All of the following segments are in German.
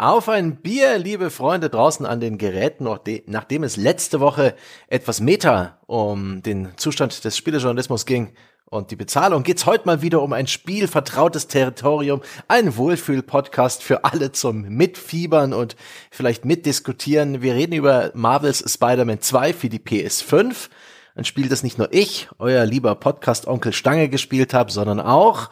Auf ein Bier, liebe Freunde draußen an den Geräten, nachdem es letzte Woche etwas Meta um den Zustand des Spielejournalismus ging und die Bezahlung, geht's heute mal wieder um ein Spiel, vertrautes Territorium, ein Wohlfühl-Podcast für alle zum Mitfiebern und vielleicht mitdiskutieren. Wir reden über Marvels Spider-Man 2 für die PS5. Ein Spiel, das nicht nur ich, euer lieber Podcast-Onkel Stange gespielt habe, sondern auch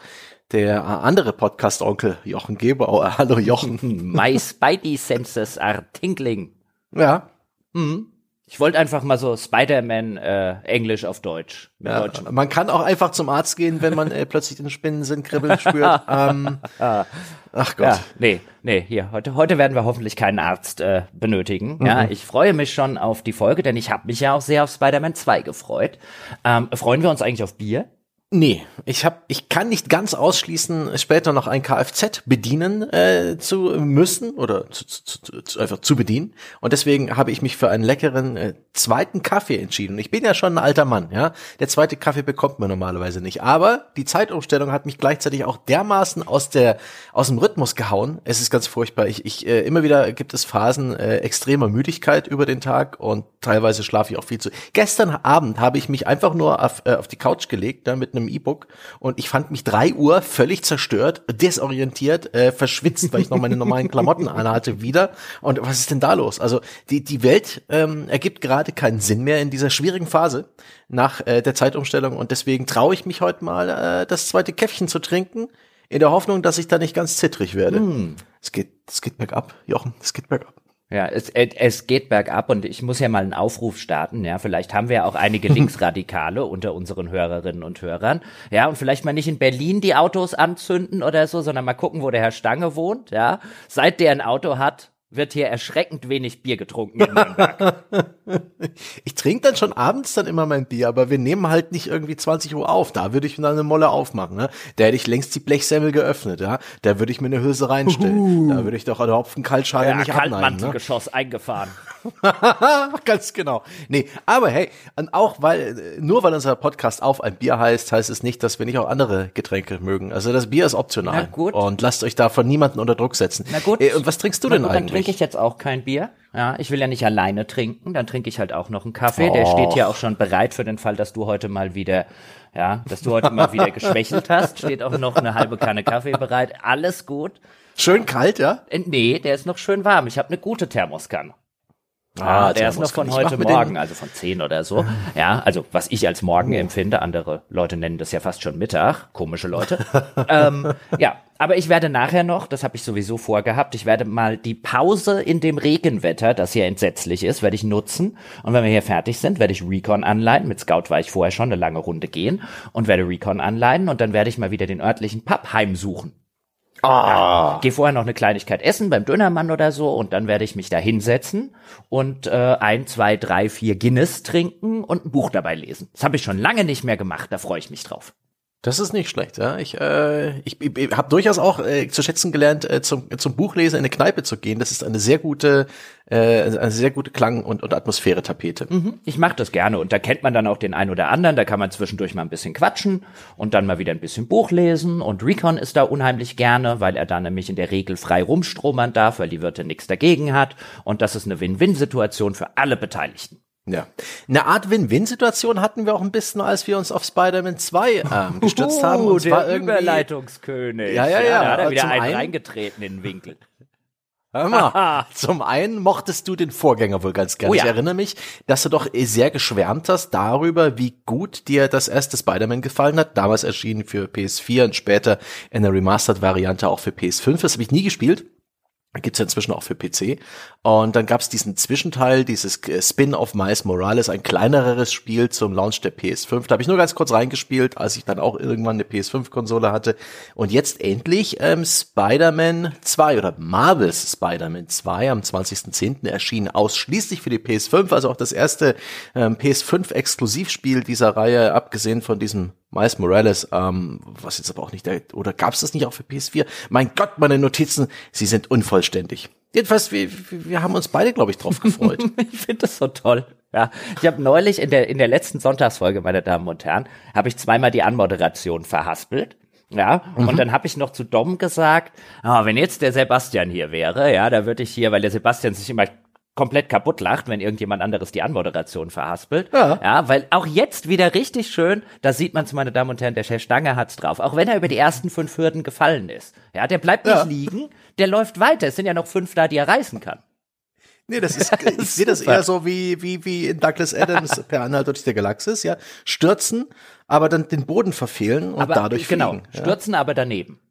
der andere Podcast-Onkel Jochen Gebauer. Äh, hallo Jochen. My Spidey Senses are tingling. Ja. Mhm. Ich wollte einfach mal so Spider-Man äh, Englisch auf Deutsch. Ja, man kann auch einfach zum Arzt gehen, wenn man äh, plötzlich den Spinnensinn kribbeln spürt. ähm, ach Gott. Ja, nee, nee, hier, heute, heute werden wir hoffentlich keinen Arzt äh, benötigen. Mhm. Ja, ich freue mich schon auf die Folge, denn ich habe mich ja auch sehr auf Spider-Man 2 gefreut. Ähm, freuen wir uns eigentlich auf Bier? Nee, ich hab, ich kann nicht ganz ausschließen, später noch ein Kfz bedienen äh, zu müssen oder zu, zu, zu, einfach zu bedienen. Und deswegen habe ich mich für einen leckeren äh, zweiten Kaffee entschieden. Ich bin ja schon ein alter Mann, ja. Der zweite Kaffee bekommt man normalerweise nicht. Aber die Zeitumstellung hat mich gleichzeitig auch dermaßen aus der aus dem Rhythmus gehauen. Es ist ganz furchtbar. Ich, ich äh, immer wieder gibt es Phasen äh, extremer Müdigkeit über den Tag und teilweise schlafe ich auch viel zu. Gestern Abend habe ich mich einfach nur auf, äh, auf die Couch gelegt, da mit einem E-Book und ich fand mich drei Uhr völlig zerstört, desorientiert, äh, verschwitzt, weil ich noch meine normalen Klamotten anhatte wieder. Und was ist denn da los? Also die, die Welt ähm, ergibt gerade keinen Sinn mehr in dieser schwierigen Phase nach äh, der Zeitumstellung und deswegen traue ich mich heute mal, äh, das zweite Käffchen zu trinken, in der Hoffnung, dass ich da nicht ganz zittrig werde. Mm. Es geht, es geht bergab, Jochen, es geht bergab. Ja, es, es geht bergab und ich muss ja mal einen Aufruf starten. Ja, vielleicht haben wir ja auch einige Linksradikale unter unseren Hörerinnen und Hörern. Ja, und vielleicht mal nicht in Berlin die Autos anzünden oder so, sondern mal gucken, wo der Herr Stange wohnt. Ja, seit der ein Auto hat, wird hier erschreckend wenig Bier getrunken in Nürnberg. ich trinke dann schon abends dann immer mein Bier, aber wir nehmen halt nicht irgendwie 20 Uhr auf. Da würde ich dann eine Molle aufmachen. Ne? Da hätte ich längst die Blechsemmel geöffnet. Ja? Da würde ich mir eine Hülse reinstellen. Uhu. Da würde ich doch eine Hopfenkaltschale ja, nicht abnehmen. Ne? eingefahren. Ganz genau. Nee, aber hey, und auch weil, nur weil unser Podcast auf ein Bier heißt, heißt es nicht, dass wir nicht auch andere Getränke mögen. Also das Bier ist optional. Na gut. Und lasst euch da von niemandem unter Druck setzen. Na gut. Äh, und was trinkst du Na denn gut, eigentlich? Dann trinke ich jetzt auch kein Bier. Ja, ich will ja nicht alleine trinken, dann trinke ich halt auch noch einen Kaffee. Oh. Der steht ja auch schon bereit für den Fall, dass du heute mal wieder, ja, dass du heute mal wieder geschwächelt hast. Steht auch noch eine halbe Kanne Kaffee bereit. Alles gut. Schön kalt, ja? Äh, nee, der ist noch schön warm. Ich habe eine gute Thermoskanne. Ah, der ist noch von heute Morgen, also von zehn oder so. Ja, also was ich als Morgen empfinde, andere Leute nennen das ja fast schon Mittag, komische Leute. ähm, ja, aber ich werde nachher noch, das habe ich sowieso vorgehabt, ich werde mal die Pause in dem Regenwetter, das hier entsetzlich ist, werde ich nutzen. Und wenn wir hier fertig sind, werde ich Recon anleihen. Mit Scout war ich vorher schon eine lange Runde gehen und werde Recon anleihen und dann werde ich mal wieder den örtlichen Pub heimsuchen. Ah. Ja, geh vorher noch eine Kleinigkeit essen beim Dönermann oder so und dann werde ich mich da hinsetzen und äh, ein, zwei, drei, vier Guinness trinken und ein Buch dabei lesen. Das habe ich schon lange nicht mehr gemacht, da freue ich mich drauf. Das ist nicht schlecht, ja. Ich, äh, ich, ich habe durchaus auch äh, zu schätzen gelernt, äh, zum, zum Buchlesen in eine Kneipe zu gehen. Das ist eine sehr gute, äh, eine sehr gute Klang- und, und Atmosphäre-Tapete. Mhm. Ich mache das gerne und da kennt man dann auch den einen oder anderen. Da kann man zwischendurch mal ein bisschen quatschen und dann mal wieder ein bisschen Buch lesen. Und Recon ist da unheimlich gerne, weil er da nämlich in der Regel frei rumstromern darf, weil die Wirte nichts dagegen hat. Und das ist eine Win-Win-Situation für alle Beteiligten. Ja. Eine Art Win-Win-Situation hatten wir auch ein bisschen, als wir uns auf Spider-Man 2 ähm, gestützt haben. Und der irgendwie, Überleitungskönig. Ja, ja, ja. ja da hat er wieder einen, einen reingetreten in den Winkel. Hör mal, zum einen mochtest du den Vorgänger wohl ganz gerne. Oh ja. Ich erinnere mich, dass du doch sehr geschwärmt hast darüber, wie gut dir das erste Spider-Man gefallen hat. Damals erschienen für PS4 und später in der Remastered-Variante auch für PS5. Das habe ich nie gespielt. Gibt's ja inzwischen auch für PC. Und dann gab's diesen Zwischenteil, dieses Spin-off Miles Morales, ein kleineres Spiel zum Launch der PS5. Da habe ich nur ganz kurz reingespielt, als ich dann auch irgendwann eine PS5-Konsole hatte. Und jetzt endlich ähm, Spider-Man 2 oder Marvel's Spider-Man 2 am 20.10. erschienen ausschließlich für die PS5, also auch das erste ähm, PS5-Exklusivspiel dieser Reihe, abgesehen von diesem Miles Morales, ähm, was jetzt aber auch nicht, der, oder gab es das nicht auch für PS4? Mein Gott, meine Notizen, sie sind unvollständig. Jedenfalls, wir, wir haben uns beide, glaube ich, drauf gefreut. ich finde das so toll. Ja, ich habe neulich in der in der letzten Sonntagsfolge, meine Damen und Herren, habe ich zweimal die Anmoderation verhaspelt. Ja, mhm. und dann habe ich noch zu Dom gesagt, oh, wenn jetzt der Sebastian hier wäre, ja, da würde ich hier, weil der Sebastian sich immer komplett kaputt lacht, wenn irgendjemand anderes die Anmoderation verhaspelt. Ja. ja, weil auch jetzt wieder richtig schön, da sieht man's, meine Damen und Herren, der Chef Stange hat's drauf. Auch wenn er über die ersten fünf Hürden gefallen ist. Ja, der bleibt nicht ja. liegen, der läuft weiter. Es sind ja noch fünf da, die er reißen kann. Nee, das ist, ich sehe das eher so wie, wie, wie in Douglas Adams per Anhalt durch der Galaxis, ja. Stürzen, aber dann den Boden verfehlen und aber, dadurch genau, fliegen. Genau, stürzen ja. aber daneben.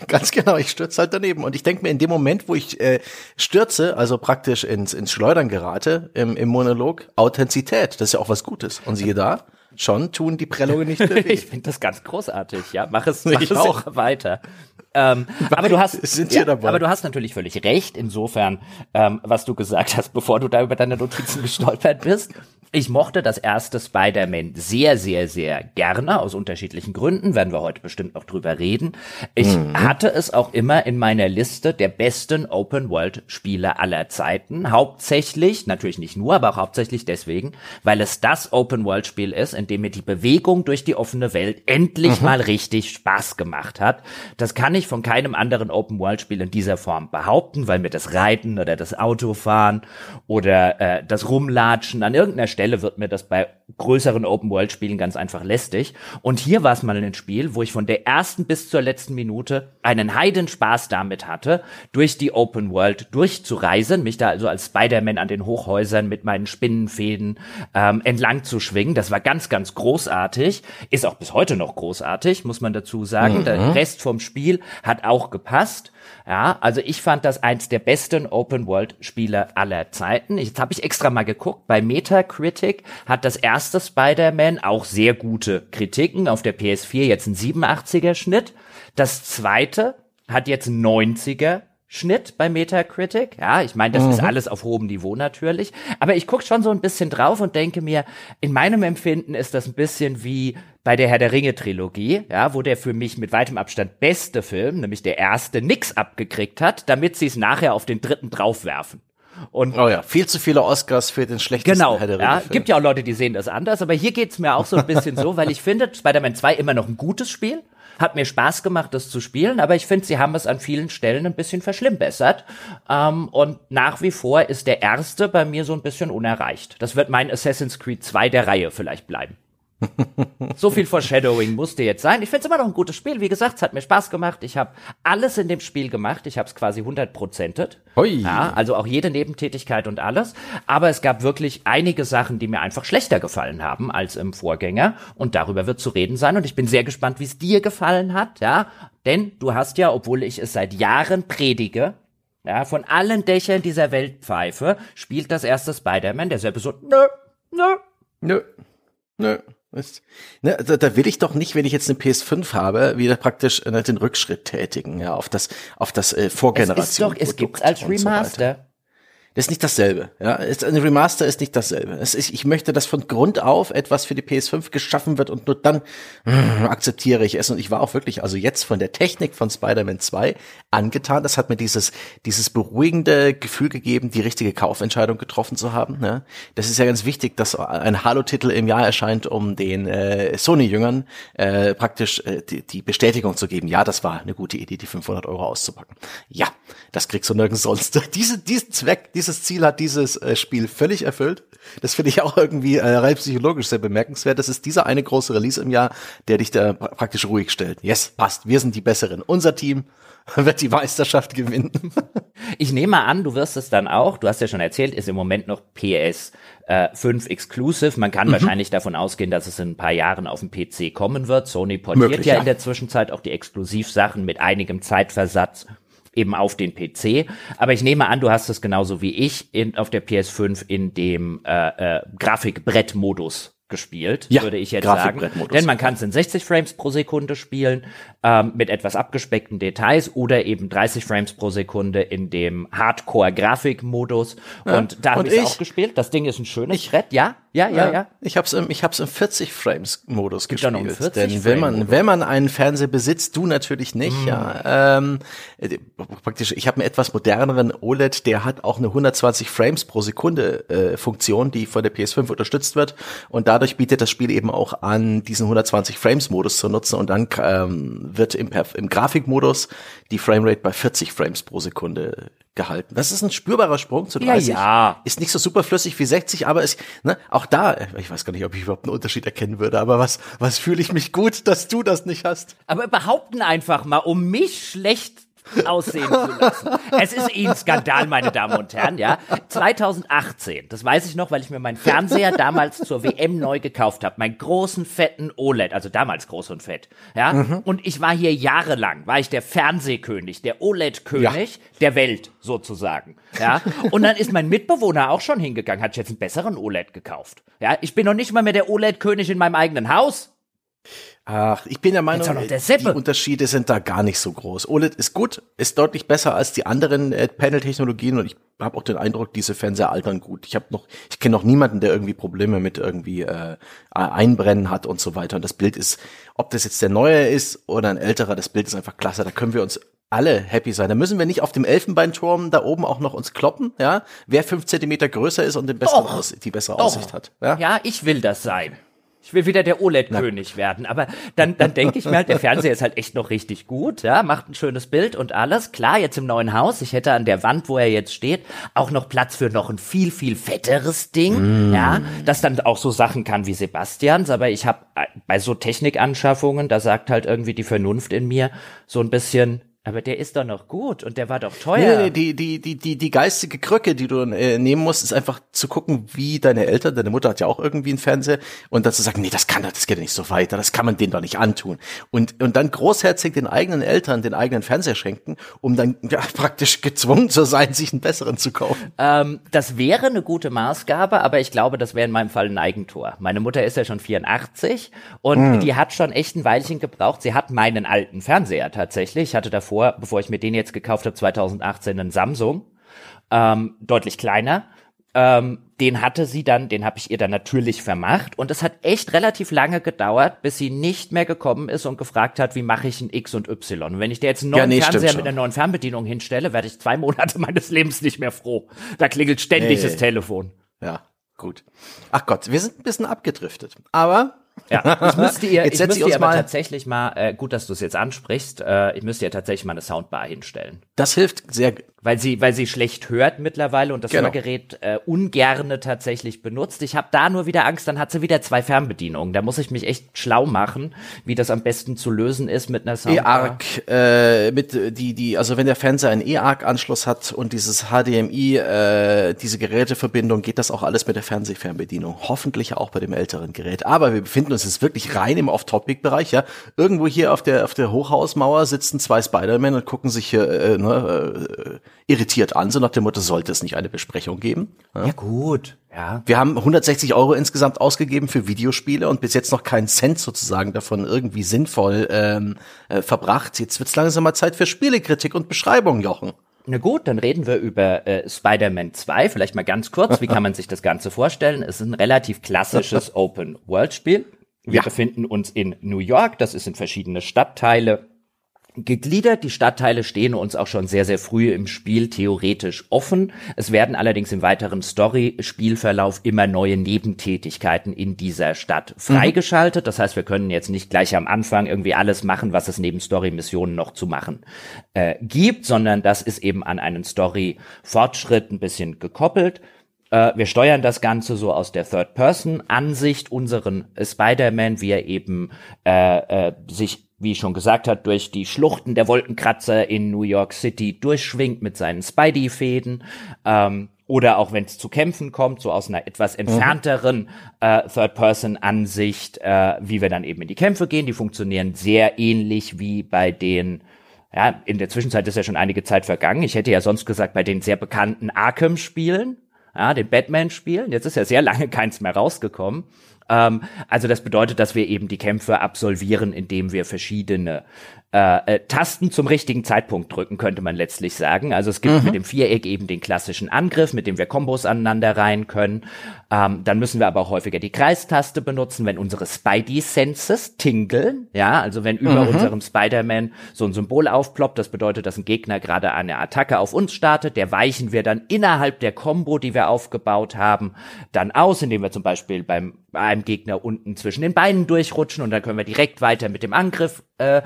Ganz genau, ich stürze halt daneben. Und ich denke mir, in dem Moment, wo ich äh, stürze, also praktisch ins, ins Schleudern gerate im, im Monolog, Authentizität, das ist ja auch was Gutes. Und siehe da, schon tun die Prellungen nicht bewegen. ich finde das ganz großartig, ja. Mach es, mach ich es auch weiter. Ähm, aber du hast, ja, aber du hast natürlich völlig recht insofern, ähm, was du gesagt hast, bevor du da über deine Notizen gestolpert bist. Ich mochte das erste Spider-Man sehr, sehr, sehr gerne, aus unterschiedlichen Gründen, werden wir heute bestimmt noch drüber reden. Ich mhm. hatte es auch immer in meiner Liste der besten Open-World-Spiele aller Zeiten. Hauptsächlich, natürlich nicht nur, aber auch hauptsächlich deswegen, weil es das Open-World-Spiel ist, in dem mir die Bewegung durch die offene Welt endlich mhm. mal richtig Spaß gemacht hat. Das kann ich von keinem anderen Open-World-Spiel in dieser Form behaupten, weil mir das Reiten oder das Autofahren oder äh, das Rumlatschen an irgendeiner Stelle Stelle wird mir das bei größeren Open-World-Spielen ganz einfach lästig. Und hier war es mal ein Spiel, wo ich von der ersten bis zur letzten Minute einen Heidenspaß damit hatte, durch die Open-World durchzureisen, mich da also als Spider-Man an den Hochhäusern mit meinen Spinnenfäden ähm, entlang zu schwingen. Das war ganz, ganz großartig. Ist auch bis heute noch großartig, muss man dazu sagen. Mhm. Der Rest vom Spiel hat auch gepasst. Ja, also ich fand das eins der besten Open-World-Spiele aller Zeiten. Jetzt habe ich extra mal geguckt. Bei Metacritic hat das erste Spider-Man auch sehr gute Kritiken. Auf der PS4 jetzt ein 87er Schnitt. Das zweite hat jetzt 90er Schnitt bei Metacritic. Ja, ich meine, das mhm. ist alles auf hohem Niveau natürlich. Aber ich gucke schon so ein bisschen drauf und denke mir, in meinem Empfinden ist das ein bisschen wie bei der Herr der Ringe Trilogie, ja, wo der für mich mit weitem Abstand beste Film, nämlich der erste, nix abgekriegt hat, damit sie es nachher auf den dritten draufwerfen. Und oh ja, viel zu viele Oscars für den schlechtesten genau, Herr der Ringe. Genau, ja, gibt ja auch Leute, die sehen das anders, aber hier geht's mir auch so ein bisschen so, weil ich finde Spider-Man 2 immer noch ein gutes Spiel. Hat mir Spaß gemacht, das zu spielen, aber ich finde, sie haben es an vielen Stellen ein bisschen verschlimmbessert. Ähm, und nach wie vor ist der erste bei mir so ein bisschen unerreicht. Das wird mein Assassin's Creed 2 der Reihe vielleicht bleiben so viel Foreshadowing musste jetzt sein. Ich finde es immer noch ein gutes Spiel. Wie gesagt, es hat mir Spaß gemacht. Ich habe alles in dem Spiel gemacht. Ich habe es quasi 100 prozentet. Ja, also auch jede Nebentätigkeit und alles. Aber es gab wirklich einige Sachen, die mir einfach schlechter gefallen haben als im Vorgänger. Und darüber wird zu reden sein. Und ich bin sehr gespannt, wie es dir gefallen hat. Ja, denn du hast ja, obwohl ich es seit Jahren predige, ja, von allen Dächern dieser Welt pfeife, spielt das erste Spider-Man, der selber so, nö, nö, nö, nö. Weißt, ne, da, da will ich doch nicht, wenn ich jetzt eine PS5 habe, wieder praktisch äh, den Rückschritt tätigen, ja, auf das, auf das äh, Vorgeneration. Es ist doch, es gibt als Remaster. So das ist nicht dasselbe. Ja, ein Remaster ist nicht dasselbe. Es ist, ich möchte, dass von Grund auf etwas für die PS5 geschaffen wird und nur dann mh, akzeptiere ich es. Und ich war auch wirklich, also jetzt von der Technik von Spider-Man 2 angetan. Das hat mir dieses, dieses beruhigende Gefühl gegeben, die richtige Kaufentscheidung getroffen zu haben. Ne? Das ist ja ganz wichtig, dass ein Halo-Titel im Jahr erscheint, um den äh, Sony-Jüngern äh, praktisch äh, die, die Bestätigung zu geben. Ja, das war eine gute Idee, die 500 Euro auszupacken. Ja, das kriegst du nirgends sonst. Diese, diesen Zweck, dieses Ziel hat dieses äh, Spiel völlig erfüllt. Das finde ich auch irgendwie äh, rein psychologisch sehr bemerkenswert. Das ist dieser eine große Release im Jahr, der dich da praktisch ruhig stellt. Yes, passt. Wir sind die Besseren. Unser Team wird die Meisterschaft gewinnen. ich nehme an, du wirst es dann auch. Du hast ja schon erzählt, ist im Moment noch PS äh, 5 Exclusive. Man kann mhm. wahrscheinlich davon ausgehen, dass es in ein paar Jahren auf dem PC kommen wird. Sony portiert Möglich, ja, ja in der Zwischenzeit auch die Exklusivsachen mit einigem Zeitversatz eben auf den PC. Aber ich nehme an, du hast es genauso wie ich in, auf der PS5 in dem äh, äh, Grafikbrett-Modus gespielt, ja, würde ich jetzt sagen. Denn man kann es in 60 Frames pro Sekunde spielen, ähm, mit etwas abgespeckten Details oder eben 30 Frames pro Sekunde in dem Hardcore-Grafik-Modus. Ja, und da habe ich auch gespielt. Das Ding ist ein schönes ich, Brett, ja, ja, ja, ja. ja. Ich habe es im, ich hab's im 40 Frames Modus gespielt. 40 denn wenn man, wenn man einen Fernseher besitzt, du natürlich nicht, mm. ja. Ähm, äh, praktisch, ich habe einen etwas moderneren OLED, der hat auch eine 120 Frames pro Sekunde äh, Funktion, die von der PS5 unterstützt wird. Und da dadurch bietet das Spiel eben auch an, diesen 120 Frames Modus zu nutzen und dann ähm, wird im, im Grafikmodus die Framerate bei 40 Frames pro Sekunde gehalten. Das ist ein spürbarer Sprung zu 30. Ja, ja. Ist nicht so superflüssig wie 60, aber ist, ne, auch da, ich weiß gar nicht, ob ich überhaupt einen Unterschied erkennen würde, aber was, was fühle ich mich gut, dass du das nicht hast. Aber behaupten einfach mal, um mich schlecht aussehen zu lassen. Es ist eh ein Skandal, meine Damen und Herren, ja. 2018, das weiß ich noch, weil ich mir meinen Fernseher damals zur WM neu gekauft habe, meinen großen fetten OLED, also damals groß und fett, ja. Mhm. Und ich war hier jahrelang, war ich der Fernsehkönig, der OLED-König ja. der Welt sozusagen, ja. Und dann ist mein Mitbewohner auch schon hingegangen, hat jetzt einen besseren OLED gekauft, ja. Ich bin noch nicht mal mehr der OLED-König in meinem eigenen Haus. Ach, ich bin der Meinung, die Unterschiede sind da gar nicht so groß. OLED ist gut, ist deutlich besser als die anderen äh, Panel-Technologien und ich habe auch den Eindruck, diese Fernseher altern gut. Ich habe noch, ich kenne noch niemanden, der irgendwie Probleme mit irgendwie äh, Einbrennen hat und so weiter. Und das Bild ist, ob das jetzt der neue ist oder ein älterer, das Bild ist einfach klasse. Da können wir uns alle happy sein. Da müssen wir nicht auf dem Elfenbeinturm da oben auch noch uns kloppen, ja, wer fünf Zentimeter größer ist und den besseren Aus die bessere Aussicht hat. Ja? ja, ich will das sein. Ich will wieder der OLED-König werden. Aber dann, dann denke ich mir halt, der Fernseher ist halt echt noch richtig gut, ja, macht ein schönes Bild und alles. Klar, jetzt im neuen Haus, ich hätte an der Wand, wo er jetzt steht, auch noch Platz für noch ein viel, viel fetteres Ding, mm. ja, das dann auch so Sachen kann wie Sebastians. Aber ich habe äh, bei so Technikanschaffungen, da sagt halt irgendwie die Vernunft in mir so ein bisschen, aber der ist doch noch gut und der war doch teuer. Nee, nee, die, die, die, die, die geistige Krücke, die du äh, nehmen musst, ist einfach zu gucken, wie deine Eltern, deine Mutter hat ja auch irgendwie einen Fernseher und dann zu sagen, nee, das kann das geht nicht so weiter, das kann man denen doch nicht antun. Und, und dann großherzig den eigenen Eltern den eigenen Fernseher schenken, um dann ja, praktisch gezwungen zu sein, sich einen besseren zu kaufen. Ähm, das wäre eine gute Maßgabe, aber ich glaube, das wäre in meinem Fall ein Eigentor. Meine Mutter ist ja schon 84 und mm. die hat schon echt ein Weilchen gebraucht. Sie hat meinen alten Fernseher tatsächlich. Ich hatte davor davor, bevor ich mir den jetzt gekauft habe, 2018 einen Samsung, ähm, deutlich kleiner. Ähm, den hatte sie dann, den habe ich ihr dann natürlich vermacht und es hat echt relativ lange gedauert, bis sie nicht mehr gekommen ist und gefragt hat, wie mache ich ein X und Y. Und wenn ich dir jetzt einen neuen ja, nee, Fernseher mit einer neuen Fernbedienung hinstelle, werde ich zwei Monate meines Lebens nicht mehr froh. Da klingelt ständig nee. das Telefon. Ja, gut. Ach Gott, wir sind ein bisschen abgedriftet. Aber ja, ich müsste ihr, jetzt ich müsste ihr aber mal tatsächlich mal, äh, gut, dass du es jetzt ansprichst, äh, ich müsste ihr tatsächlich mal eine Soundbar hinstellen. Das hilft sehr weil sie, weil sie schlecht hört mittlerweile und das genau. Hörgerät äh, ungerne tatsächlich benutzt. Ich habe da nur wieder Angst, dann hat sie wieder zwei Fernbedienungen. Da muss ich mich echt schlau machen, wie das am besten zu lösen ist mit einer Soundbar. E-Arc, äh, mit die, die, also wenn der Fernseher einen E-Arc-Anschluss hat und dieses HDMI, äh, diese Geräteverbindung, geht das auch alles mit der Fernsehfernbedienung. Hoffentlich auch bei dem älteren Gerät. Aber wir befinden uns jetzt wirklich rein im Off-Topic-Bereich, ja. Irgendwo hier auf der, auf der Hochhausmauer sitzen zwei Spider-Man und gucken sich hier, äh, ne, äh, irritiert an, so nach dem Motto, sollte es nicht eine Besprechung geben? Ja, ja gut. Ja. Wir haben 160 Euro insgesamt ausgegeben für Videospiele und bis jetzt noch keinen Cent sozusagen davon irgendwie sinnvoll ähm, äh, verbracht. Jetzt wird's langsam mal Zeit für Spielekritik und Beschreibung, Jochen. Na gut, dann reden wir über äh, Spider-Man 2. Vielleicht mal ganz kurz, wie kann man sich das Ganze vorstellen? Es ist ein relativ klassisches Open-World-Spiel. Wir ja. befinden uns in New York, das ist in verschiedene Stadtteile gegliedert. Die Stadtteile stehen uns auch schon sehr, sehr früh im Spiel theoretisch offen. Es werden allerdings im weiteren Story-Spielverlauf immer neue Nebentätigkeiten in dieser Stadt mhm. freigeschaltet. Das heißt, wir können jetzt nicht gleich am Anfang irgendwie alles machen, was es neben Story-Missionen noch zu machen äh, gibt, sondern das ist eben an einen Story-Fortschritt ein bisschen gekoppelt. Äh, wir steuern das Ganze so aus der Third-Person-Ansicht unseren Spider-Man, wie er eben äh, äh, sich wie ich schon gesagt hat, durch die Schluchten der Wolkenkratzer in New York City durchschwingt mit seinen Spidey-Fäden. Ähm, oder auch wenn es zu Kämpfen kommt, so aus einer etwas mhm. entfernteren äh, Third-Person-Ansicht, äh, wie wir dann eben in die Kämpfe gehen. Die funktionieren sehr ähnlich wie bei den ja, in der Zwischenzeit ist ja schon einige Zeit vergangen. Ich hätte ja sonst gesagt, bei den sehr bekannten Arkham-Spielen, ja, den Batman-Spielen. Jetzt ist ja sehr lange keins mehr rausgekommen. Ähm, also das bedeutet, dass wir eben die Kämpfe absolvieren, indem wir verschiedene äh, äh, Tasten zum richtigen Zeitpunkt drücken, könnte man letztlich sagen. Also es gibt mhm. mit dem Viereck eben den klassischen Angriff, mit dem wir Kombos aneinander rein können. Ähm, dann müssen wir aber auch häufiger die Kreistaste benutzen, wenn unsere Spidey-Senses tingeln. Ja, also wenn über mhm. unserem Spider-Man so ein Symbol aufploppt, das bedeutet, dass ein Gegner gerade eine Attacke auf uns startet, der weichen wir dann innerhalb der Combo, die wir aufgebaut haben, dann aus, indem wir zum Beispiel beim einem Gegner unten zwischen den Beinen durchrutschen und dann können wir direkt weiter mit dem Angriff äh,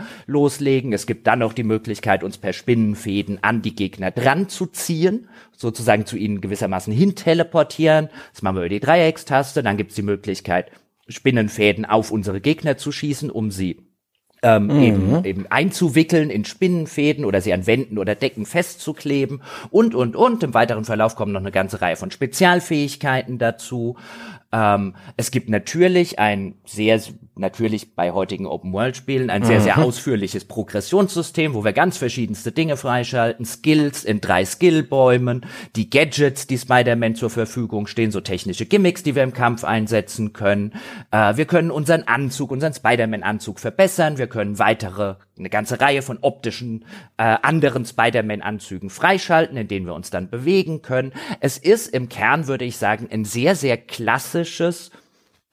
loslegen. Es gibt dann noch die Möglichkeit, uns per Spinnenfäden an die Gegner dran zu ziehen, sozusagen zu ihnen gewissermaßen hin teleportieren. Das machen wir über die Dreieckstaste. Dann gibt es die Möglichkeit, Spinnenfäden auf unsere Gegner zu schießen, um sie ähm, mhm. eben, eben einzuwickeln in Spinnenfäden oder sie an Wänden oder Decken festzukleben und, und, und. Im weiteren Verlauf kommen noch eine ganze Reihe von Spezialfähigkeiten dazu. Ähm, es gibt natürlich ein sehr, natürlich bei heutigen Open-World-Spielen, ein sehr, sehr mhm. ausführliches Progressionssystem, wo wir ganz verschiedenste Dinge freischalten, Skills in drei Skillbäumen, die Gadgets, die Spider-Man zur Verfügung stehen, so technische Gimmicks, die wir im Kampf einsetzen können. Äh, wir können unseren Anzug, unseren Spider-Man-Anzug verbessern, wir können weitere, eine ganze Reihe von optischen äh, anderen Spider-Man-Anzügen freischalten, in denen wir uns dann bewegen können. Es ist im Kern, würde ich sagen, ein sehr, sehr klassisches klassisches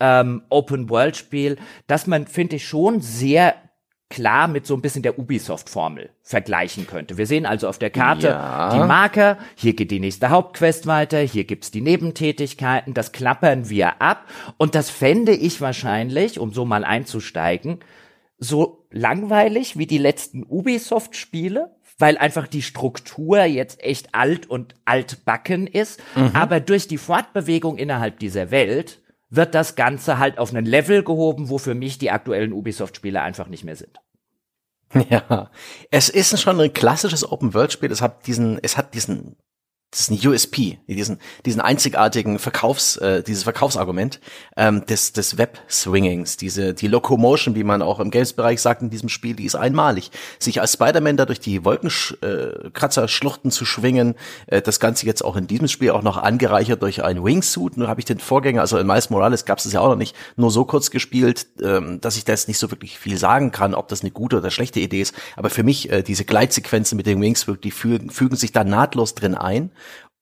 ähm, Open-World-Spiel, das man, finde ich, schon sehr klar mit so ein bisschen der Ubisoft-Formel vergleichen könnte. Wir sehen also auf der Karte ja. die Marker, hier geht die nächste Hauptquest weiter, hier gibt's die Nebentätigkeiten, das klappern wir ab und das fände ich wahrscheinlich, um so mal einzusteigen, so langweilig wie die letzten Ubisoft-Spiele, weil einfach die Struktur jetzt echt alt und altbacken ist. Mhm. Aber durch die Fortbewegung innerhalb dieser Welt wird das Ganze halt auf einen Level gehoben, wo für mich die aktuellen Ubisoft-Spiele einfach nicht mehr sind. Ja, es ist schon ein klassisches Open-World-Spiel. Es hat diesen, es hat diesen das ist ein USP, diesen, diesen einzigartigen Verkaufs, äh, dieses Verkaufsargument ähm, des, des Web-Swingings, diese, die Locomotion, wie man auch im Games-Bereich sagt in diesem Spiel, die ist einmalig. Sich als Spider-Man da durch die Wolkenkratzer-Schluchten äh, zu schwingen, äh, das Ganze jetzt auch in diesem Spiel auch noch angereichert durch ein Wingsuit. Nur habe ich den Vorgänger, also in Miles Morales gab es ja auch noch nicht, nur so kurz gespielt, ähm, dass ich da jetzt nicht so wirklich viel sagen kann, ob das eine gute oder schlechte Idee ist. Aber für mich, äh, diese Gleitsequenzen mit dem Wingsuit, die fügen, fügen sich da nahtlos drin ein.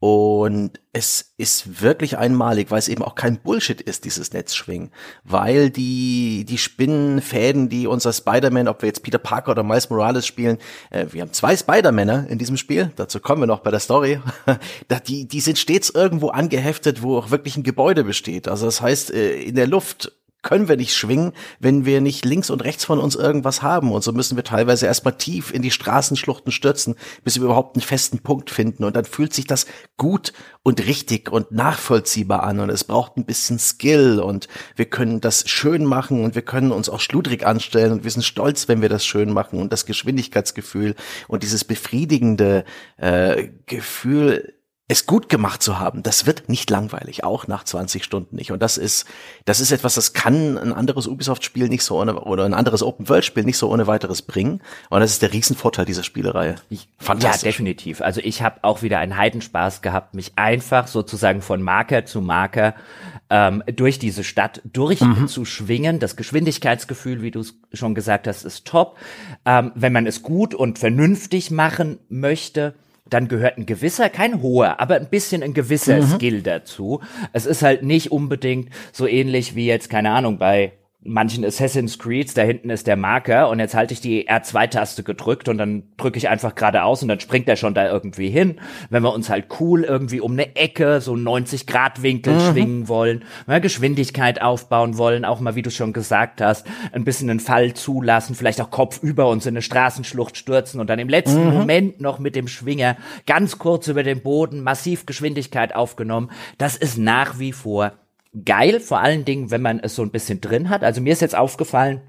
Und es ist wirklich einmalig, weil es eben auch kein Bullshit ist, dieses Netzschwingen. Weil die, die Spinnenfäden, die unser Spider-Man, ob wir jetzt Peter Parker oder Miles Morales spielen, äh, wir haben zwei Spider-Männer in diesem Spiel, dazu kommen wir noch bei der Story, die, die sind stets irgendwo angeheftet, wo auch wirklich ein Gebäude besteht. Also das heißt, äh, in der Luft können wir nicht schwingen, wenn wir nicht links und rechts von uns irgendwas haben. Und so müssen wir teilweise erstmal tief in die Straßenschluchten stürzen, bis wir überhaupt einen festen Punkt finden. Und dann fühlt sich das gut und richtig und nachvollziehbar an. Und es braucht ein bisschen Skill und wir können das schön machen und wir können uns auch schludrig anstellen und wir sind stolz, wenn wir das schön machen. Und das Geschwindigkeitsgefühl und dieses befriedigende äh, Gefühl, es gut gemacht zu haben, das wird nicht langweilig, auch nach 20 Stunden nicht. Und das ist, das ist etwas, das kann ein anderes Ubisoft-Spiel nicht so ohne, oder ein anderes Open-World-Spiel nicht so ohne weiteres bringen. Und das ist der Riesenvorteil dieser Spielereihe. Fantastisch. Ja, definitiv. Also ich habe auch wieder einen Heidenspaß gehabt, mich einfach sozusagen von Marker zu Marker ähm, durch diese Stadt durchzuschwingen. Mhm. Das Geschwindigkeitsgefühl, wie du es schon gesagt hast, ist top. Ähm, wenn man es gut und vernünftig machen möchte, dann gehört ein gewisser, kein hoher, aber ein bisschen ein gewisser mhm. Skill dazu. Es ist halt nicht unbedingt so ähnlich wie jetzt, keine Ahnung, bei manchen Assassin's Creeds, da hinten ist der Marker und jetzt halte ich die R2-Taste gedrückt und dann drücke ich einfach geradeaus und dann springt er schon da irgendwie hin. Wenn wir uns halt cool irgendwie um eine Ecke, so 90 Grad Winkel mhm. schwingen wollen, Geschwindigkeit aufbauen wollen, auch mal, wie du schon gesagt hast, ein bisschen einen Fall zulassen, vielleicht auch Kopf über uns in eine Straßenschlucht stürzen und dann im letzten mhm. Moment noch mit dem Schwinger ganz kurz über den Boden massiv Geschwindigkeit aufgenommen. Das ist nach wie vor geil, vor allen Dingen, wenn man es so ein bisschen drin hat. Also mir ist jetzt aufgefallen,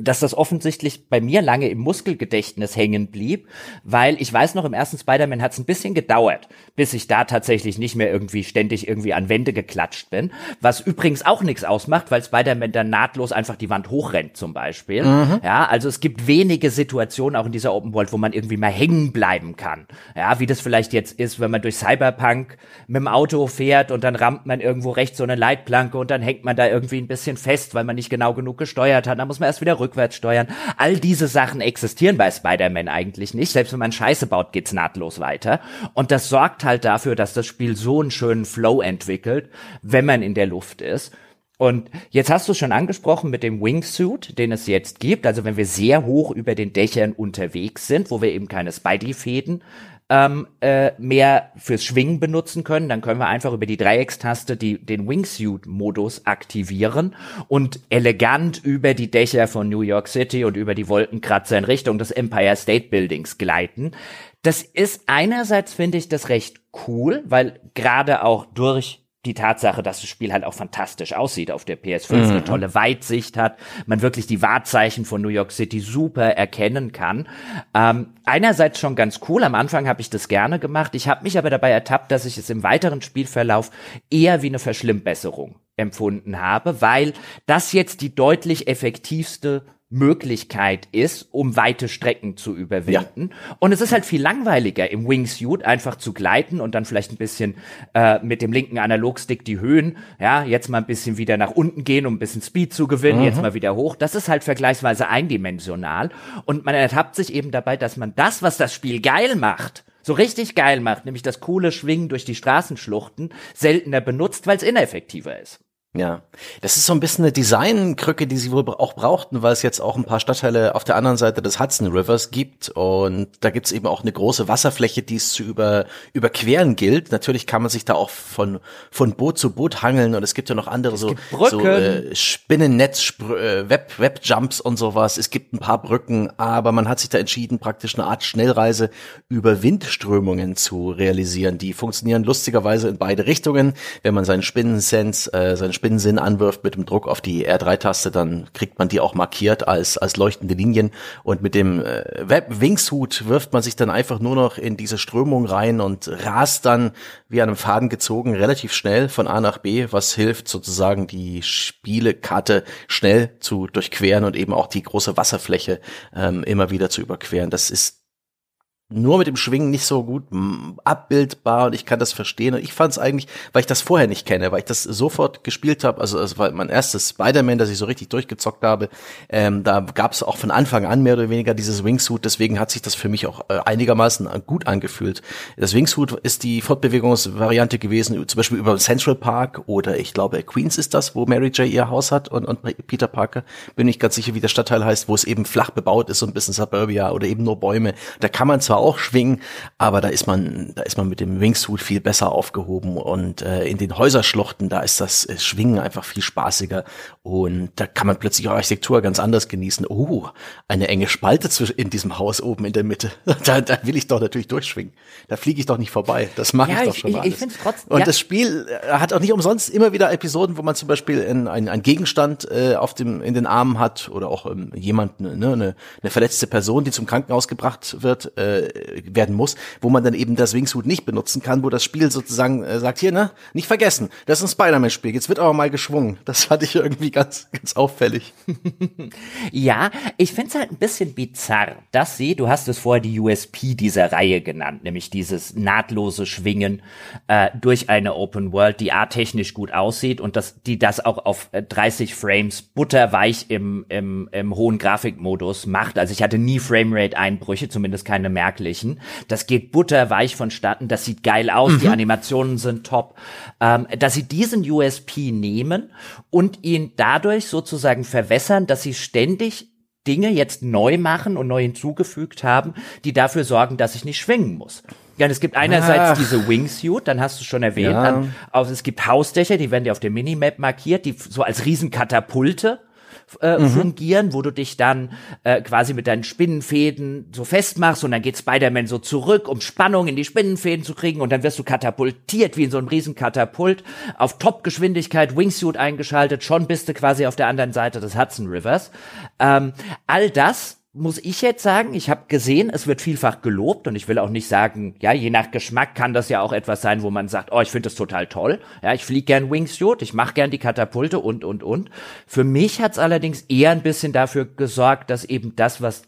dass das offensichtlich bei mir lange im Muskelgedächtnis hängen blieb, weil ich weiß noch, im ersten Spider-Man hat es ein bisschen gedauert, bis ich da tatsächlich nicht mehr irgendwie ständig irgendwie an Wände geklatscht bin. Was übrigens auch nichts ausmacht, weil Spider-Man dann nahtlos einfach die Wand hochrennt zum Beispiel. Mhm. Ja, also es gibt wenige Situationen auch in dieser Open World, wo man irgendwie mal hängen bleiben kann. Ja, wie das vielleicht jetzt ist, wenn man durch Cyberpunk mit dem Auto fährt und dann rammt man irgendwo rechts so eine Leitplanke und dann hängt man da irgendwie ein bisschen fest, weil man nicht genau genug gesteuert hat. Dann muss man erst wieder rückwärts steuern. All diese Sachen existieren bei Spider-Man eigentlich nicht. Selbst wenn man Scheiße baut, geht's nahtlos weiter. Und das sorgt halt dafür, dass das Spiel so einen schönen Flow entwickelt, wenn man in der Luft ist. Und jetzt hast du schon angesprochen mit dem Wingsuit, den es jetzt gibt. Also wenn wir sehr hoch über den Dächern unterwegs sind, wo wir eben keine Spidey-Fäden ähm, äh, mehr fürs Schwingen benutzen können, dann können wir einfach über die Dreieckstaste die, den Wingsuit-Modus aktivieren und elegant über die Dächer von New York City und über die Wolkenkratzer in Richtung des Empire State Buildings gleiten. Das ist einerseits, finde ich, das recht cool, weil gerade auch durch die Tatsache, dass das Spiel halt auch fantastisch aussieht auf der PS5, mhm. eine tolle Weitsicht hat, man wirklich die Wahrzeichen von New York City super erkennen kann. Ähm, einerseits schon ganz cool, am Anfang habe ich das gerne gemacht, ich habe mich aber dabei ertappt, dass ich es im weiteren Spielverlauf eher wie eine Verschlimmbesserung empfunden habe, weil das jetzt die deutlich effektivste Möglichkeit ist, um weite Strecken zu überwinden. Ja. Und es ist halt viel langweiliger, im Wingsuit einfach zu gleiten und dann vielleicht ein bisschen äh, mit dem linken Analogstick die Höhen, ja, jetzt mal ein bisschen wieder nach unten gehen, um ein bisschen Speed zu gewinnen, mhm. jetzt mal wieder hoch. Das ist halt vergleichsweise eindimensional. Und man ertappt sich eben dabei, dass man das, was das Spiel geil macht, so richtig geil macht, nämlich das coole Schwingen durch die Straßenschluchten, seltener benutzt, weil es ineffektiver ist. Ja, das ist so ein bisschen eine Designkrücke, die sie wohl auch brauchten, weil es jetzt auch ein paar Stadtteile auf der anderen Seite des Hudson Rivers gibt und da gibt's eben auch eine große Wasserfläche, die es zu über, überqueren gilt. Natürlich kann man sich da auch von von Boot zu Boot hangeln und es gibt ja noch andere so, so äh, Spinnennetz, äh, Web Webjumps und sowas. Es gibt ein paar Brücken, aber man hat sich da entschieden, praktisch eine Art Schnellreise über Windströmungen zu realisieren. Die funktionieren lustigerweise in beide Richtungen, wenn man seinen Spinnensens, äh, seinen Spinnen Spinnensinn anwirft mit dem Druck auf die R3-Taste, dann kriegt man die auch markiert als, als leuchtende Linien. Und mit dem äh, Web Wingsuit wirft man sich dann einfach nur noch in diese Strömung rein und rast dann wie an einem Faden gezogen relativ schnell von A nach B, was hilft sozusagen die Spielekarte schnell zu durchqueren und eben auch die große Wasserfläche ähm, immer wieder zu überqueren. Das ist nur mit dem Schwingen nicht so gut abbildbar und ich kann das verstehen. Und ich fand es eigentlich, weil ich das vorher nicht kenne, weil ich das sofort gespielt habe, also es war mein erstes Spider-Man, das ich so richtig durchgezockt habe, ähm, da gab es auch von Anfang an mehr oder weniger dieses Wingsuit, deswegen hat sich das für mich auch äh, einigermaßen gut angefühlt. Das Wingsuit ist die Fortbewegungsvariante gewesen, zum Beispiel über Central Park oder ich glaube Queens ist das, wo Mary J. ihr Haus hat und, und Peter Parker, bin ich ganz sicher, wie der Stadtteil heißt, wo es eben flach bebaut ist, so ein bisschen Suburbia oder eben nur Bäume. Da kann man zwar zwar auch schwingen, aber da ist man, da ist man mit dem Wingsuit viel besser aufgehoben und äh, in den Häuserschluchten, da ist das Schwingen einfach viel spaßiger und da kann man plötzlich auch Architektur ganz anders genießen. Oh, eine enge Spalte zwischen in diesem Haus oben in der Mitte. Da, da will ich doch natürlich durchschwingen. Da fliege ich doch nicht vorbei. Das mache ja, ich doch schon ich, mal. Ich, ich trotzdem, und ja. das Spiel äh, hat auch nicht umsonst immer wieder Episoden, wo man zum Beispiel einen ein Gegenstand äh, auf dem in den Armen hat oder auch ähm, jemand, ne, eine, eine verletzte Person, die zum Krankenhaus gebracht wird, äh, werden muss, wo man dann eben das Wingsuit nicht benutzen kann, wo das Spiel sozusagen äh, sagt, hier, ne, nicht vergessen, das ist ein Spider-Man-Spiel, jetzt wird aber mal geschwungen. Das fand ich irgendwie ganz, ganz auffällig. ja, ich find's halt ein bisschen bizarr, dass sie, du hast es vorher die USP dieser Reihe genannt, nämlich dieses nahtlose Schwingen äh, durch eine Open World, die a technisch gut aussieht und dass die das auch auf 30 äh, Frames butterweich im, im, im hohen Grafikmodus macht. Also ich hatte nie Framerate-Einbrüche, zumindest keine merklichen verwirklichen. Das geht butterweich vonstatten, das sieht geil aus, mhm. die Animationen sind top. Ähm, dass sie diesen USP nehmen und ihn dadurch sozusagen verwässern, dass sie ständig Dinge jetzt neu machen und neu hinzugefügt haben, die dafür sorgen, dass ich nicht schwingen muss. Ja, es gibt einerseits Ach. diese Wingsuit, dann hast du schon erwähnt, ja. dann, also es gibt Hausdächer, die werden dir auf der Minimap markiert, die so als Riesenkatapulte äh, mhm. fungieren, wo du dich dann äh, quasi mit deinen Spinnenfäden so festmachst und dann geht Spider-Man so zurück, um Spannung in die Spinnenfäden zu kriegen und dann wirst du katapultiert wie in so einem riesen Katapult auf Top-Geschwindigkeit, Wingsuit eingeschaltet, schon bist du quasi auf der anderen Seite des Hudson Rivers. Ähm, all das muss ich jetzt sagen, ich habe gesehen, es wird vielfach gelobt und ich will auch nicht sagen, ja, je nach Geschmack kann das ja auch etwas sein, wo man sagt, oh, ich finde das total toll. Ja, ich fliege gern Wingsuit, ich mache gern die Katapulte und und und. Für mich hat's allerdings eher ein bisschen dafür gesorgt, dass eben das, was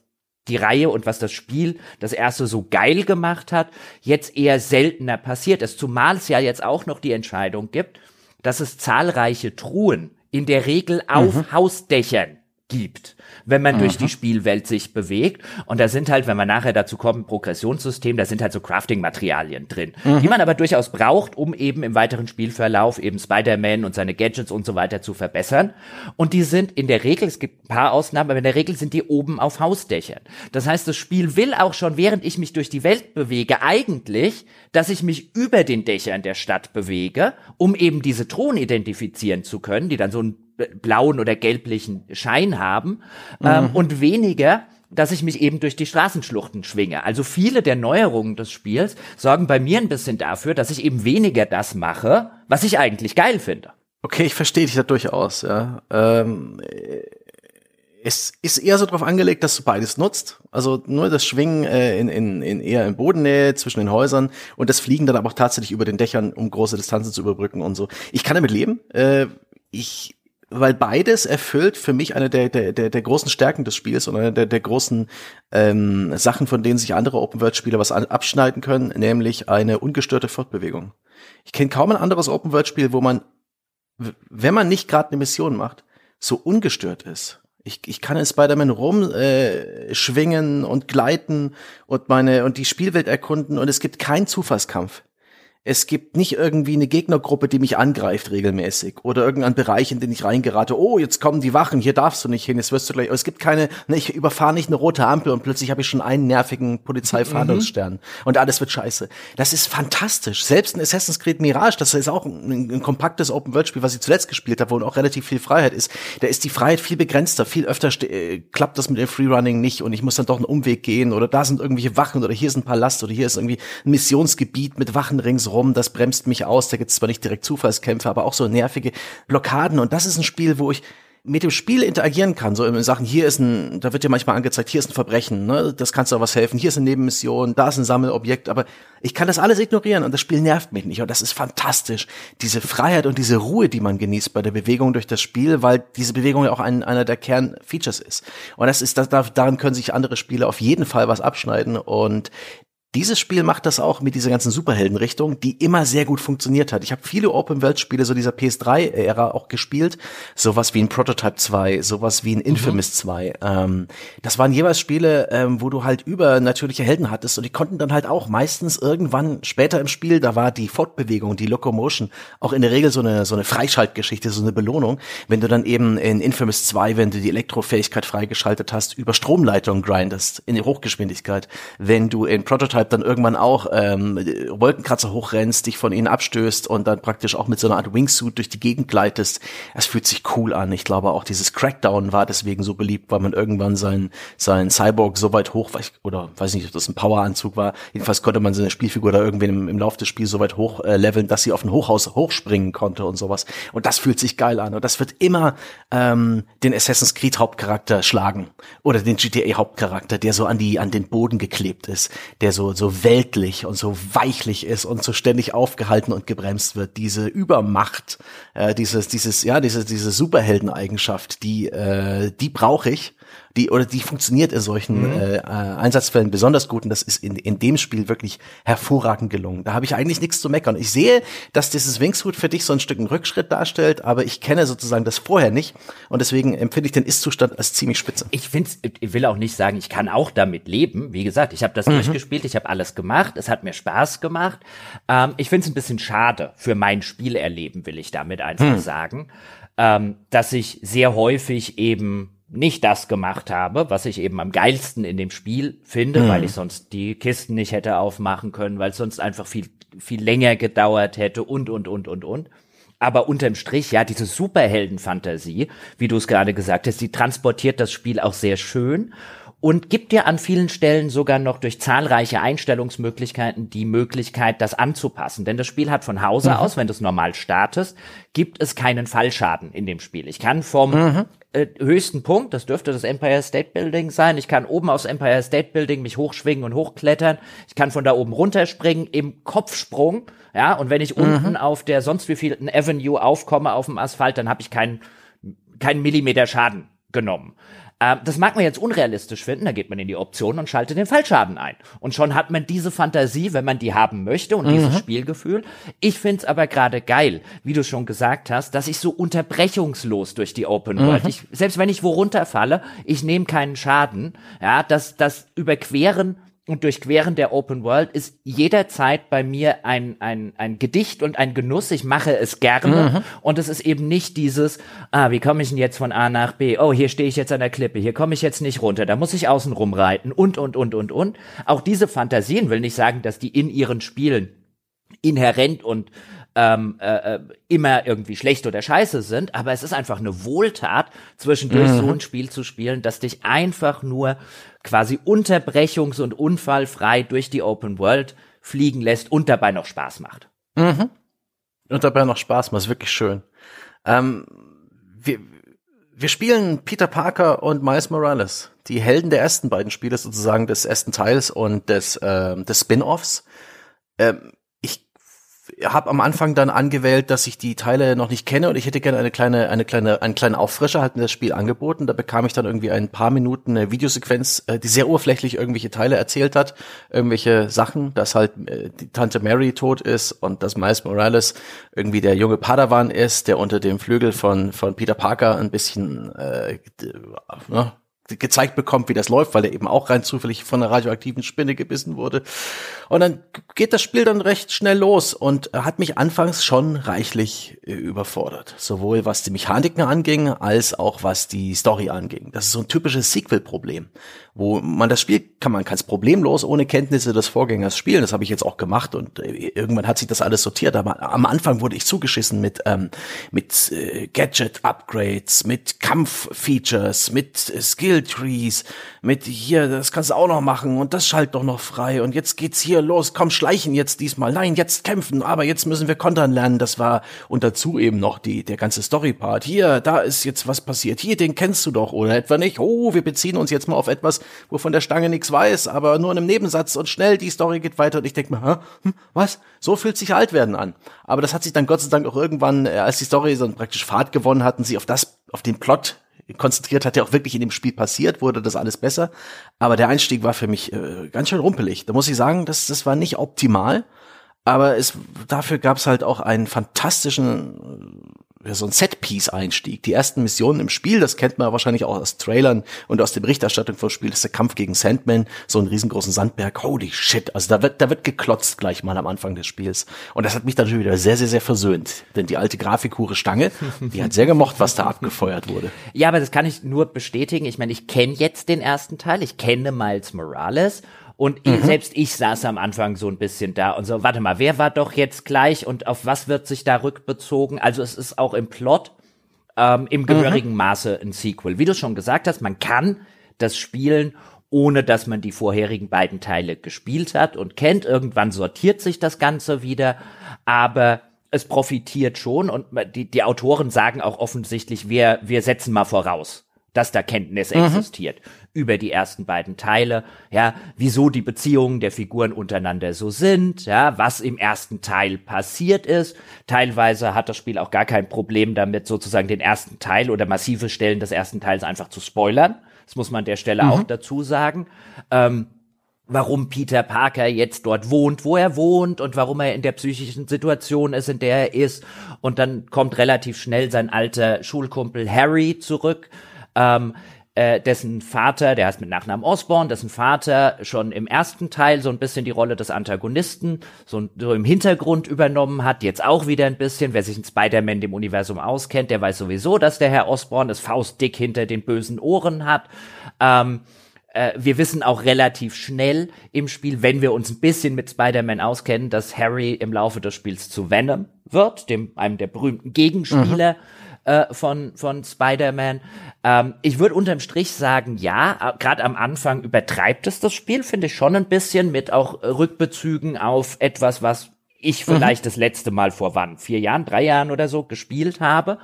die Reihe und was das Spiel das erste so geil gemacht hat, jetzt eher seltener passiert ist, zumal es ja jetzt auch noch die Entscheidung gibt, dass es zahlreiche Truhen in der Regel auf mhm. Hausdächern gibt, wenn man mhm. durch die Spielwelt sich bewegt. Und da sind halt, wenn man nachher dazu kommt, ein Progressionssystem, da sind halt so Crafting-Materialien drin, mhm. die man aber durchaus braucht, um eben im weiteren Spielverlauf eben Spider-Man und seine Gadgets und so weiter zu verbessern. Und die sind in der Regel, es gibt ein paar Ausnahmen, aber in der Regel sind die oben auf Hausdächern. Das heißt, das Spiel will auch schon, während ich mich durch die Welt bewege, eigentlich, dass ich mich über den Dächern der Stadt bewege, um eben diese Drohnen identifizieren zu können, die dann so ein blauen oder gelblichen Schein haben ähm, mhm. und weniger dass ich mich eben durch die Straßenschluchten schwinge. Also viele der Neuerungen des Spiels sorgen bei mir ein bisschen dafür, dass ich eben weniger das mache, was ich eigentlich geil finde. Okay, ich verstehe dich da durchaus, ja. Ähm, es ist eher so darauf angelegt, dass du beides nutzt. Also nur das Schwingen äh, in, in, in eher in Bodennähe zwischen den Häusern und das Fliegen dann aber auch tatsächlich über den Dächern, um große Distanzen zu überbrücken und so. Ich kann damit leben. Äh, ich weil beides erfüllt für mich eine der, der, der, der großen Stärken des Spiels und eine der, der großen ähm, Sachen, von denen sich andere Open-World-Spiele was abschneiden können, nämlich eine ungestörte Fortbewegung. Ich kenne kaum ein anderes Open-World-Spiel, wo man, wenn man nicht gerade eine Mission macht, so ungestört ist. Ich, ich kann in Spider-Man rumschwingen äh, und gleiten und meine und die Spielwelt erkunden und es gibt keinen Zufallskampf es gibt nicht irgendwie eine Gegnergruppe, die mich angreift regelmäßig oder irgendein Bereich, in den ich reingerate. Oh, jetzt kommen die Wachen, hier darfst du nicht hin, jetzt wirst du gleich. Es gibt keine, ne, ich überfahre nicht eine rote Ampel und plötzlich habe ich schon einen nervigen Polizeifahndungsstern mhm. und alles wird scheiße. Das ist fantastisch. Selbst ein Assassin's Creed Mirage, das ist auch ein, ein kompaktes Open-World-Spiel, was ich zuletzt gespielt habe, wo auch relativ viel Freiheit ist. Da ist die Freiheit viel begrenzter, viel öfter äh, klappt das mit dem Freerunning nicht und ich muss dann doch einen Umweg gehen oder da sind irgendwelche Wachen oder hier ist ein Palast oder hier ist irgendwie ein Missionsgebiet mit Wachen ringsrum rum, das bremst mich aus. Da gibt es zwar nicht direkt Zufallskämpfe, aber auch so nervige Blockaden. Und das ist ein Spiel, wo ich mit dem Spiel interagieren kann, so in Sachen, hier ist ein, da wird dir manchmal angezeigt, hier ist ein Verbrechen, ne, das kannst du auch was helfen, hier ist eine Nebenmission, da ist ein Sammelobjekt, aber ich kann das alles ignorieren und das Spiel nervt mich nicht und das ist fantastisch. Diese Freiheit und diese Ruhe, die man genießt bei der Bewegung durch das Spiel, weil diese Bewegung ja auch ein, einer der Kernfeatures ist. Und das ist, das, daran können sich andere Spiele auf jeden Fall was abschneiden und dieses Spiel macht das auch mit dieser ganzen Superhelden-Richtung, die immer sehr gut funktioniert hat. Ich habe viele Open-World-Spiele so dieser PS3-Ära auch gespielt. Sowas wie ein Prototype 2, sowas wie ein Infamous mhm. 2. Ähm, das waren jeweils Spiele, ähm, wo du halt übernatürliche Helden hattest und die konnten dann halt auch meistens irgendwann später im Spiel, da war die Fortbewegung, die Locomotion auch in der Regel so eine, so eine Freischaltgeschichte, so eine Belohnung. Wenn du dann eben in Infamous 2, wenn du die Elektrofähigkeit freigeschaltet hast, über Stromleitungen grindest in die Hochgeschwindigkeit. Wenn du in Prototype Prototype dann irgendwann auch ähm, Wolkenkratzer hochrennst, dich von ihnen abstößt und dann praktisch auch mit so einer Art Wingsuit durch die Gegend gleitest. Es fühlt sich cool an. Ich glaube auch dieses Crackdown war deswegen so beliebt, weil man irgendwann sein sein Cyborg so weit hoch, oder weiß nicht, ob das ein Poweranzug war. Jedenfalls konnte man seine Spielfigur da irgendwie im, im Laufe des Spiels so weit hoch äh, leveln, dass sie auf ein Hochhaus hochspringen konnte und sowas. Und das fühlt sich geil an. Und das wird immer ähm, den Assassin's Creed Hauptcharakter schlagen oder den GTA Hauptcharakter, der so an die an den Boden geklebt ist, der so so, weltlich und so weichlich ist und so ständig aufgehalten und gebremst wird. Diese Übermacht, äh, dieses, dieses, ja, diese, diese Superheldeneigenschaft, die, äh, die brauche ich die oder die funktioniert in solchen mhm. äh, Einsatzfällen besonders gut und das ist in, in dem Spiel wirklich hervorragend gelungen. Da habe ich eigentlich nichts zu meckern. Ich sehe, dass dieses Wingsuit für dich so ein Stück einen Rückschritt darstellt, aber ich kenne sozusagen das vorher nicht und deswegen empfinde ich den Ist-Zustand als ziemlich spitze. Ich finde, ich will auch nicht sagen, ich kann auch damit leben. Wie gesagt, ich habe das mhm. durchgespielt, ich habe alles gemacht, es hat mir Spaß gemacht. Ähm, ich finde es ein bisschen schade für mein Spielerleben, will ich damit einfach mhm. sagen, ähm, dass ich sehr häufig eben nicht das gemacht habe, was ich eben am geilsten in dem Spiel finde, mhm. weil ich sonst die Kisten nicht hätte aufmachen können, weil es sonst einfach viel, viel länger gedauert hätte und, und, und, und, und. Aber unterm Strich, ja, diese Superheldenfantasie, wie du es gerade gesagt hast, die transportiert das Spiel auch sehr schön und gibt dir an vielen Stellen sogar noch durch zahlreiche Einstellungsmöglichkeiten die Möglichkeit, das anzupassen. Denn das Spiel hat von Hause mhm. aus, wenn du es normal startest, gibt es keinen Fallschaden in dem Spiel. Ich kann vom mhm. äh, höchsten Punkt, das dürfte das Empire State Building sein, ich kann oben aufs Empire State Building mich hochschwingen und hochklettern, ich kann von da oben runterspringen im Kopfsprung, ja, und wenn ich mhm. unten auf der sonst wievielten Avenue aufkomme auf dem Asphalt, dann habe ich keinen keinen Millimeter Schaden genommen. Ähm, das mag man jetzt unrealistisch finden, da geht man in die Option und schaltet den Fallschaden ein. Und schon hat man diese Fantasie, wenn man die haben möchte und mhm. dieses Spielgefühl. Ich find's aber gerade geil, wie du schon gesagt hast, dass ich so unterbrechungslos durch die Open World, mhm. ich, selbst wenn ich wo runterfalle, ich nehme keinen Schaden, ja, dass das Überqueren und Durchqueren der Open World ist jederzeit bei mir ein, ein, ein Gedicht und ein Genuss. Ich mache es gerne. Mhm. Und es ist eben nicht dieses, ah, wie komme ich denn jetzt von A nach B? Oh, hier stehe ich jetzt an der Klippe, hier komme ich jetzt nicht runter, da muss ich außen rumreiten und, und, und, und, und. Auch diese Fantasien will nicht sagen, dass die in ihren Spielen inhärent und ähm, äh, äh, immer irgendwie schlecht oder scheiße sind, aber es ist einfach eine Wohltat, zwischendurch mhm. so ein Spiel zu spielen, das dich einfach nur quasi unterbrechungs- und unfallfrei durch die Open World fliegen lässt und dabei noch Spaß macht. Mhm. Und dabei noch Spaß macht, ist wirklich schön. Ähm, wir, wir spielen Peter Parker und Miles Morales, die Helden der ersten beiden Spiele sozusagen des ersten Teils und des, äh, des Spin-offs. Ähm, habe am Anfang dann angewählt, dass ich die Teile noch nicht kenne und ich hätte gerne eine kleine, eine kleine, einen kleinen Auffrischer halt in das Spiel angeboten. Da bekam ich dann irgendwie ein paar Minuten eine Videosequenz, äh, die sehr oberflächlich irgendwelche Teile erzählt hat, irgendwelche Sachen, dass halt äh, die Tante Mary tot ist und dass Miles Morales irgendwie der junge Padawan ist, der unter dem Flügel von von Peter Parker ein bisschen äh, ne, gezeigt bekommt, wie das läuft, weil er eben auch rein zufällig von einer radioaktiven Spinne gebissen wurde. Und dann geht das Spiel dann recht schnell los und hat mich anfangs schon reichlich äh, überfordert. Sowohl was die Mechaniken anging, als auch was die Story anging. Das ist so ein typisches Sequel-Problem, wo man das Spiel kann man ganz problemlos ohne Kenntnisse des Vorgängers spielen. Das habe ich jetzt auch gemacht und äh, irgendwann hat sich das alles sortiert. Aber am Anfang wurde ich zugeschissen mit ähm, mit äh, Gadget-Upgrades, mit Kampf-Features, mit äh, Skill-Trees, mit hier, das kannst du auch noch machen und das schalt doch noch frei und jetzt geht's hier los, komm schleichen jetzt diesmal, nein, jetzt kämpfen, aber jetzt müssen wir kontern lernen, das war und dazu eben noch die, der ganze Story-Part, hier, da ist jetzt was passiert, hier, den kennst du doch oder etwa nicht, oh, wir beziehen uns jetzt mal auf etwas, wovon der Stange nichts weiß, aber nur in einem Nebensatz und schnell, die Story geht weiter und ich denk mir, Hä? Hm, was, so fühlt sich alt werden an, aber das hat sich dann Gott sei Dank auch irgendwann, äh, als die Story so praktisch Fahrt gewonnen hatten, sie auf das, auf den Plot konzentriert hat, der auch wirklich in dem Spiel passiert, wurde das alles besser. Aber der Einstieg war für mich äh, ganz schön rumpelig. Da muss ich sagen, das, das war nicht optimal. Aber es, dafür gab es halt auch einen fantastischen so ein Set-Piece-Einstieg. Die ersten Missionen im Spiel, das kennt man wahrscheinlich auch aus Trailern und aus der Berichterstattung vom Spiel, ist der Kampf gegen Sandman, so einen riesengroßen Sandberg. Holy shit. Also da wird, da wird geklotzt gleich mal am Anfang des Spiels. Und das hat mich dann wieder sehr, sehr, sehr versöhnt. Denn die alte Grafikhure Stange, die hat sehr gemocht, was da abgefeuert wurde. Ja, aber das kann ich nur bestätigen. Ich meine, ich kenne jetzt den ersten Teil. Ich kenne Miles Morales. Und mhm. selbst ich saß am Anfang so ein bisschen da und so, warte mal, wer war doch jetzt gleich und auf was wird sich da rückbezogen? Also es ist auch im Plot ähm, im gehörigen mhm. Maße ein Sequel. Wie du schon gesagt hast, man kann das spielen, ohne dass man die vorherigen beiden Teile gespielt hat und kennt. Irgendwann sortiert sich das Ganze wieder, aber es profitiert schon und die, die Autoren sagen auch offensichtlich, wir, wir setzen mal voraus dass da Kenntnis mhm. existiert über die ersten beiden Teile, ja, wieso die Beziehungen der Figuren untereinander so sind, ja, was im ersten Teil passiert ist. Teilweise hat das Spiel auch gar kein Problem damit, sozusagen den ersten Teil oder massive Stellen des ersten Teils einfach zu spoilern. Das muss man an der Stelle mhm. auch dazu sagen. Ähm, warum Peter Parker jetzt dort wohnt, wo er wohnt und warum er in der psychischen Situation ist, in der er ist. Und dann kommt relativ schnell sein alter Schulkumpel Harry zurück ähm, äh, dessen Vater, der heißt mit Nachnamen Osborne, dessen Vater schon im ersten Teil so ein bisschen die Rolle des Antagonisten so, so im Hintergrund übernommen hat, jetzt auch wieder ein bisschen, wer sich in Spider-Man dem Universum auskennt, der weiß sowieso, dass der Herr Osborne das Faustdick hinter den bösen Ohren hat. Ähm, äh, wir wissen auch relativ schnell im Spiel, wenn wir uns ein bisschen mit Spider-Man auskennen, dass Harry im Laufe des Spiels zu Venom wird, dem einem der berühmten Gegenspieler. Mhm äh, von, von Spider-Man. Ähm, ich würde unterm Strich sagen, ja, gerade am Anfang übertreibt es das Spiel, finde ich schon ein bisschen, mit auch Rückbezügen auf etwas, was ich mhm. vielleicht mhm. das letzte Mal vor wann, vier Jahren, drei Jahren oder so gespielt habe.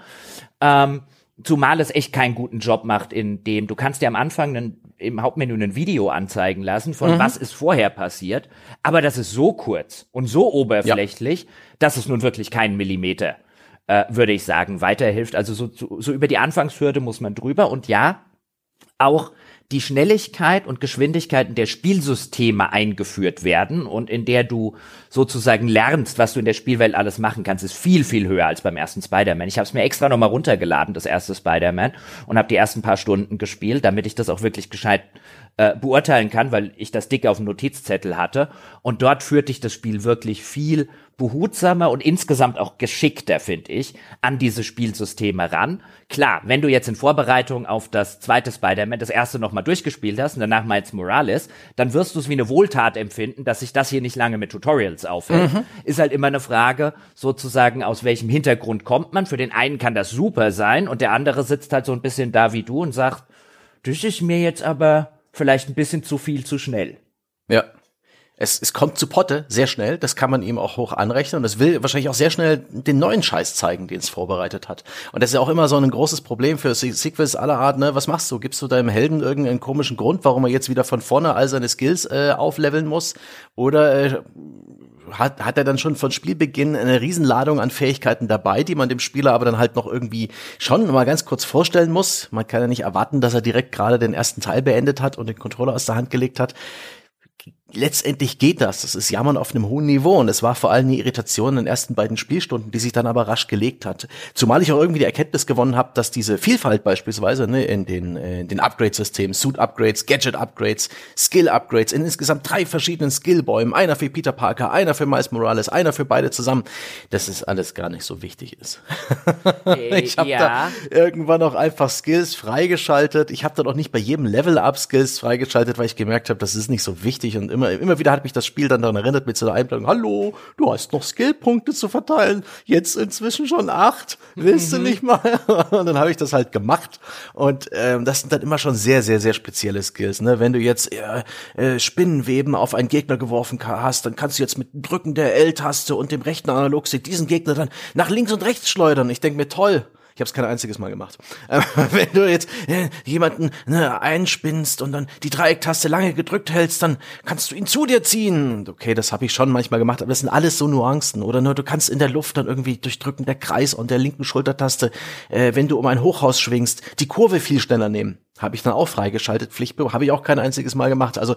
Ähm, zumal es echt keinen guten Job macht, in dem du kannst dir am Anfang einen, im Hauptmenü ein Video anzeigen lassen von mhm. was ist vorher passiert, aber das ist so kurz und so oberflächlich, ja. dass es nun wirklich keinen Millimeter äh, würde ich sagen, weiterhilft. Also so, so, so über die Anfangshürde muss man drüber. Und ja, auch die Schnelligkeit und Geschwindigkeiten der Spielsysteme eingeführt werden und in der du sozusagen lernst, was du in der Spielwelt alles machen kannst, ist viel, viel höher als beim ersten Spider-Man. Ich habe es mir extra nochmal runtergeladen, das erste Spider-Man, und habe die ersten paar Stunden gespielt, damit ich das auch wirklich gescheit äh, beurteilen kann, weil ich das dick auf dem Notizzettel hatte. Und dort führt dich das Spiel wirklich viel behutsamer und insgesamt auch geschickter, finde ich, an diese Spielsysteme ran. Klar, wenn du jetzt in Vorbereitung auf das zweite Spider-Man das erste nochmal durchgespielt hast und danach Miles Morales, dann wirst du es wie eine Wohltat empfinden, dass sich das hier nicht lange mit Tutorials aufhält. Mhm. Ist halt immer eine Frage, sozusagen, aus welchem Hintergrund kommt man. Für den einen kann das super sein und der andere sitzt halt so ein bisschen da wie du und sagt, das ist mir jetzt aber vielleicht ein bisschen zu viel zu schnell. Ja. Es, es kommt zu Potte sehr schnell, das kann man ihm auch hoch anrechnen und es will wahrscheinlich auch sehr schnell den neuen Scheiß zeigen, den es vorbereitet hat. Und das ist ja auch immer so ein großes Problem für Sequels aller Art, ne? Was machst du? Gibst du deinem Helden irgendeinen komischen Grund, warum er jetzt wieder von vorne all seine Skills äh, aufleveln muss? Oder äh, hat, hat er dann schon von Spielbeginn eine Riesenladung an Fähigkeiten dabei, die man dem Spieler aber dann halt noch irgendwie schon mal ganz kurz vorstellen muss. Man kann ja nicht erwarten, dass er direkt gerade den ersten Teil beendet hat und den Controller aus der Hand gelegt hat letztendlich geht das. Das ist Jammern auf einem hohen Niveau und es war vor allem die Irritation in den ersten beiden Spielstunden, die sich dann aber rasch gelegt hat. Zumal ich auch irgendwie die Erkenntnis gewonnen habe, dass diese Vielfalt beispielsweise ne, in den, äh, in den Upgrade-Systemen, Suit-Upgrades, Gadget-Upgrades, Skill-Upgrades, in insgesamt drei verschiedenen Skill-Bäumen, einer für Peter Parker, einer für Miles Morales, einer für beide zusammen, dass es alles gar nicht so wichtig ist. Äh, ich habe ja. da irgendwann auch einfach Skills freigeschaltet. Ich habe dann auch nicht bei jedem Level-Up Skills freigeschaltet, weil ich gemerkt habe, das ist nicht so wichtig und immer immer, immer wieder hat mich das Spiel dann daran erinnert mit so einer Einblendung, hallo, du hast noch Skillpunkte zu verteilen, jetzt inzwischen schon acht, willst mhm. du nicht mal? Und dann habe ich das halt gemacht und ähm, das sind dann immer schon sehr, sehr, sehr spezielle Skills. Ne? Wenn du jetzt äh, äh, Spinnenweben auf einen Gegner geworfen hast, dann kannst du jetzt mit Drücken der L-Taste und dem rechten Analogstick diesen Gegner dann nach links und rechts schleudern. Ich denke mir, toll, ich habe es kein einziges Mal gemacht. Äh, wenn du jetzt äh, jemanden ne, einspinnst und dann die Dreiecktaste lange gedrückt hältst, dann kannst du ihn zu dir ziehen. Okay, das habe ich schon manchmal gemacht, aber das sind alles so Nuancen. Oder nur du kannst in der Luft dann irgendwie durch Drücken der Kreis und der linken Schultertaste, äh, wenn du um ein Hochhaus schwingst, die Kurve viel schneller nehmen. Habe ich dann auch freigeschaltet, Pflichtbe habe ich auch kein einziges Mal gemacht. Also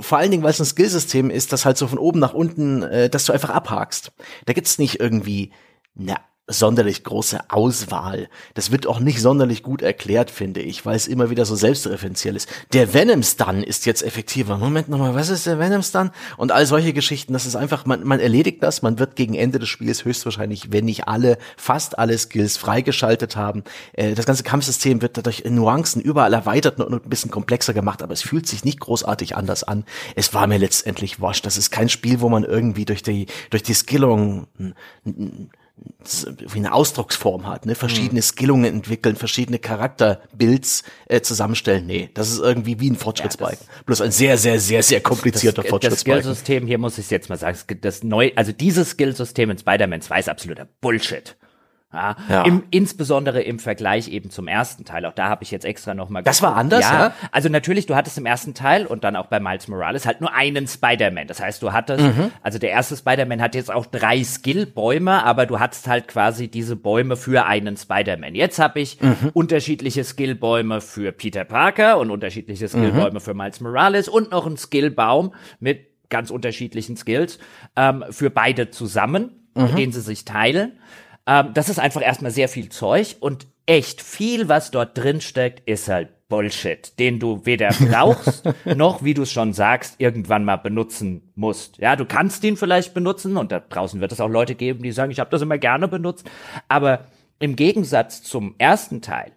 vor allen Dingen, weil es ein Skillsystem ist, das halt so von oben nach unten, äh, dass du einfach abhakst. Da gibt's nicht irgendwie eine sonderlich große Auswahl. Das wird auch nicht sonderlich gut erklärt, finde ich, weil es immer wieder so selbstreferenziell ist. Der Venom Stun ist jetzt effektiver. Moment nochmal, was ist der Venom Stun? Und all solche Geschichten, das ist einfach, man, man erledigt das, man wird gegen Ende des Spiels höchstwahrscheinlich, wenn nicht alle, fast alle Skills freigeschaltet haben. Äh, das ganze Kampfsystem wird dadurch in Nuancen überall erweitert und ein bisschen komplexer gemacht, aber es fühlt sich nicht großartig anders an. Es war mir letztendlich wurscht. Das ist kein Spiel, wo man irgendwie durch die, durch die Skillung wie eine Ausdrucksform hat, ne? verschiedene mhm. Skillungen entwickeln, verschiedene Charakterbuilds äh, zusammenstellen. Nee, das ist irgendwie wie ein Fortschrittsbalken. Ja, Bloß ein sehr, sehr, sehr, sehr komplizierter das, Fortschrittsbalken. Das Skillsystem, hier muss ich jetzt mal sagen, das neu, also dieses Skillsystem in Spider-Man 2 ist absoluter Bullshit. Ja, ja. Im, insbesondere im Vergleich eben zum ersten Teil. Auch da habe ich jetzt extra noch mal. Das war anders, ja, ja. Also natürlich, du hattest im ersten Teil und dann auch bei Miles Morales halt nur einen Spider-Man. Das heißt, du hattest, mhm. also der erste Spider-Man hat jetzt auch drei Skill-Bäume, aber du hattest halt quasi diese Bäume für einen Spider-Man. Jetzt habe ich mhm. unterschiedliche Skill-Bäume für Peter Parker und unterschiedliche Skill-Bäume mhm. für Miles Morales und noch einen Skill-Baum mit ganz unterschiedlichen Skills ähm, für beide zusammen, mhm. den sie sich teilen. Ähm, das ist einfach erstmal sehr viel Zeug und echt viel, was dort drin steckt, ist halt Bullshit, den du weder brauchst, noch, wie du es schon sagst, irgendwann mal benutzen musst. Ja, du kannst ihn vielleicht benutzen und da draußen wird es auch Leute geben, die sagen, ich habe das immer gerne benutzt, aber im Gegensatz zum ersten Teil,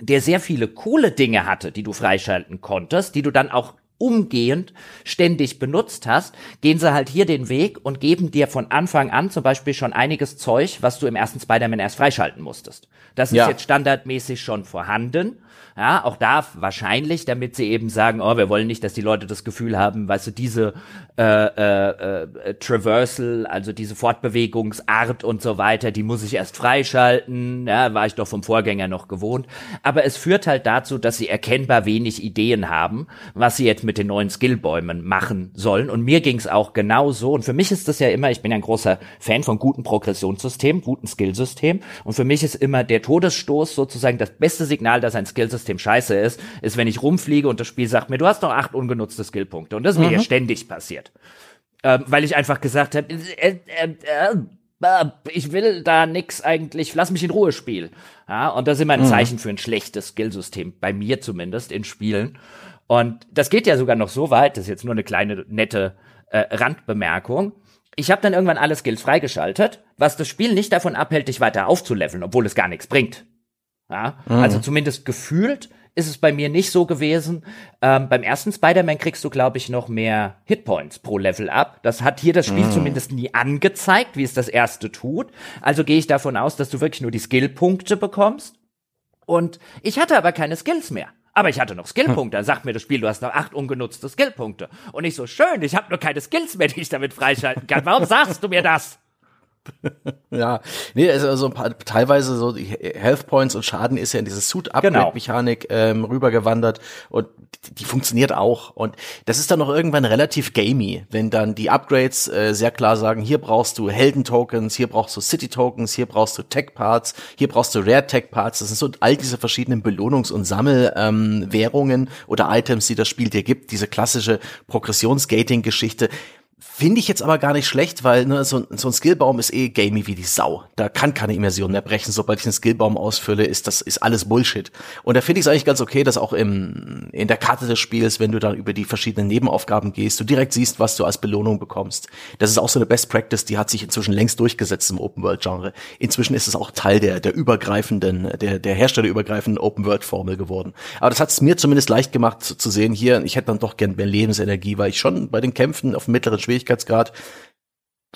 der sehr viele coole Dinge hatte, die du freischalten konntest, die du dann auch umgehend ständig benutzt hast, gehen sie halt hier den Weg und geben dir von Anfang an zum Beispiel schon einiges Zeug, was du im ersten Spider-Man erst freischalten musstest. Das ist ja. jetzt standardmäßig schon vorhanden ja, auch da wahrscheinlich, damit sie eben sagen, oh, wir wollen nicht, dass die Leute das Gefühl haben, weißt du, diese äh, äh, äh, Traversal, also diese Fortbewegungsart und so weiter, die muss ich erst freischalten. Ja, war ich doch vom Vorgänger noch gewohnt. Aber es führt halt dazu, dass sie erkennbar wenig Ideen haben, was sie jetzt mit den neuen Skillbäumen machen sollen. Und mir ging's auch genau so. Und für mich ist das ja immer, ich bin ja ein großer Fan von guten Progressionssystemen, guten Skillsystemen. Und für mich ist immer der Todesstoß sozusagen das beste Signal, dass ein Skill Skillsystem scheiße ist, ist, wenn ich rumfliege und das Spiel sagt mir, du hast noch acht ungenutzte Skillpunkte. Und das ist mir mhm. ja ständig passiert. Ähm, weil ich einfach gesagt habe, äh, äh, äh, ich will da nix eigentlich, lass mich in Ruhe spielen. Ja, und das ist immer ein mhm. Zeichen für ein schlechtes Skillsystem, bei mir zumindest in Spielen. Und das geht ja sogar noch so weit, das ist jetzt nur eine kleine nette äh, Randbemerkung. Ich habe dann irgendwann alle Skills freigeschaltet, was das Spiel nicht davon abhält, dich weiter aufzuleveln, obwohl es gar nichts bringt. Ja, mhm. also zumindest gefühlt ist es bei mir nicht so gewesen. Ähm, beim ersten Spider-Man kriegst du, glaube ich, noch mehr Hitpoints pro Level up. Das hat hier das Spiel mm. zumindest nie angezeigt, wie es das erste tut. Also gehe ich davon aus, dass du wirklich nur die Skill-Punkte bekommst. Und ich hatte aber keine Skills mehr. Aber ich hatte noch Skillpunkte. Dann sagt mir das Spiel, du hast noch acht ungenutzte Skillpunkte. Und ich so, schön, ich habe nur keine Skills mehr, die ich damit freischalten kann. Warum sagst du mir das? ja, nee, also, also teilweise so die Health Points und Schaden ist ja in diese Suit-Upgrade-Mechanik genau. ähm, rübergewandert und die, die, funktioniert auch. Und das ist dann noch irgendwann relativ gamey, wenn dann die Upgrades äh, sehr klar sagen, hier brauchst du Helden-Tokens, hier brauchst du City-Tokens, hier brauchst du Tech-Parts, hier brauchst du Rare-Tech-Parts. Das sind so all diese verschiedenen Belohnungs- und Sammelwährungen ähm, oder Items, die das Spiel dir gibt, diese klassische Progressions-Gating-Geschichte Finde ich jetzt aber gar nicht schlecht, weil ne, so, so ein Skillbaum ist eh gamey wie die Sau. Da kann keine Immersion mehr brechen. Sobald ich einen Skillbaum ausfülle, ist das ist alles Bullshit. Und da finde ich es eigentlich ganz okay, dass auch im, in der Karte des Spiels, wenn du dann über die verschiedenen Nebenaufgaben gehst, du direkt siehst, was du als Belohnung bekommst. Das ist auch so eine Best Practice, die hat sich inzwischen längst durchgesetzt im Open World Genre. Inzwischen ist es auch Teil der der übergreifenden, der der herstellerübergreifenden Open World Formel geworden. Aber das hat es mir zumindest leicht gemacht zu, zu sehen hier. Ich hätte dann doch gern mehr Lebensenergie, weil ich schon bei den Kämpfen auf mittleren Schwierigkeitsgrad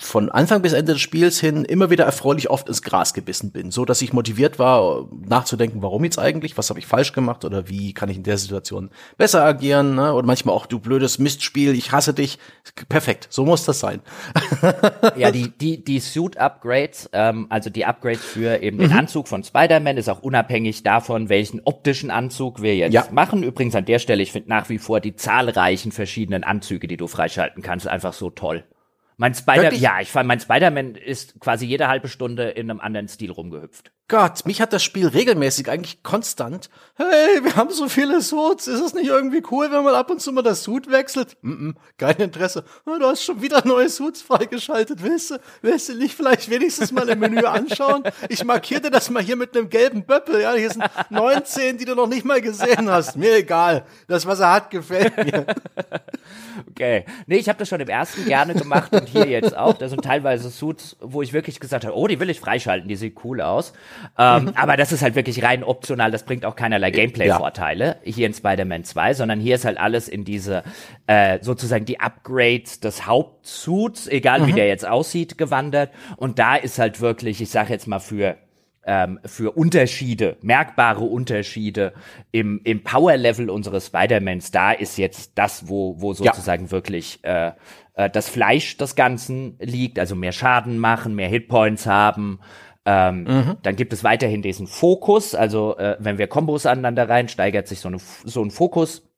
von Anfang bis Ende des Spiels hin immer wieder erfreulich oft ins Gras gebissen bin, so dass ich motiviert war, nachzudenken, warum jetzt eigentlich, was habe ich falsch gemacht oder wie kann ich in der Situation besser agieren, ne? Und manchmal auch du blödes Mistspiel, ich hasse dich. Perfekt, so muss das sein. ja, die die die Suit Upgrades, ähm, also die Upgrades für eben den mhm. Anzug von Spider-Man ist auch unabhängig davon, welchen optischen Anzug wir jetzt ja. machen. Übrigens an der Stelle, ich finde nach wie vor die zahlreichen verschiedenen Anzüge, die du freischalten kannst, einfach so toll. Mein Spider, ja, ich fand, mein Spider-Man ist quasi jede halbe Stunde in einem anderen Stil rumgehüpft. Gott, mich hat das Spiel regelmäßig, eigentlich konstant. Hey, wir haben so viele Suits. Ist es nicht irgendwie cool, wenn man ab und zu mal das Suit wechselt? Mm -mm, kein Interesse. Ah, du hast schon wieder neue Suits freigeschaltet. Willst du, willst du nicht vielleicht wenigstens mal im Menü anschauen? Ich markierte das mal hier mit einem gelben Böppel. Ja, hier sind 19, die du noch nicht mal gesehen hast. Mir egal. Das, was er hat, gefällt mir. Okay. Nee, ich habe das schon im ersten gerne gemacht und hier jetzt auch. Da sind teilweise Suits, wo ich wirklich gesagt habe, oh, die will ich freischalten, die sieht cool aus. Ähm, aber das ist halt wirklich rein optional, das bringt auch keinerlei Gameplay-Vorteile ja. hier in Spider-Man 2, sondern hier ist halt alles in diese äh, sozusagen die Upgrades des Hauptsuits, egal mhm. wie der jetzt aussieht, gewandert. Und da ist halt wirklich, ich sage jetzt mal für ähm, für Unterschiede, merkbare Unterschiede im, im Power-Level unseres Spider-Mans, da ist jetzt das, wo, wo sozusagen ja. wirklich äh, äh, das Fleisch des Ganzen liegt, also mehr Schaden machen, mehr Hitpoints haben, ähm, mhm. Dann gibt es weiterhin diesen Fokus, also äh, wenn wir Kombos aneinander rein, steigert sich so, eine, so ein Fokus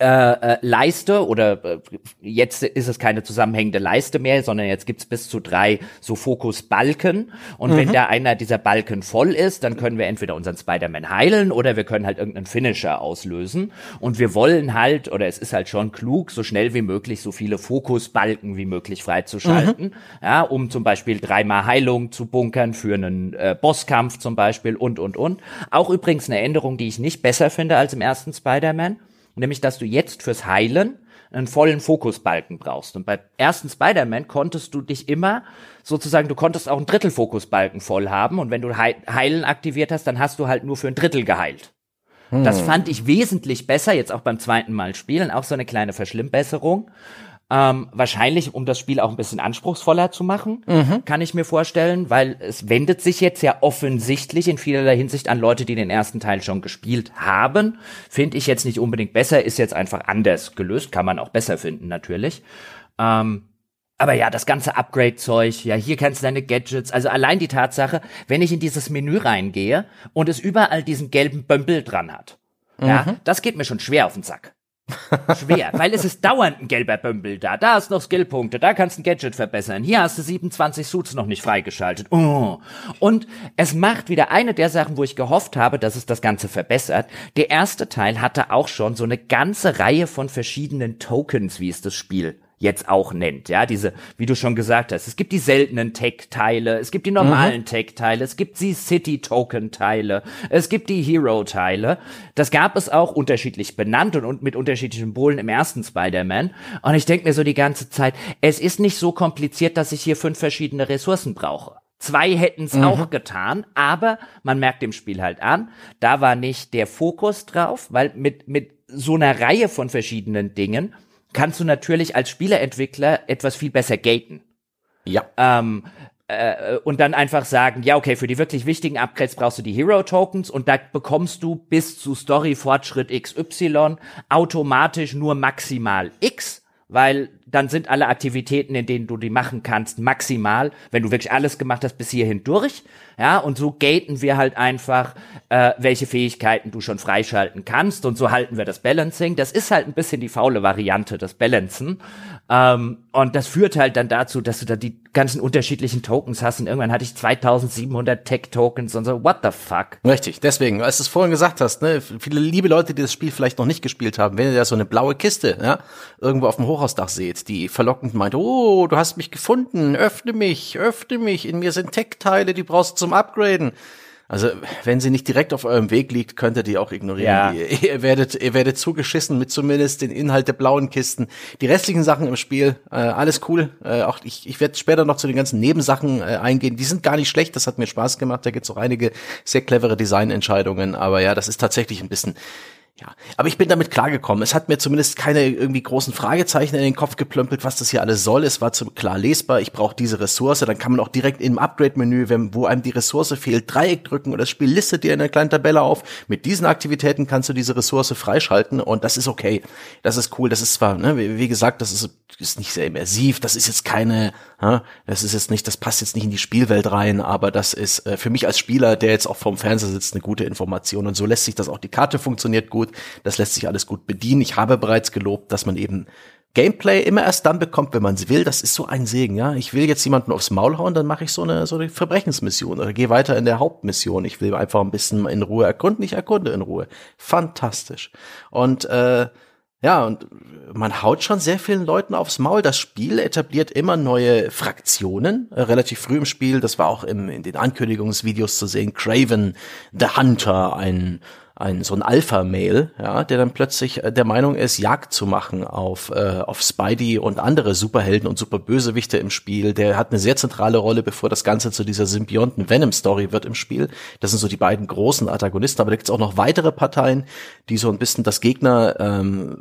äh, äh, Leiste oder äh, jetzt ist es keine zusammenhängende Leiste mehr, sondern jetzt gibt's bis zu drei so Fokusbalken und mhm. wenn da einer dieser Balken voll ist, dann können wir entweder unseren Spider-Man heilen oder wir können halt irgendeinen Finisher auslösen und wir wollen halt oder es ist halt schon klug, so schnell wie möglich so viele Fokusbalken wie möglich freizuschalten, mhm. ja, um zum Beispiel dreimal Heilung zu bunkern für einen äh, Bosskampf zum Beispiel und und und. Auch übrigens eine Änderung, die ich nicht besser finde als im ersten Spider-Man nämlich dass du jetzt fürs Heilen einen vollen Fokusbalken brauchst. Und bei ersten Spider-Man konntest du dich immer sozusagen, du konntest auch einen Drittel Fokusbalken voll haben und wenn du Heilen aktiviert hast, dann hast du halt nur für ein Drittel geheilt. Hm. Das fand ich wesentlich besser, jetzt auch beim zweiten Mal spielen, auch so eine kleine Verschlimmbesserung. Ähm, wahrscheinlich, um das Spiel auch ein bisschen anspruchsvoller zu machen, mhm. kann ich mir vorstellen, weil es wendet sich jetzt ja offensichtlich in vielerlei Hinsicht an Leute, die den ersten Teil schon gespielt haben. Finde ich jetzt nicht unbedingt besser, ist jetzt einfach anders gelöst, kann man auch besser finden natürlich. Ähm, aber ja, das ganze Upgrade-Zeug, ja, hier kennst du deine Gadgets. Also allein die Tatsache, wenn ich in dieses Menü reingehe und es überall diesen gelben Bömpel dran hat, mhm. ja, das geht mir schon schwer auf den Sack. Schwer, weil es ist dauernd ein gelber Bömbel da. Da hast noch Skillpunkte, da kannst du ein Gadget verbessern. Hier hast du 27 Suits noch nicht freigeschaltet. Oh. Und es macht wieder eine der Sachen, wo ich gehofft habe, dass es das Ganze verbessert. Der erste Teil hatte auch schon so eine ganze Reihe von verschiedenen Tokens, wie es das Spiel jetzt auch nennt. Ja, diese, wie du schon gesagt hast, es gibt die seltenen Tech-Teile, es gibt die normalen mhm. Tech-Teile, es gibt die City-Token-Teile, es gibt die Hero-Teile. Das gab es auch unterschiedlich benannt und, und mit unterschiedlichen Symbolen im ersten Spider-Man. Und ich denke mir so die ganze Zeit, es ist nicht so kompliziert, dass ich hier fünf verschiedene Ressourcen brauche. Zwei hätten es mhm. auch getan, aber man merkt dem Spiel halt an, da war nicht der Fokus drauf, weil mit, mit so einer Reihe von verschiedenen Dingen kannst du natürlich als Spieleentwickler etwas viel besser gaten. Ja. Ähm, äh, und dann einfach sagen, ja, okay, für die wirklich wichtigen Upgrades brauchst du die Hero Tokens und da bekommst du bis zu Story Fortschritt XY automatisch nur maximal X, weil dann sind alle Aktivitäten, in denen du die machen kannst, maximal, wenn du wirklich alles gemacht hast bis hierhin durch. Ja, und so gaten wir halt einfach, äh, welche Fähigkeiten du schon freischalten kannst und so halten wir das Balancing. Das ist halt ein bisschen die faule Variante, das Balancen. Ähm, und das führt halt dann dazu, dass du da die ganzen unterschiedlichen Tokens hast und irgendwann hatte ich 2700 Tech-Tokens und so, what the fuck? Richtig, deswegen, als du es vorhin gesagt hast, ne, viele liebe Leute, die das Spiel vielleicht noch nicht gespielt haben, wenn ihr da so eine blaue Kiste, ja, irgendwo auf dem Hochhausdach seht, die verlockend meint, oh, du hast mich gefunden, öffne mich, öffne mich, in mir sind Tech-Teile, die brauchst du zum Upgraden. Also, wenn sie nicht direkt auf eurem Weg liegt, könnt ihr die auch ignorieren. Ja. Ihr, ihr, werdet, ihr werdet zugeschissen mit zumindest den Inhalt der blauen Kisten. Die restlichen Sachen im Spiel, äh, alles cool. Äh, auch ich, ich werde später noch zu den ganzen Nebensachen äh, eingehen. Die sind gar nicht schlecht. Das hat mir Spaß gemacht. Da gibt's auch einige sehr clevere Designentscheidungen. Aber ja, das ist tatsächlich ein bisschen ja, aber ich bin damit klargekommen. Es hat mir zumindest keine irgendwie großen Fragezeichen in den Kopf geplömpelt, was das hier alles soll. Es war zu klar lesbar. Ich brauche diese Ressource. Dann kann man auch direkt im Upgrade-Menü, wo einem die Ressource fehlt, Dreieck drücken und das Spiel listet dir in einer kleinen Tabelle auf. Mit diesen Aktivitäten kannst du diese Ressource freischalten und das ist okay. Das ist cool. Das ist zwar, ne, wie, wie gesagt, das ist, ist nicht sehr immersiv. Das ist jetzt keine, das ist jetzt nicht, das passt jetzt nicht in die Spielwelt rein, aber das ist äh, für mich als Spieler, der jetzt auch vorm Fernseher sitzt, eine gute Information und so lässt sich das auch. Die Karte funktioniert gut. Das lässt sich alles gut bedienen. Ich habe bereits gelobt, dass man eben Gameplay immer erst dann bekommt, wenn man es will. Das ist so ein Segen, ja. Ich will jetzt jemanden aufs Maul hauen, dann mache ich so eine so eine Verbrechensmission oder gehe weiter in der Hauptmission. Ich will einfach ein bisschen in Ruhe erkunden. Ich erkunde in Ruhe. Fantastisch. Und äh, ja, und man haut schon sehr vielen Leuten aufs Maul. Das Spiel etabliert immer neue Fraktionen. Äh, relativ früh im Spiel, das war auch im, in den Ankündigungsvideos zu sehen, Craven the Hunter, ein ein so ein Alpha-Mail, ja, der dann plötzlich äh, der Meinung ist, Jagd zu machen auf äh, auf Spidey und andere Superhelden und Superbösewichte im Spiel. Der hat eine sehr zentrale Rolle, bevor das Ganze zu dieser Symbionten Venom Story wird im Spiel. Das sind so die beiden großen Antagonisten, aber da gibt's auch noch weitere Parteien, die so ein bisschen das Gegner ähm,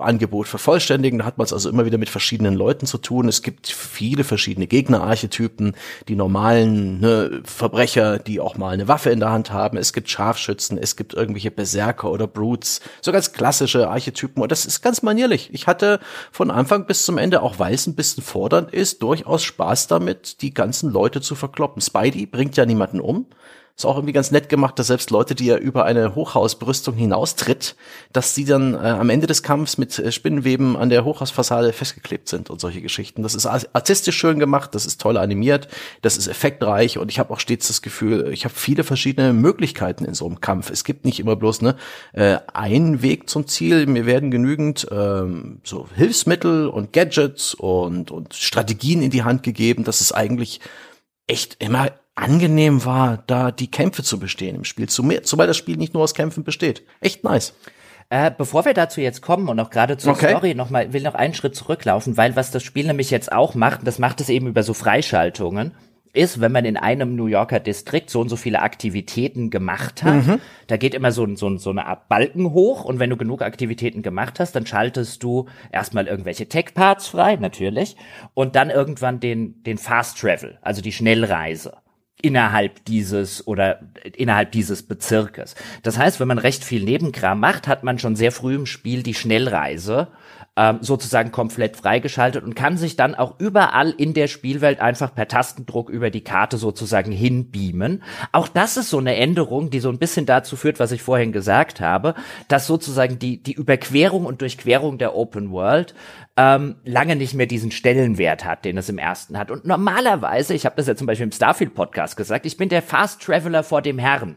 Angebot vervollständigen. Da hat man es also immer wieder mit verschiedenen Leuten zu tun. Es gibt viele verschiedene Gegnerarchetypen, die normalen ne, Verbrecher, die auch mal eine Waffe in der Hand haben. Es gibt Scharfschützen, es gibt irgendwelche Berserker oder Brutes, so ganz klassische Archetypen. Und das ist ganz manierlich. Ich hatte von Anfang bis zum Ende, auch weil es ein bisschen fordernd ist, durchaus Spaß damit, die ganzen Leute zu verkloppen. Spidey bringt ja niemanden um. Ist auch irgendwie ganz nett gemacht, dass selbst Leute, die ja über eine Hochhausbrüstung hinaustritt, dass sie dann äh, am Ende des Kampfs mit äh, Spinnenweben an der Hochhausfassade festgeklebt sind und solche Geschichten. Das ist artistisch schön gemacht, das ist toll animiert, das ist effektreich und ich habe auch stets das Gefühl, ich habe viele verschiedene Möglichkeiten in so einem Kampf. Es gibt nicht immer bloß ne äh, einen Weg zum Ziel. Mir werden genügend ähm, so Hilfsmittel und Gadgets und und Strategien in die Hand gegeben. Das ist eigentlich echt immer angenehm war, da die Kämpfe zu bestehen im Spiel, zumal das Spiel nicht nur aus Kämpfen besteht. Echt nice. Äh, bevor wir dazu jetzt kommen und auch gerade zur okay. Story noch mal, will noch einen Schritt zurücklaufen, weil was das Spiel nämlich jetzt auch macht, das macht es eben über so Freischaltungen, ist, wenn man in einem New Yorker Distrikt so und so viele Aktivitäten gemacht hat, mhm. da geht immer so, so, so eine Art Balken hoch und wenn du genug Aktivitäten gemacht hast, dann schaltest du erstmal irgendwelche Tech-Parts frei, natürlich, und dann irgendwann den, den Fast Travel, also die Schnellreise innerhalb dieses oder innerhalb dieses Bezirkes. Das heißt, wenn man recht viel Nebenkram macht, hat man schon sehr früh im Spiel die Schnellreise ähm, sozusagen komplett freigeschaltet und kann sich dann auch überall in der Spielwelt einfach per Tastendruck über die Karte sozusagen hinbeamen. Auch das ist so eine Änderung, die so ein bisschen dazu führt, was ich vorhin gesagt habe, dass sozusagen die, die Überquerung und Durchquerung der Open World ähm, lange nicht mehr diesen Stellenwert hat, den es im ersten hat. Und normalerweise, ich habe das ja zum Beispiel im Starfield Podcast gesagt, ich bin der Fast Traveler vor dem Herrn.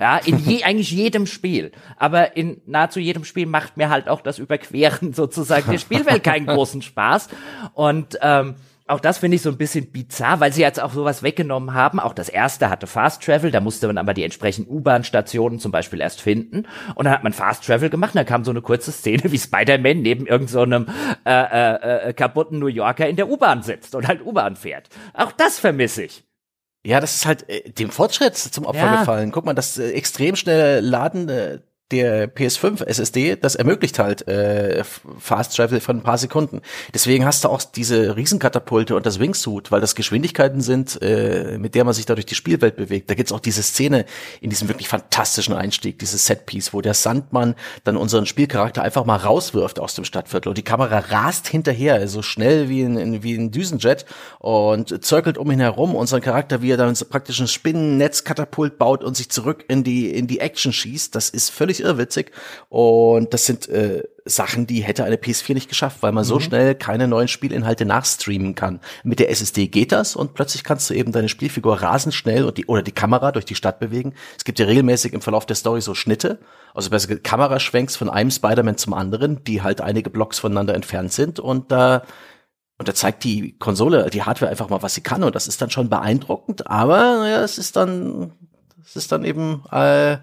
Ja, in je, eigentlich jedem Spiel. Aber in nahezu jedem Spiel macht mir halt auch das Überqueren sozusagen der Spielwelt keinen großen Spaß. Und ähm, auch das finde ich so ein bisschen bizarr, weil sie jetzt auch sowas weggenommen haben. Auch das erste hatte Fast Travel, da musste man aber die entsprechenden U-Bahn-Stationen zum Beispiel erst finden. Und dann hat man Fast Travel gemacht und dann kam so eine kurze Szene, wie Spider-Man neben irgendeinem so äh, äh, äh, kaputten New Yorker in der U-Bahn sitzt und halt U-Bahn fährt. Auch das vermisse ich. Ja, das ist halt äh, dem Fortschritt zum Opfer ja. gefallen. Guck mal, das äh, extrem schnelle Laden äh, der PS5 SSD, das ermöglicht halt äh, Fast Travel von ein paar Sekunden. Deswegen hast du auch diese Riesenkatapulte und das Wingsuit, weil das Geschwindigkeiten sind, äh, mit der man sich da durch die Spielwelt bewegt. Da gibt's auch diese Szene in diesem wirklich fantastischen Einstieg, dieses Setpiece, wo der Sandmann dann unseren Spielcharakter einfach mal rauswirft aus dem Stadtviertel und die Kamera rast hinterher, so schnell wie ein, wie ein Düsenjet und zirkelt um ihn herum, unseren Charakter, wie er dann praktisch ein Spinnennetzkatapult baut und sich zurück in die, in die Action schießt. Das ist völlig irrwitzig. Und das sind äh, Sachen, die hätte eine PS4 nicht geschafft, weil man mhm. so schnell keine neuen Spielinhalte nachstreamen kann. Mit der SSD geht das und plötzlich kannst du eben deine Spielfigur rasend schnell und die, oder die Kamera durch die Stadt bewegen. Es gibt ja regelmäßig im Verlauf der Story so Schnitte, also besser Kameraschwenks von einem Spider-Man zum anderen, die halt einige Blocks voneinander entfernt sind und da und da zeigt die Konsole, die Hardware einfach mal, was sie kann und das ist dann schon beeindruckend, aber ja, es ist dann, es ist dann eben äh, äh,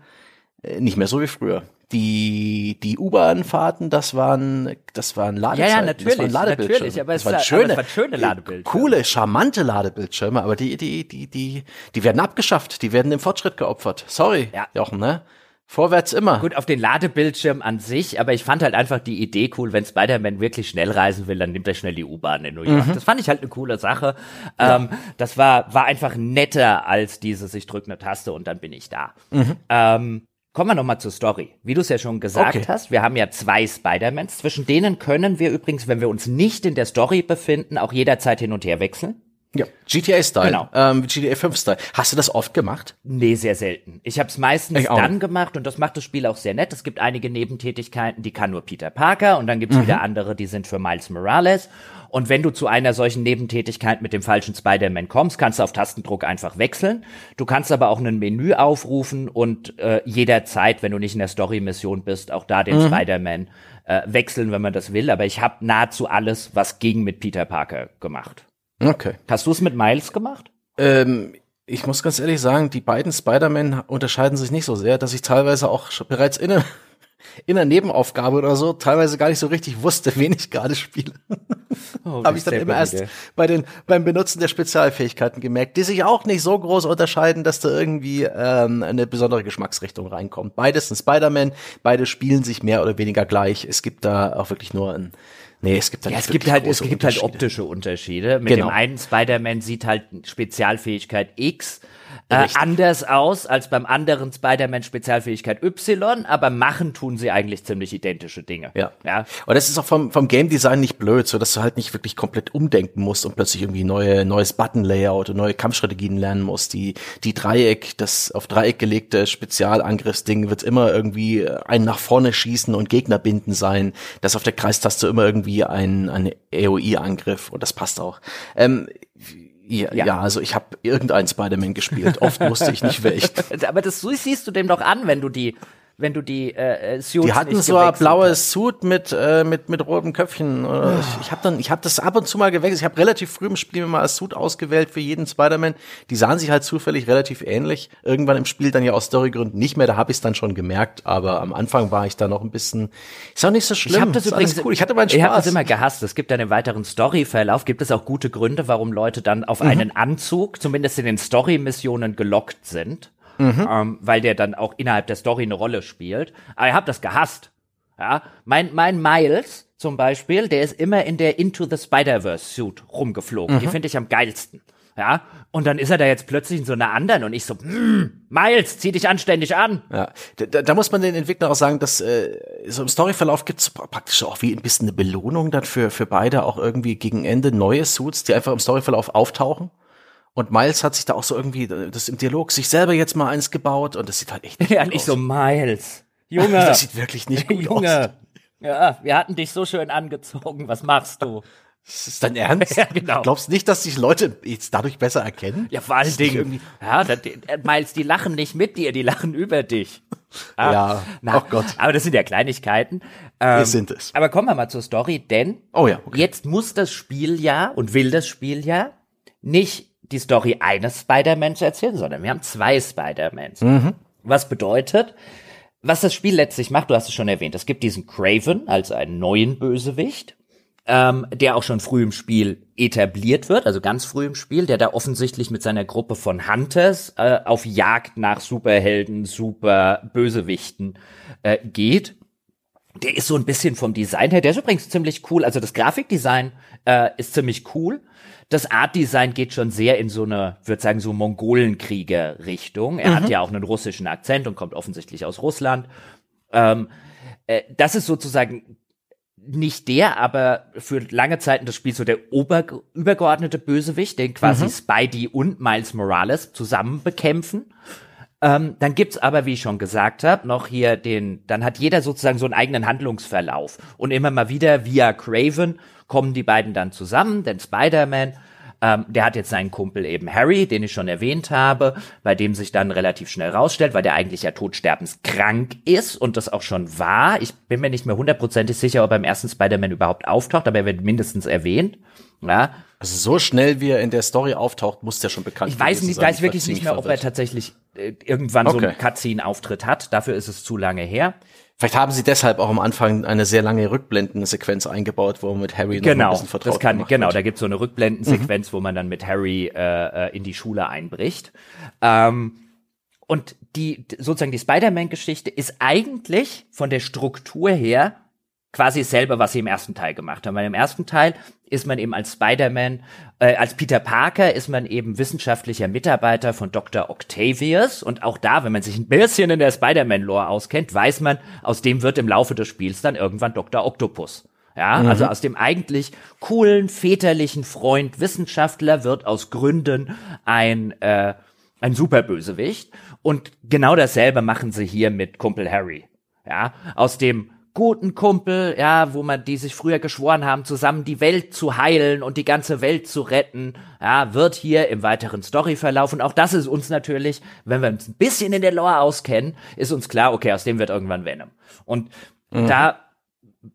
nicht mehr so wie früher. Die, die U-Bahn-Fahrten, das waren, das waren Ladezeiten. Ja, ja, natürlich, das waren natürlich, aber es, das waren schöne, aber es waren schöne Ladebildschirme. Coole, charmante Ladebildschirme, aber die, die, die, die, die werden abgeschafft, die werden dem Fortschritt geopfert. Sorry, ja. Jochen, ne? Vorwärts immer. Gut, auf den Ladebildschirm an sich, aber ich fand halt einfach die Idee cool, wenn Spider-Man wirklich schnell reisen will, dann nimmt er schnell die U-Bahn in New York. Mhm. Das fand ich halt eine coole Sache. Ja. Ähm, das war, war einfach netter als dieses, ich drücke eine Taste und dann bin ich da. Mhm. Ähm, Kommen wir nochmal zur Story. Wie du es ja schon gesagt okay. hast, wir haben ja zwei Spider-Mans. Zwischen denen können wir übrigens, wenn wir uns nicht in der Story befinden, auch jederzeit hin und her wechseln. Ja, GTA-Style, genau. ähm, GTA 5-Style. Hast du das oft gemacht? Nee, sehr selten. Ich habe es meistens dann gemacht und das macht das Spiel auch sehr nett. Es gibt einige Nebentätigkeiten, die kann nur Peter Parker und dann gibt es mhm. wieder andere, die sind für Miles Morales. Und wenn du zu einer solchen Nebentätigkeit mit dem falschen Spider-Man kommst, kannst du auf Tastendruck einfach wechseln. Du kannst aber auch ein Menü aufrufen und äh, jederzeit, wenn du nicht in der Story-Mission bist, auch da den mhm. Spider-Man äh, wechseln, wenn man das will. Aber ich habe nahezu alles, was ging mit Peter Parker gemacht. Okay. Hast du es mit Miles gemacht? Ähm, ich muss ganz ehrlich sagen, die beiden Spider-Man unterscheiden sich nicht so sehr, dass ich teilweise auch bereits inne in der Nebenaufgabe oder so teilweise gar nicht so richtig wusste, wen ich gerade spiele. Oh, Habe ich dann immer erst bei den, beim Benutzen der Spezialfähigkeiten gemerkt, die sich auch nicht so groß unterscheiden, dass da irgendwie ähm, eine besondere Geschmacksrichtung reinkommt. Beides sind Spider-Man, beide spielen sich mehr oder weniger gleich. Es gibt da auch wirklich nur ein Nee, es gibt, ja, es gibt halt, es gibt halt optische Unterschiede. Mit genau. dem einen Spider-Man sieht halt Spezialfähigkeit X äh, anders aus als beim anderen Spider-Man Spezialfähigkeit Y, aber machen tun sie eigentlich ziemlich identische Dinge. Ja. ja. Und das ist auch vom, vom Game Design nicht blöd, so dass du halt nicht wirklich komplett umdenken musst und plötzlich irgendwie neue, neues Button-Layout und neue Kampfstrategien lernen musst. Die, die Dreieck, das auf Dreieck gelegte Spezialangriffsding wird immer irgendwie ein nach vorne schießen und Gegner binden sein. Das auf der Kreistaste immer irgendwie ein, ein AOE-Angriff und das passt auch. Ähm, ja, ja. ja, also ich habe irgendein Spider-Man gespielt. Oft wusste ich nicht welchen. Aber das siehst du dem doch an, wenn du die wenn du die äh, äh Suits Die hatten so ein blaues Suit mit äh, mit mit rotem Köpfchen. Oh. Ich, ich habe dann ich habe das ab und zu mal gewechselt. Ich habe relativ früh im Spiel mir mal ein Suit ausgewählt für jeden Spider-Man. Die sahen sich halt zufällig relativ ähnlich. Irgendwann im Spiel dann ja aus Storygründen nicht mehr. Da habe ich es dann schon gemerkt. Aber am Anfang war ich da noch ein bisschen. Ist auch nicht so schlimm. Ich habe das übrigens cool. Ich hatte meinen Spaß. Ich habe das immer gehasst. Es gibt dann im weiteren Storyverlauf gibt es auch gute Gründe, warum Leute dann auf mhm. einen Anzug, zumindest in den Story-Missionen, gelockt sind mhm. ähm, weil der dann auch innerhalb der Story eine Rolle spielt. Aber ich habe das gehasst. Ja, mein, mein Miles zum Beispiel, der ist immer in der Into the Spider-Verse Suit rumgeflogen. Mhm. Die finde ich am geilsten. Ja, und dann ist er da jetzt plötzlich in so einer anderen und ich so, mm, Miles, zieh dich anständig an. Ja, da, da muss man den Entwicklern auch sagen, dass äh, so im Storyverlauf gibt's praktisch auch wie ein bisschen eine Belohnung dann für, für beide auch irgendwie gegen Ende neue Suits, die einfach im Storyverlauf auftauchen. Und Miles hat sich da auch so irgendwie, das im Dialog, sich selber jetzt mal eins gebaut und das sieht halt echt nicht Ja, nicht aus. so Miles. Junge. das sieht wirklich nicht gut Junge. aus. Ja, wir hatten dich so schön angezogen. Was machst du? Das ist dein Ernst? Ja, genau. Glaubst du nicht, dass sich Leute jetzt dadurch besser erkennen? Ja, vor allen Dingen. Ja, das, Miles, die lachen nicht mit dir, die lachen über dich. Ah, ja, na, oh Gott. Aber das sind ja Kleinigkeiten. Ähm, das sind es. Aber kommen wir mal zur Story, denn oh ja, okay. jetzt muss das Spiel ja und will das Spiel ja nicht die Story eines Spider-Mans erzählen, sondern wir haben zwei Spider-Mans. Mhm. Was bedeutet, was das Spiel letztlich macht, du hast es schon erwähnt, es gibt diesen Craven als einen neuen Bösewicht ähm, der auch schon früh im Spiel etabliert wird, also ganz früh im Spiel, der da offensichtlich mit seiner Gruppe von Hunters äh, auf Jagd nach Superhelden, Super Bösewichten äh, geht. Der ist so ein bisschen vom Design her, der ist übrigens ziemlich cool. Also das Grafikdesign äh, ist ziemlich cool. Das Artdesign geht schon sehr in so eine, würde sagen, so Mongolenkrieger-Richtung. Er mhm. hat ja auch einen russischen Akzent und kommt offensichtlich aus Russland. Ähm, äh, das ist sozusagen nicht der, aber für lange Zeiten des Spiels so der ober übergeordnete Bösewicht, den quasi mhm. Spidey und Miles Morales zusammen bekämpfen. Ähm, dann gibt's aber, wie ich schon gesagt habe, noch hier den, dann hat jeder sozusagen so einen eigenen Handlungsverlauf. Und immer mal wieder via Craven kommen die beiden dann zusammen, denn Spider-Man ähm, der hat jetzt seinen Kumpel eben Harry, den ich schon erwähnt habe, bei dem sich dann relativ schnell rausstellt, weil der eigentlich ja todsterbenskrank ist und das auch schon war. Ich bin mir nicht mehr hundertprozentig sicher, ob er im ersten Spider-Man überhaupt auftaucht, aber er wird mindestens erwähnt. Ja. Also so schnell wie er in der Story auftaucht, muss der schon bekannt sein. Ich weiß nicht, weiß wirklich nicht mehr, ob er tatsächlich irgendwann okay. so einen Cutscene-Auftritt hat. Dafür ist es zu lange her. Vielleicht haben sie deshalb auch am Anfang eine sehr lange Rückblendensequenz eingebaut, wo man mit Harry genau, noch ein bisschen vertraut das kann, Genau, wird. da gibt's so eine Rückblendensequenz, mhm. wo man dann mit Harry äh, äh, in die Schule einbricht. Ähm, und die sozusagen die Spider-Man-Geschichte ist eigentlich von der Struktur her quasi dasselbe, was sie im ersten Teil gemacht haben. Weil im ersten Teil ist man eben als Spider-Man, äh, als Peter Parker ist man eben wissenschaftlicher Mitarbeiter von Dr. Octavius. Und auch da, wenn man sich ein bisschen in der Spider-Man-Lore auskennt, weiß man, aus dem wird im Laufe des Spiels dann irgendwann Dr. Octopus. Ja, mhm. also aus dem eigentlich coolen, väterlichen Freund Wissenschaftler wird aus Gründen ein, äh, ein Superbösewicht. Und genau dasselbe machen sie hier mit Kumpel Harry. Ja, aus dem guten Kumpel, ja, wo man die sich früher geschworen haben, zusammen die Welt zu heilen und die ganze Welt zu retten, ja, wird hier im weiteren Storyverlauf und auch das ist uns natürlich, wenn wir uns ein bisschen in der Lore auskennen, ist uns klar, okay, aus dem wird irgendwann Venom. Und mhm. da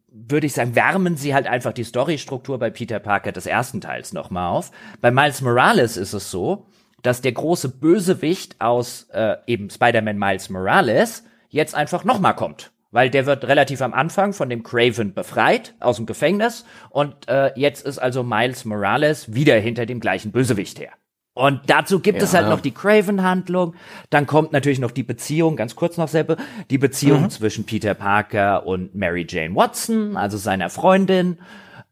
würde ich sagen, wärmen sie halt einfach die Storystruktur bei Peter Parker des ersten Teils nochmal auf. Bei Miles Morales ist es so, dass der große Bösewicht aus äh, eben Spider-Man Miles Morales jetzt einfach nochmal kommt weil der wird relativ am Anfang von dem Craven befreit aus dem Gefängnis und äh, jetzt ist also Miles Morales wieder hinter dem gleichen Bösewicht her. Und dazu gibt ja. es halt noch die Craven-Handlung. Dann kommt natürlich noch die Beziehung, ganz kurz noch selber, die Beziehung mhm. zwischen Peter Parker und Mary Jane Watson, also seiner Freundin.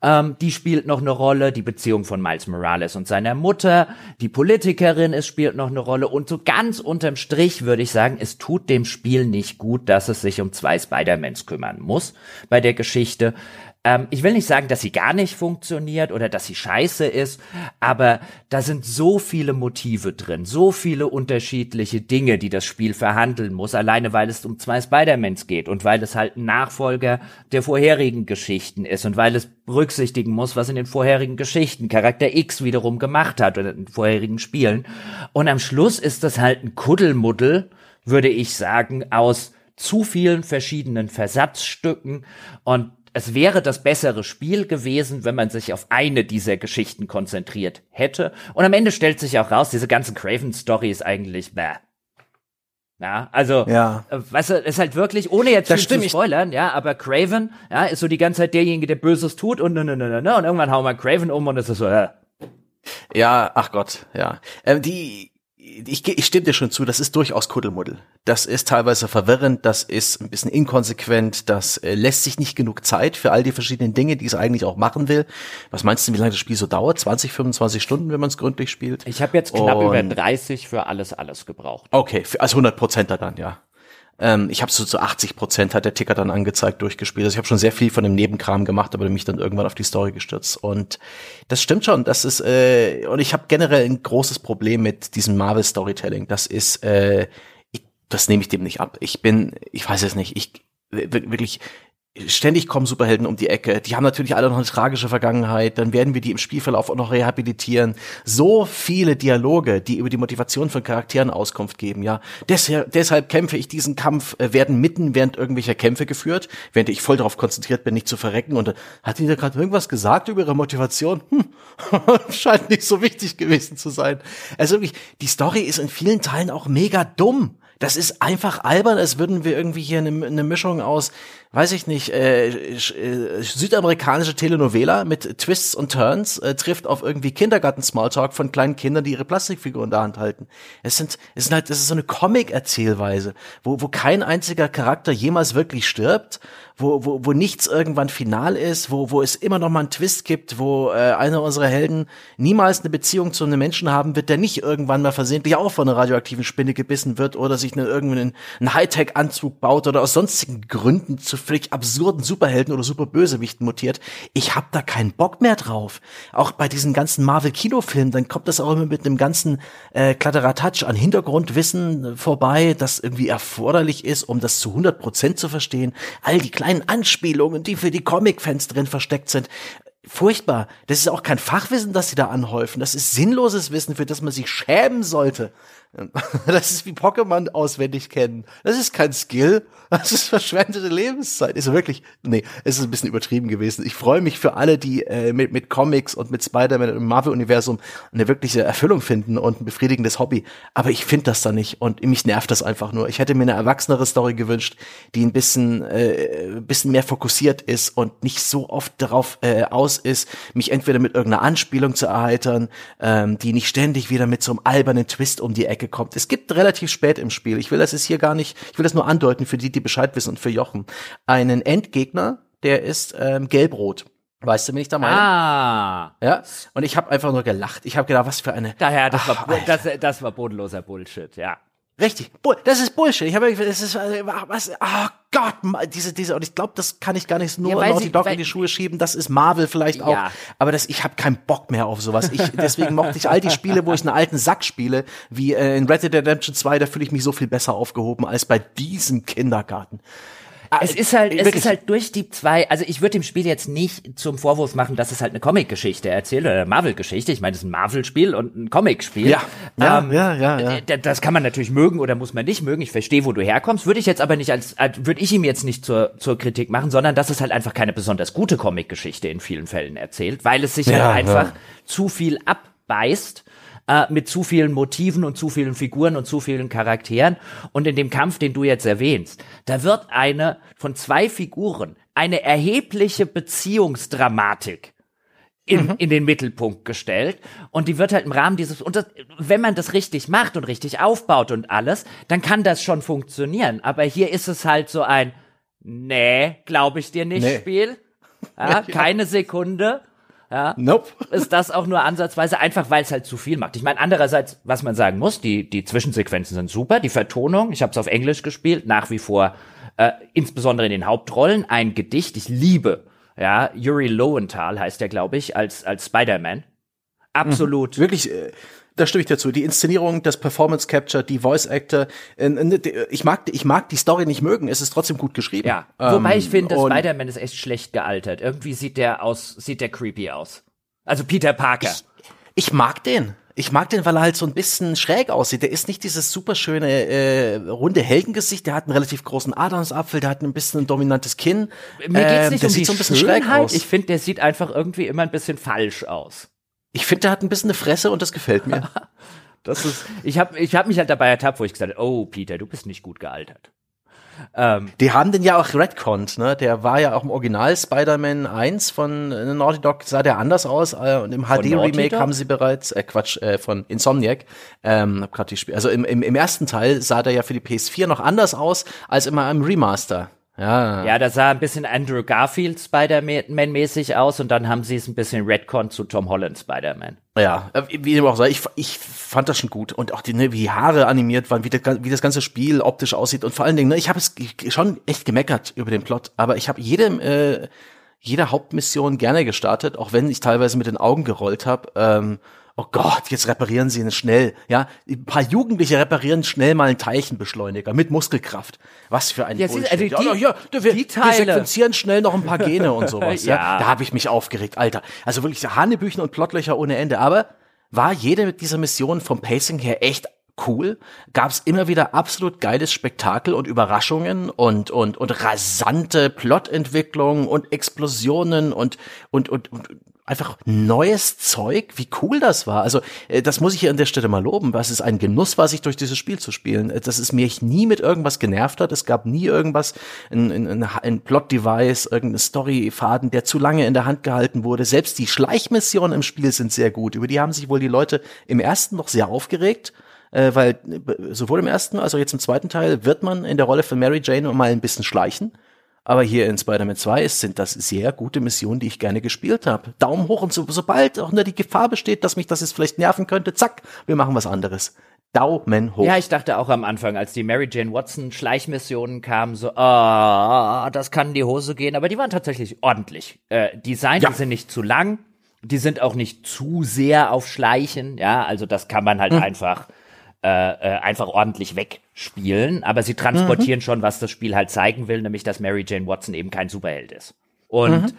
Ähm, die spielt noch eine Rolle, die Beziehung von Miles Morales und seiner Mutter, die Politikerin, es spielt noch eine Rolle und so ganz unterm Strich würde ich sagen, es tut dem Spiel nicht gut, dass es sich um zwei Spider-Mans kümmern muss bei der Geschichte. Ähm, ich will nicht sagen, dass sie gar nicht funktioniert oder dass sie scheiße ist, aber da sind so viele Motive drin, so viele unterschiedliche Dinge, die das Spiel verhandeln muss, alleine weil es um zwei Spider-Mans geht und weil es halt ein Nachfolger der vorherigen Geschichten ist und weil es berücksichtigen muss, was in den vorherigen Geschichten Charakter X wiederum gemacht hat oder in den vorherigen Spielen. Und am Schluss ist das halt ein Kuddelmuddel, würde ich sagen, aus zu vielen verschiedenen Versatzstücken und es wäre das bessere Spiel gewesen, wenn man sich auf eine dieser Geschichten konzentriert hätte. Und am Ende stellt sich auch raus, diese ganzen Craven-Story ist eigentlich bäh. Ja, also, ja. Äh, weißt du, ist halt wirklich, ohne jetzt das viel zu spoilern, ja, aber Craven, ja, ist so die ganze Zeit derjenige, der Böses tut und ne, ne, ne, ne, ne und irgendwann hauen wir Craven um und es ist so, äh. Ja, ach Gott, ja. Ähm, die, ich, ich stimme dir schon zu, das ist durchaus Kuddelmuddel. Das ist teilweise verwirrend, das ist ein bisschen inkonsequent, das äh, lässt sich nicht genug Zeit für all die verschiedenen Dinge, die es eigentlich auch machen will. Was meinst du, wie lange das Spiel so dauert? 20, 25 Stunden, wenn man es gründlich spielt? Ich habe jetzt knapp Und, über 30 für alles, alles gebraucht. Okay, als 100 Prozenter dann, ja. Ähm, ich habe so zu 80 Prozent hat der Ticker dann angezeigt durchgespielt. Also ich habe schon sehr viel von dem Nebenkram gemacht, aber mich dann irgendwann auf die Story gestürzt. Und das stimmt schon. Das ist äh, und ich habe generell ein großes Problem mit diesem Marvel Storytelling. Das ist äh, ich, das nehme ich dem nicht ab. Ich bin, ich weiß es nicht. Ich wirklich ständig kommen Superhelden um die Ecke. Die haben natürlich alle noch eine tragische Vergangenheit. Dann werden wir die im Spielverlauf auch noch rehabilitieren. So viele Dialoge, die über die Motivation von Charakteren Auskunft geben. Ja, deshalb, deshalb kämpfe ich diesen Kampf, äh, werden mitten während irgendwelcher Kämpfe geführt, während ich voll darauf konzentriert bin, nicht zu verrecken. Und äh, hat die da gerade irgendwas gesagt über ihre Motivation? Hm, scheint nicht so wichtig gewesen zu sein. Also wirklich, die Story ist in vielen Teilen auch mega dumm. Das ist einfach albern, als würden wir irgendwie hier eine, eine Mischung aus weiß ich nicht, äh, äh, südamerikanische Telenovela mit Twists und Turns äh, trifft auf irgendwie Kindergarten-Smalltalk von kleinen Kindern, die ihre Plastikfigur in der Hand halten. Es sind, es sind halt, das ist so eine Comic-Erzählweise, wo, wo kein einziger Charakter jemals wirklich stirbt, wo, wo, wo nichts irgendwann final ist, wo, wo es immer noch mal einen Twist gibt, wo äh, einer unserer Helden niemals eine Beziehung zu einem Menschen haben wird, der nicht irgendwann mal versehentlich auch von einer radioaktiven Spinne gebissen wird oder sich einen, irgendeinen einen Hightech-Anzug baut oder aus sonstigen Gründen zu völlig absurden Superhelden oder Superbösewichten mutiert. Ich hab da keinen Bock mehr drauf. Auch bei diesen ganzen Marvel-Kinofilmen, dann kommt das auch immer mit einem ganzen äh, Kladderadatsch an Hintergrundwissen vorbei, das irgendwie erforderlich ist, um das zu 100 Prozent zu verstehen. All die kleinen Anspielungen, die für die Comic-Fans drin versteckt sind furchtbar. Das ist auch kein Fachwissen, das sie da anhäufen. Das ist sinnloses Wissen, für das man sich schämen sollte. Das ist wie Pokémon auswendig kennen. Das ist kein Skill. Das ist verschwendete Lebenszeit. Ist wirklich, nee, es ist ein bisschen übertrieben gewesen. Ich freue mich für alle, die äh, mit, mit Comics und mit Spider-Man im Marvel-Universum eine wirkliche Erfüllung finden und ein befriedigendes Hobby. Aber ich finde das da nicht und mich nervt das einfach nur. Ich hätte mir eine erwachsenere Story gewünscht, die ein bisschen, äh, ein bisschen mehr fokussiert ist und nicht so oft darauf äh, aus ist, mich entweder mit irgendeiner Anspielung zu erheitern, ähm, die nicht ständig wieder mit so einem albernen Twist um die Ecke kommt. Es gibt relativ spät im Spiel. Ich will das jetzt hier gar nicht, ich will das nur andeuten für die, die Bescheid wissen und für Jochen. Einen Endgegner, der ist ähm, gelb-rot. Weißt du, bin ich da meine? Ah. Ja. Und ich habe einfach nur gelacht. Ich habe gedacht, was für eine. Daher, das, Ach, war, das, das war bodenloser Bullshit, ja. Richtig, das ist Bullshit. Ich habe das ist äh, was oh Gott, diese diese und ich glaube, das kann ich gar nicht nur ja, Naughty Dog in die Schuhe schieben, das ist Marvel vielleicht auch, ja. aber das ich habe keinen Bock mehr auf sowas. Ich deswegen mochte ich all die Spiele, wo ich einen alten Sack spiele, wie äh, in Red Dead Redemption 2, da fühle ich mich so viel besser aufgehoben als bei diesem Kindergarten. Ah, es ist halt, es ist halt durch die zwei, also ich würde dem Spiel jetzt nicht zum Vorwurf machen, dass es halt eine Comic-Geschichte erzählt oder eine Marvel-Geschichte. Ich meine, es ist ein Marvel-Spiel und ein Comic-Spiel. Ja, ja, ähm, ja, ja, ja. Das kann man natürlich mögen oder muss man nicht mögen. Ich verstehe, wo du herkommst. Würde ich jetzt aber nicht als, als würde ich ihm jetzt nicht zur, zur Kritik machen, sondern dass es halt einfach keine besonders gute Comic-Geschichte in vielen Fällen erzählt, weil es sich ja, halt einfach ja. zu viel abbeißt äh, mit zu vielen Motiven und zu vielen Figuren und zu vielen Charakteren. Und in dem Kampf, den du jetzt erwähnst, da wird eine von zwei Figuren eine erhebliche Beziehungsdramatik in, mhm. in den Mittelpunkt gestellt. Und die wird halt im Rahmen dieses, und das, wenn man das richtig macht und richtig aufbaut und alles, dann kann das schon funktionieren. Aber hier ist es halt so ein, nee, glaube ich dir nicht, nee. Spiel. Ja, keine Sekunde ja, nope. ist das auch nur ansatzweise einfach, weil es halt zu viel macht. Ich meine, andererseits, was man sagen muss, die, die Zwischensequenzen sind super, die Vertonung, ich habe es auf Englisch gespielt, nach wie vor, äh, insbesondere in den Hauptrollen, ein Gedicht, ich liebe, ja, Yuri Lowenthal heißt er, glaube ich, als, als Spider-Man. Absolut. Mhm. Wirklich, äh, da stimme ich dazu. Die Inszenierung, das Performance Capture, die Voice Actor. Äh, ich mag, ich mag die Story nicht mögen. Es ist trotzdem gut geschrieben. Ja. Wobei ich finde, ähm, Spider-Man ist echt schlecht gealtert. Irgendwie sieht der aus, sieht der creepy aus. Also Peter Parker. Ich, ich mag den. Ich mag den, weil er halt so ein bisschen schräg aussieht. Der ist nicht dieses super schöne äh, runde Heldengesicht. Der hat einen relativ großen Adamsapfel. Der hat ein bisschen ein dominantes Kinn. Mir geht's ähm, nicht ähm, um die so ein bisschen Schönheit. schräg aus. Ich finde, der sieht einfach irgendwie immer ein bisschen falsch aus. Ich finde, der hat ein bisschen eine Fresse und das gefällt mir. das ist, ich habe ich hab mich halt dabei ertappt, wo ich gesagt habe, oh Peter, du bist nicht gut gealtert. Ähm, die haben den ja auch retconnt, ne? Der war ja auch im Original Spider-Man 1 von äh, Naughty Dog, sah der anders aus äh, und im HD-Remake haben sie bereits, äh, Quatsch, äh, von Insomniac, ähm, hab grad die Spiel, also im, im, im ersten Teil sah der ja für die PS4 noch anders aus als immer im Remaster. Ja. Ja, da sah ein bisschen Andrew Garfield Spider-Man-mäßig aus und dann haben sie es ein bisschen Redcon zu Tom Holland Spider-Man. Ja, äh, wie dem auch sei, ich, ich fand das schon gut. Und auch die, ne, wie die Haare animiert waren, wie, der, wie das ganze Spiel optisch aussieht. Und vor allen Dingen, ne, ich habe es schon echt gemeckert über den Plot, aber ich habe jede, äh, jede Hauptmission gerne gestartet, auch wenn ich teilweise mit den Augen gerollt habe. Ähm, oh Gott, jetzt reparieren sie ihn schnell. Ja, ein paar Jugendliche reparieren schnell mal einen Teilchenbeschleuniger mit Muskelkraft. Was für ein ja, Bullshit. Also die, ja, ja, wir, die Teile. wir sequenzieren schnell noch ein paar Gene und sowas. ja. ja. Da habe ich mich aufgeregt, Alter. Also wirklich Hanebüchen und Plottlöcher ohne Ende. Aber war jede dieser Missionen vom Pacing her echt cool. Gab es immer wieder absolut geiles Spektakel und Überraschungen und und und rasante Plotentwicklungen und Explosionen und und und, und einfach neues Zeug, wie cool das war. Also äh, das muss ich hier an der Stelle mal loben. Was ist ein Genuss, war sich durch dieses Spiel zu spielen. Äh, dass es mich nie mit irgendwas genervt hat. Es gab nie irgendwas, ein, ein, ein Plot-Device, irgendein Story-Faden, der zu lange in der Hand gehalten wurde. Selbst die Schleichmissionen im Spiel sind sehr gut. Über die haben sich wohl die Leute im ersten noch sehr aufgeregt äh, weil sowohl im ersten als auch jetzt im zweiten Teil wird man in der Rolle von Mary Jane mal ein bisschen schleichen. Aber hier in Spider-Man 2 sind das sehr gute Missionen, die ich gerne gespielt habe. Daumen hoch und so, sobald auch nur die Gefahr besteht, dass mich das jetzt vielleicht nerven könnte, zack, wir machen was anderes. Daumen hoch. Ja, ich dachte auch am Anfang, als die Mary Jane Watson Schleichmissionen kamen, so, ah, oh, das kann in die Hose gehen, aber die waren tatsächlich ordentlich. Äh, die Seiten ja. sind nicht zu lang, die sind auch nicht zu sehr auf Schleichen, ja, also das kann man halt hm. einfach äh, äh, einfach ordentlich wegspielen, aber sie transportieren mhm. schon, was das Spiel halt zeigen will, nämlich dass Mary Jane Watson eben kein Superheld ist. Und mhm.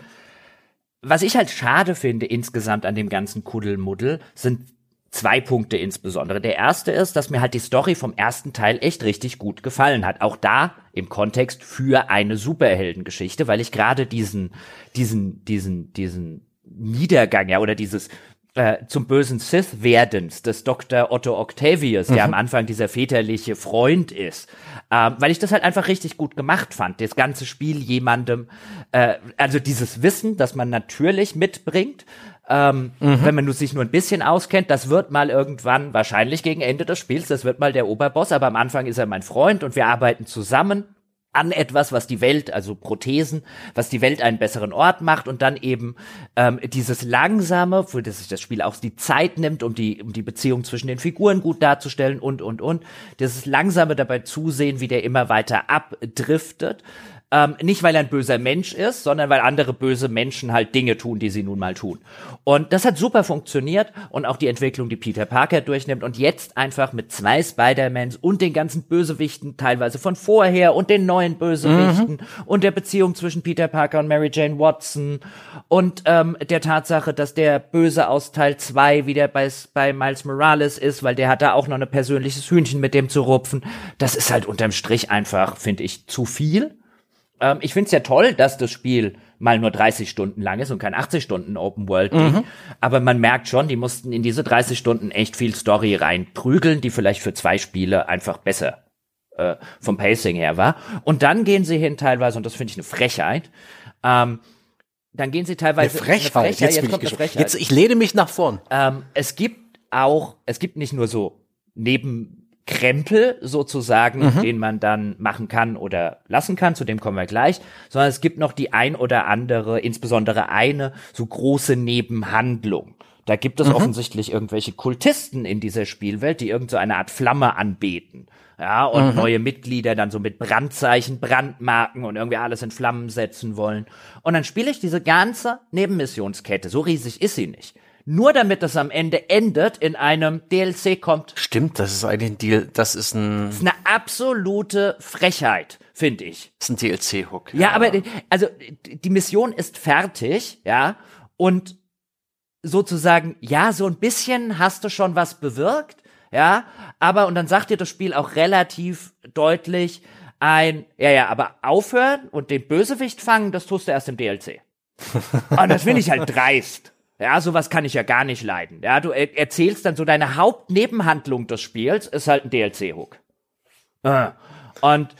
was ich halt schade finde insgesamt an dem ganzen Kuddelmuddel sind zwei Punkte insbesondere. Der erste ist, dass mir halt die Story vom ersten Teil echt richtig gut gefallen hat. Auch da im Kontext für eine Superheldengeschichte, weil ich gerade diesen, diesen, diesen, diesen Niedergang, ja, oder dieses äh, zum bösen Sith werdens des Dr. Otto Octavius, der mhm. am Anfang dieser väterliche Freund ist, ähm, weil ich das halt einfach richtig gut gemacht fand, das ganze Spiel jemandem, äh, also dieses Wissen, das man natürlich mitbringt, ähm, mhm. wenn man sich nur ein bisschen auskennt, das wird mal irgendwann, wahrscheinlich gegen Ende des Spiels, das wird mal der Oberboss, aber am Anfang ist er mein Freund und wir arbeiten zusammen an etwas, was die Welt, also Prothesen, was die Welt einen besseren Ort macht und dann eben ähm, dieses langsame, für das sich das Spiel auch die Zeit nimmt, um die, um die Beziehung zwischen den Figuren gut darzustellen und, und, und. Dieses langsame dabei zusehen, wie der immer weiter abdriftet. Ähm, nicht, weil er ein böser Mensch ist, sondern weil andere böse Menschen halt Dinge tun, die sie nun mal tun. Und das hat super funktioniert und auch die Entwicklung, die Peter Parker durchnimmt und jetzt einfach mit zwei Spider-Mans und den ganzen Bösewichten teilweise von vorher und den neuen Bösewichten mhm. und der Beziehung zwischen Peter Parker und Mary Jane Watson und ähm, der Tatsache, dass der Böse aus Teil 2 wieder bei, bei Miles Morales ist, weil der hat da auch noch ein persönliches Hühnchen mit dem zu rupfen. Das ist halt unterm Strich einfach, finde ich, zu viel. Ähm, ich finde es ja toll, dass das Spiel mal nur 30 Stunden lang ist und kein 80 Stunden Open World mhm. Aber man merkt schon, die mussten in diese 30 Stunden echt viel Story reinprügeln, die vielleicht für zwei Spiele einfach besser äh, vom Pacing her war. Und dann gehen sie hin teilweise, und das finde ich eine Frechheit, ähm, dann gehen sie teilweise. Eine Frechheit, eine Frechheit. Jetzt, jetzt kommt eine Frechheit. Jetzt, ich lehne mich nach vorn. Ähm, es gibt auch, es gibt nicht nur so neben Krempel sozusagen, mhm. den man dann machen kann oder lassen kann, zu dem kommen wir gleich, sondern es gibt noch die ein oder andere, insbesondere eine so große Nebenhandlung. Da gibt es mhm. offensichtlich irgendwelche Kultisten in dieser Spielwelt, die irgend so eine Art Flamme anbeten. Ja, und mhm. neue Mitglieder dann so mit Brandzeichen, Brandmarken und irgendwie alles in Flammen setzen wollen. Und dann spiele ich diese ganze Nebenmissionskette. So riesig ist sie nicht nur damit das am Ende endet in einem DLC kommt. Stimmt, das ist eigentlich ein Deal, das ist ein. Das ist eine absolute Frechheit, finde ich. Das ist ein DLC-Hook. Ja. ja, aber also die Mission ist fertig, ja, und sozusagen, ja, so ein bisschen hast du schon was bewirkt, ja, aber und dann sagt dir das Spiel auch relativ deutlich ein, ja, ja, aber aufhören und den Bösewicht fangen, das tust du erst im DLC. und das finde ich halt dreist. Ja, sowas kann ich ja gar nicht leiden. Ja, du erzählst dann so deine Hauptnebenhandlung des Spiels, ist halt ein DLC-Hook. Ah. Und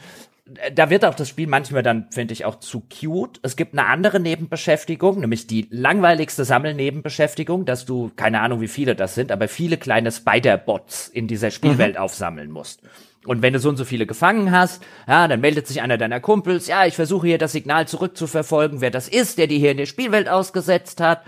da wird auch das Spiel manchmal dann, finde ich, auch zu cute. Es gibt eine andere Nebenbeschäftigung, nämlich die langweiligste Sammelnebenbeschäftigung, dass du, keine Ahnung, wie viele das sind, aber viele kleine Spider-Bots in dieser Spielwelt mhm. aufsammeln musst. Und wenn du so und so viele gefangen hast, ja, dann meldet sich einer deiner Kumpels, ja, ich versuche hier das Signal zurückzuverfolgen, wer das ist, der die hier in der Spielwelt ausgesetzt hat.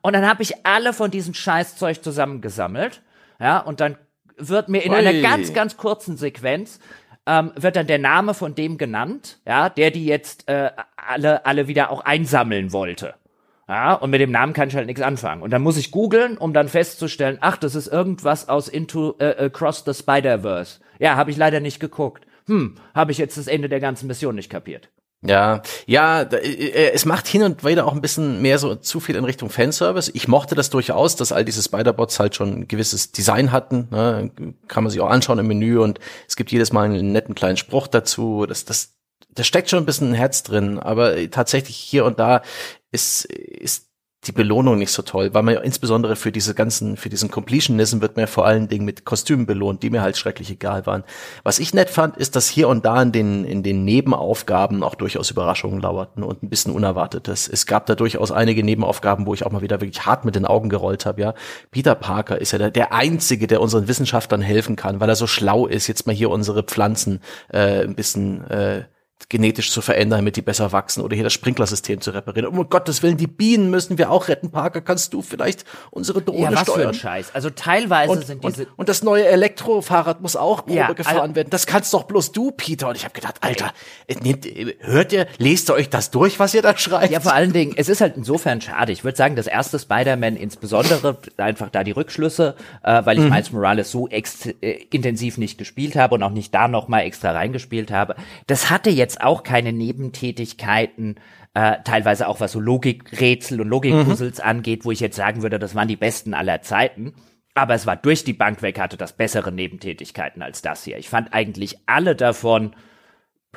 Und dann habe ich alle von diesem Scheißzeug zusammengesammelt, ja, und dann wird mir in Ui. einer ganz, ganz kurzen Sequenz ähm, wird dann der Name von dem genannt, ja, der die jetzt äh, alle, alle wieder auch einsammeln wollte. Ja, und mit dem Namen kann ich halt nichts anfangen. Und dann muss ich googeln, um dann festzustellen, ach, das ist irgendwas aus Into äh, Across the Spider-Verse. Ja, habe ich leider nicht geguckt. Hm, habe ich jetzt das Ende der ganzen Mission nicht kapiert. Ja, ja, äh, äh, es macht hin und wieder auch ein bisschen mehr so zu viel in Richtung Fanservice. Ich mochte das durchaus, dass all diese Spider-Bots halt schon ein gewisses Design hatten. Ne? Kann man sich auch anschauen im Menü und es gibt jedes Mal einen netten kleinen Spruch dazu. Das, das, da steckt schon ein bisschen ein Herz drin, aber tatsächlich hier und da ist, ist die Belohnung nicht so toll, weil man ja insbesondere für diese ganzen, für diesen Completionism wird mir vor allen Dingen mit Kostümen belohnt, die mir halt schrecklich egal waren. Was ich nett fand, ist, dass hier und da in den, in den Nebenaufgaben auch durchaus Überraschungen lauerten und ein bisschen Unerwartetes. Es gab da durchaus einige Nebenaufgaben, wo ich auch mal wieder wirklich hart mit den Augen gerollt habe, ja. Peter Parker ist ja der, der Einzige, der unseren Wissenschaftlern helfen kann, weil er so schlau ist, jetzt mal hier unsere Pflanzen äh, ein bisschen äh, genetisch zu verändern, damit die besser wachsen oder hier das Sprinklersystem zu reparieren. Um Gottes Willen, die Bienen müssen wir auch retten. Parker, kannst du vielleicht unsere Drohne ja, was steuern? Für ein Scheiß. Also teilweise und, sind diese und, und, das neue Elektrofahrrad muss auch Probe ja, gefahren also, werden. Das kannst doch bloß du, Peter. Und ich habe gedacht, Alter, nehmt, hört ihr, lest ihr euch das durch, was ihr da schreibt? Ja, vor allen Dingen, es ist halt insofern schade. Ich würde sagen, das erste Spider-Man insbesondere einfach da die Rückschlüsse, äh, weil ich mhm. Miles Morales so äh, intensiv nicht gespielt habe und auch nicht da noch mal extra reingespielt habe. Das hatte jetzt auch keine Nebentätigkeiten, äh, teilweise auch was so Logikrätsel und Logikpuzzles mhm. angeht, wo ich jetzt sagen würde, das waren die besten aller Zeiten. Aber es war durch die Bank weg, hatte das bessere Nebentätigkeiten als das hier. Ich fand eigentlich alle davon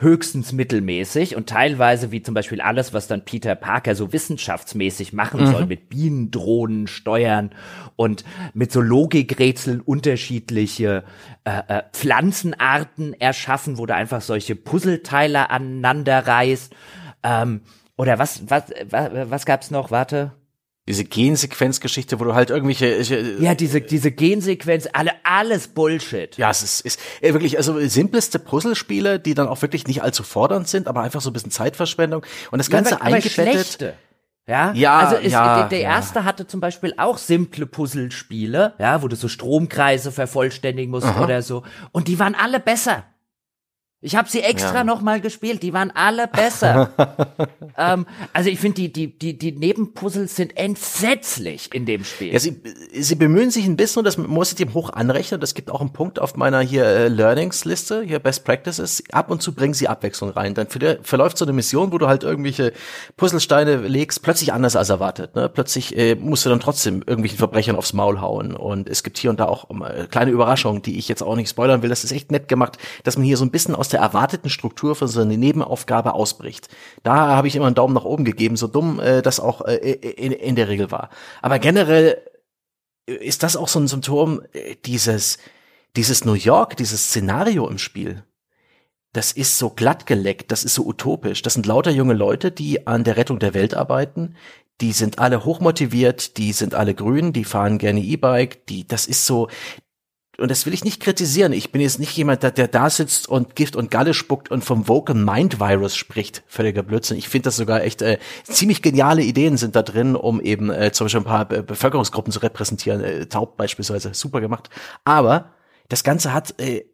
höchstens mittelmäßig und teilweise wie zum Beispiel alles, was dann Peter Parker so wissenschaftsmäßig machen mhm. soll, mit Bienendrohnen steuern und mit so Logikrätseln unterschiedliche äh, äh, Pflanzenarten erschaffen, wo du einfach solche Puzzleteile aneinander reißt. Ähm, oder was, was, was, was gab's noch? Warte diese Gensequenzgeschichte, wo du halt irgendwelche äh, ja diese diese Gensequenz alle alles Bullshit. Ja, es ist, ist äh, wirklich also simpleste Puzzlespiele, die dann auch wirklich nicht allzu fordernd sind, aber einfach so ein bisschen Zeitverschwendung und das ganze ja, aber, eingebettet. Schlechte. Ja, ja, also es, ja, der, der ja. erste hatte zum Beispiel auch simple Puzzlespiele, ja, wo du so Stromkreise vervollständigen musst Aha. oder so. Und die waren alle besser. Ich habe sie extra ja. noch mal gespielt. Die waren alle besser. ähm, also ich finde die die die die Nebenpuzzles sind entsetzlich in dem Spiel. Ja, sie, sie bemühen sich ein bisschen und das muss ich dem hoch anrechnen. Das gibt auch einen Punkt auf meiner hier äh, Learnings-Liste, hier Best Practices. Ab und zu bringen sie Abwechslung rein. Dann für, verläuft so eine Mission, wo du halt irgendwelche Puzzlesteine legst, plötzlich anders als erwartet. Ne? Plötzlich äh, musst du dann trotzdem irgendwelchen Verbrechern aufs Maul hauen. Und es gibt hier und da auch äh, kleine Überraschungen, die ich jetzt auch nicht spoilern will. Das ist echt nett gemacht, dass man hier so ein bisschen aus aus der erwarteten Struktur für so eine Nebenaufgabe ausbricht. Da habe ich immer einen Daumen nach oben gegeben, so dumm äh, das auch äh, in, in der Regel war. Aber generell ist das auch so ein Symptom äh, dieses, dieses New York, dieses Szenario im Spiel. Das ist so glatt geleckt, das ist so utopisch. Das sind lauter junge Leute, die an der Rettung der Welt arbeiten. Die sind alle hochmotiviert, die sind alle grün, die fahren gerne E-Bike, die, das ist so, und das will ich nicht kritisieren. Ich bin jetzt nicht jemand, der, der da sitzt und Gift und Galle spuckt und vom Vocal Mind Virus spricht. Völliger Blödsinn. Ich finde das sogar echt äh, ziemlich geniale Ideen sind da drin, um eben äh, zum Beispiel ein paar Be Bevölkerungsgruppen zu repräsentieren. Äh, Taub beispielsweise, super gemacht. Aber das Ganze hat äh,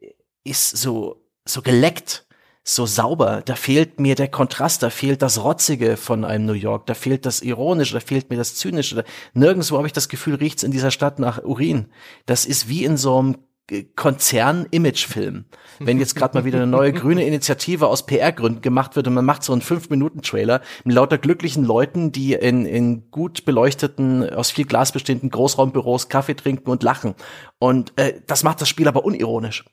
ist so so geleckt so sauber. Da fehlt mir der Kontrast, da fehlt das Rotzige von einem New York, da fehlt das Ironische, da fehlt mir das Zynische. Nirgendwo habe ich das Gefühl, riecht's in dieser Stadt nach Urin. Das ist wie in so einem Konzern-Image-Film. Wenn jetzt gerade mal wieder eine neue grüne Initiative aus PR-Gründen gemacht wird und man macht so einen Fünf-Minuten-Trailer mit lauter glücklichen Leuten, die in, in gut beleuchteten, aus viel Glas bestehenden Großraumbüros Kaffee trinken und lachen. Und äh, das macht das Spiel aber unironisch.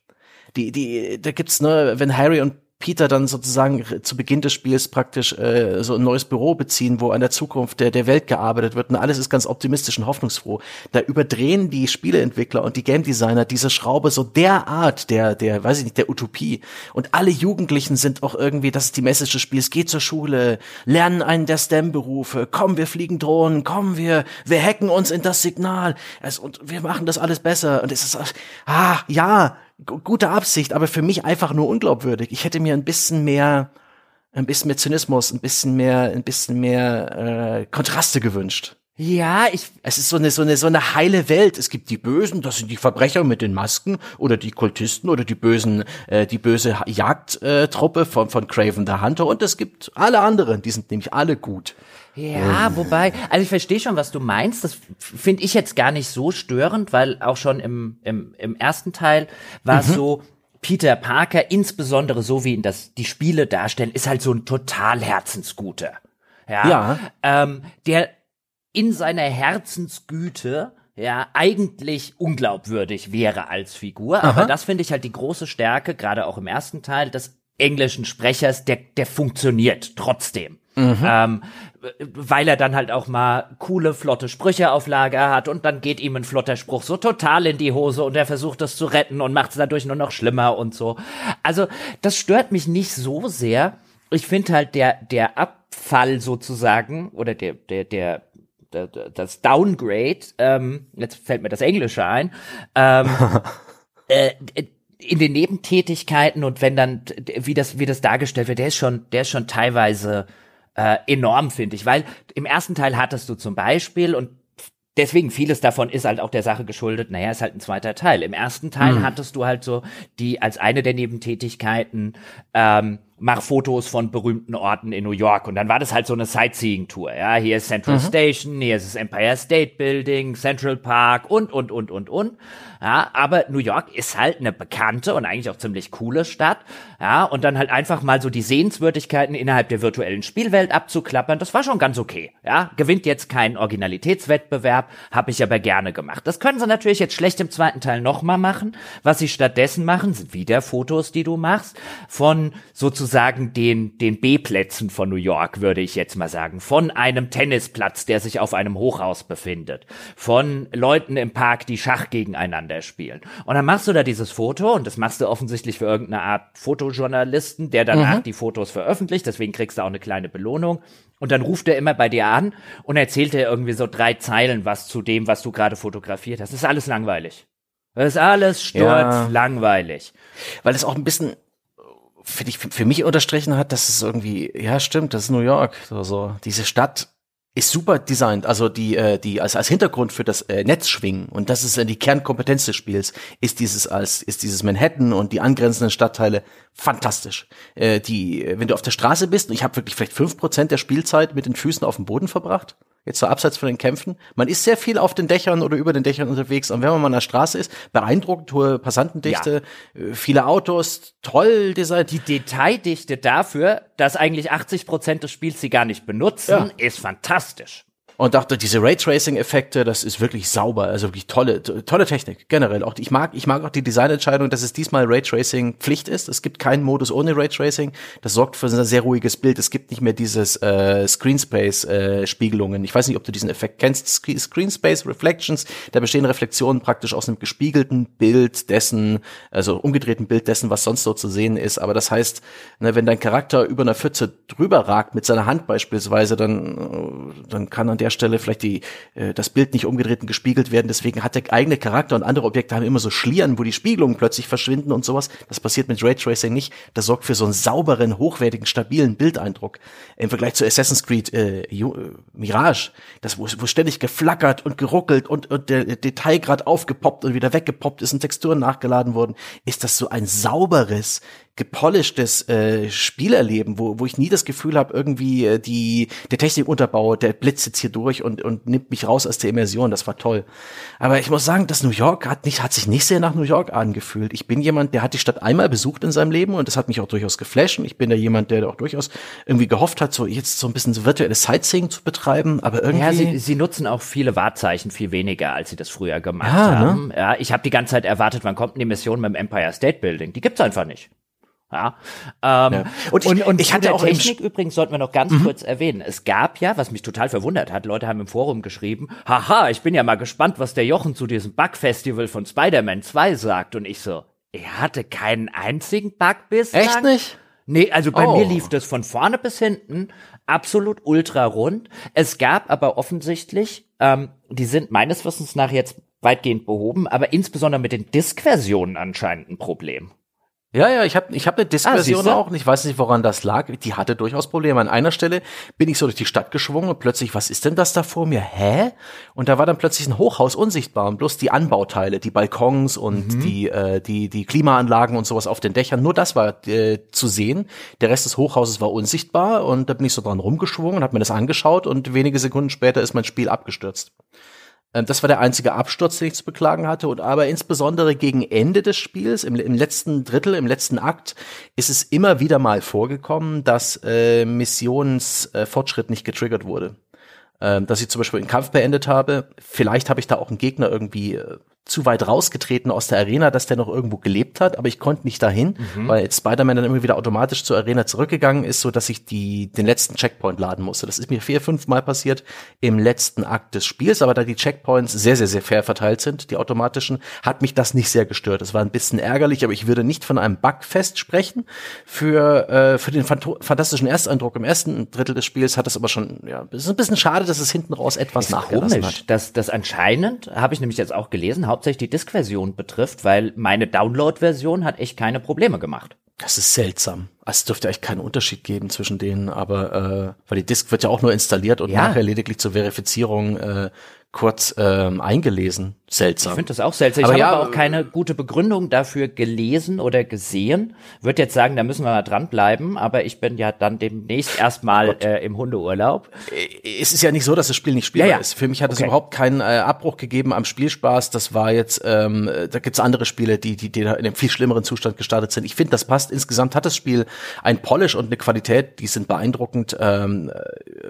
Die, die, da gibt's, ne, wenn Harry und Peter dann sozusagen zu Beginn des Spiels praktisch äh, so ein neues Büro beziehen, wo an der Zukunft der, der Welt gearbeitet wird und alles ist ganz optimistisch und hoffnungsfroh. Da überdrehen die Spieleentwickler und die Game Designer diese Schraube so derart der, der, weiß ich nicht, der Utopie. Und alle Jugendlichen sind auch irgendwie, das ist die Message des Spiels, geh zur Schule, lernen einen der STEM-Berufe, komm, wir fliegen Drohnen, komm, wir, wir hacken uns in das Signal es, und wir machen das alles besser. Und es ist, ah, ja, gute Absicht, aber für mich einfach nur unglaubwürdig. Ich hätte mir ein bisschen mehr, ein bisschen mehr Zynismus, ein bisschen mehr, ein bisschen mehr äh, Kontraste gewünscht. Ja, ich. Es ist so eine, so eine, so eine heile Welt. Es gibt die Bösen, das sind die Verbrecher mit den Masken oder die Kultisten oder die bösen, äh, die böse Jagdtruppe von, von Craven the Hunter und es gibt alle anderen, die sind nämlich alle gut. Ja, ähm. wobei, also ich verstehe schon, was du meinst. Das finde ich jetzt gar nicht so störend, weil auch schon im, im, im ersten Teil war es mhm. so, Peter Parker, insbesondere so wie ihn das die Spiele darstellen, ist halt so ein total Herzensguter. Ja. ja. Ähm, der in seiner Herzensgüte ja eigentlich unglaubwürdig wäre als Figur. Aha. Aber das finde ich halt die große Stärke, gerade auch im ersten Teil des englischen Sprechers, der, der funktioniert trotzdem. Mhm. Ähm, weil er dann halt auch mal coole, flotte Sprüche auf Lager hat und dann geht ihm ein flotter Spruch so total in die Hose und er versucht das zu retten und macht es dadurch nur noch schlimmer und so. Also das stört mich nicht so sehr. Ich finde halt der, der Abfall sozusagen oder der, der, der, der das Downgrade, ähm, jetzt fällt mir das Englische ein, ähm, äh, in den Nebentätigkeiten und wenn dann, wie das, wie das dargestellt wird, der ist schon, der ist schon teilweise äh, enorm, finde ich. Weil im ersten Teil hattest du zum Beispiel, und deswegen vieles davon ist halt auch der Sache geschuldet, naja, ist halt ein zweiter Teil. Im ersten Teil mhm. hattest du halt so die als eine der Nebentätigkeiten ähm, mach Fotos von berühmten Orten in New York. Und dann war das halt so eine Sightseeing-Tour. Ja, hier ist Central mhm. Station, hier ist das Empire State Building, Central Park und, und, und, und, und. Ja, aber New York ist halt eine bekannte und eigentlich auch ziemlich coole Stadt. Ja, und dann halt einfach mal so die Sehenswürdigkeiten innerhalb der virtuellen Spielwelt abzuklappern, das war schon ganz okay. Ja, gewinnt jetzt keinen Originalitätswettbewerb, habe ich aber gerne gemacht. Das können sie natürlich jetzt schlecht im zweiten Teil nochmal machen. Was sie stattdessen machen, sind wieder Fotos, die du machst, von sozusagen den, den B-Plätzen von New York, würde ich jetzt mal sagen. Von einem Tennisplatz, der sich auf einem Hochhaus befindet. Von Leuten im Park, die Schach gegeneinander spielen. Und dann machst du da dieses Foto und das machst du offensichtlich für irgendeine Art Fotojournalisten, der danach mhm. die Fotos veröffentlicht, deswegen kriegst du auch eine kleine Belohnung. Und dann ruft er immer bei dir an und erzählt dir irgendwie so drei Zeilen was zu dem, was du gerade fotografiert hast. Das ist alles langweilig. Das ist alles stört ja. langweilig. Weil es auch ein bisschen finde ich für mich unterstrichen hat, dass es irgendwie ja stimmt, das ist New York, so, so diese Stadt ist super designt, also die äh, die als als Hintergrund für das äh, Netzschwingen und das ist äh, die Kernkompetenz des Spiels ist dieses als ist dieses Manhattan und die angrenzenden Stadtteile fantastisch. Äh, die wenn du auf der Straße bist und ich habe wirklich vielleicht fünf Prozent der Spielzeit mit den Füßen auf dem Boden verbracht jetzt so abseits von den Kämpfen. Man ist sehr viel auf den Dächern oder über den Dächern unterwegs. Und wenn man mal an der Straße ist, beeindruckend hohe Passantendichte, ja. Äh, viele Autos, toll designt. Die Detaildichte dafür, dass eigentlich 80 Prozent des Spiels sie gar nicht benutzen, ja. ist fantastisch und dachte, diese Raytracing-Effekte, das ist wirklich sauber, also wirklich tolle, tolle Technik generell. Auch ich mag, ich mag auch die Designentscheidung, dass es diesmal Raytracing Pflicht ist. Es gibt keinen Modus ohne Raytracing. Das sorgt für ein sehr ruhiges Bild. Es gibt nicht mehr dieses äh, Screenspace-Spiegelungen. Äh, ich weiß nicht, ob du diesen Effekt kennst. Screenspace Reflections, da bestehen Reflexionen praktisch aus einem gespiegelten Bild dessen, also umgedrehten Bild dessen, was sonst so zu sehen ist. Aber das heißt, ne, wenn dein Charakter über einer Pfütze drüber ragt mit seiner Hand beispielsweise, dann, äh, dann kann an der der Stelle vielleicht die, äh, das Bild nicht umgedreht und gespiegelt werden. Deswegen hat der eigene Charakter und andere Objekte haben immer so Schlieren, wo die Spiegelungen plötzlich verschwinden und sowas. Das passiert mit Raytracing nicht. Das sorgt für so einen sauberen, hochwertigen, stabilen Bildeindruck. Im Vergleich zu Assassin's Creed äh, äh Mirage, das wo, wo ständig geflackert und geruckelt und, und der Detailgrad aufgepoppt und wieder weggepoppt ist und Texturen nachgeladen wurden, ist das so ein sauberes, gepolischtes äh, Spielerleben, wo, wo ich nie das Gefühl habe, irgendwie äh, die der Technikunterbau, der blitzt jetzt hier durch und, und nimmt mich raus aus der Immersion. Das war toll. Aber ich muss sagen, das New York hat nicht hat sich nicht sehr nach New York angefühlt. Ich bin jemand, der hat die Stadt einmal besucht in seinem Leben und das hat mich auch durchaus geflasht. Und ich bin da jemand, der auch durchaus irgendwie gehofft hat, so jetzt so ein bisschen so virtuelles Sightseeing zu betreiben. Aber irgendwie ja, sie, sie nutzen auch viele Wahrzeichen viel weniger, als sie das früher gemacht ja, ne? haben. Ne? Ja, ich habe die ganze Zeit erwartet, wann kommt denn die Mission mit dem Empire State Building? Die gibt's einfach nicht. Ja. Ähm, ja. Und, ich, und, und ich hatte auch Technik übrigens sollten wir noch ganz mhm. kurz erwähnen. Es gab ja, was mich total verwundert hat, Leute haben im Forum geschrieben, haha, ich bin ja mal gespannt, was der Jochen zu diesem Bug-Festival von Spider-Man 2 sagt. Und ich so, er hatte keinen einzigen Bug bislang. Echt nicht? Nee, also bei oh. mir lief das von vorne bis hinten absolut ultra rund. Es gab aber offensichtlich, ähm, die sind meines Wissens nach jetzt weitgehend behoben, aber insbesondere mit den Disk-Versionen anscheinend ein Problem. Ja, ja, ich habe ich hab eine Disk-Version ah, auch und ich weiß nicht, woran das lag. Die hatte durchaus Probleme. An einer Stelle bin ich so durch die Stadt geschwungen und plötzlich, was ist denn das da vor mir? Hä? Und da war dann plötzlich ein Hochhaus unsichtbar und bloß die Anbauteile, die Balkons und mhm. die, äh, die, die Klimaanlagen und sowas auf den Dächern, nur das war äh, zu sehen. Der Rest des Hochhauses war unsichtbar und da bin ich so dran rumgeschwungen und habe mir das angeschaut und wenige Sekunden später ist mein Spiel abgestürzt. Ähm, das war der einzige Absturz, den ich zu beklagen hatte. Und aber insbesondere gegen Ende des Spiels, im, im letzten Drittel, im letzten Akt, ist es immer wieder mal vorgekommen, dass äh, Missionsfortschritt äh, nicht getriggert wurde. Ähm, dass ich zum Beispiel einen Kampf beendet habe. Vielleicht habe ich da auch einen Gegner irgendwie äh, zu weit rausgetreten aus der Arena, dass der noch irgendwo gelebt hat, aber ich konnte nicht dahin, mhm. weil Spider-Man dann immer wieder automatisch zur Arena zurückgegangen ist, so dass ich die, den letzten Checkpoint laden musste. Das ist mir vier, fünf Mal passiert im letzten Akt des Spiels, aber da die Checkpoints sehr, sehr, sehr fair verteilt sind, die automatischen, hat mich das nicht sehr gestört. Es war ein bisschen ärgerlich, aber ich würde nicht von einem Bugfest sprechen. Für, äh, für den fantastischen Ersteindruck im ersten Drittel des Spiels hat es aber schon, ja, es ist ein bisschen schade, dass es hinten raus etwas nachgelassen komisch, hat. Dass das anscheinend, habe ich nämlich jetzt auch gelesen, hauptsächlich die Disk-Version betrifft, weil meine Download-Version hat echt keine Probleme gemacht. Das ist seltsam. Es dürfte eigentlich keinen Unterschied geben zwischen denen, aber äh, weil die Disk wird ja auch nur installiert und ja. nachher lediglich zur Verifizierung äh, kurz ähm, eingelesen. Seltsam. Ich finde das auch seltsam. Aber ich habe ja, aber auch keine gute Begründung dafür gelesen oder gesehen. Würde jetzt sagen, da müssen wir mal dranbleiben, aber ich bin ja dann demnächst erstmal äh, im Hundeurlaub. Äh, es ist ja nicht so, dass das Spiel nicht spielbar ja, ja. ist. Für mich hat es okay. überhaupt keinen äh, Abbruch gegeben am Spielspaß. Das war jetzt, ähm, da gibt's andere Spiele, die, die, die in einem viel schlimmeren Zustand gestartet sind. Ich finde, das passt. Insgesamt hat das Spiel ein Polish und eine Qualität, die sind beeindruckend, ähm,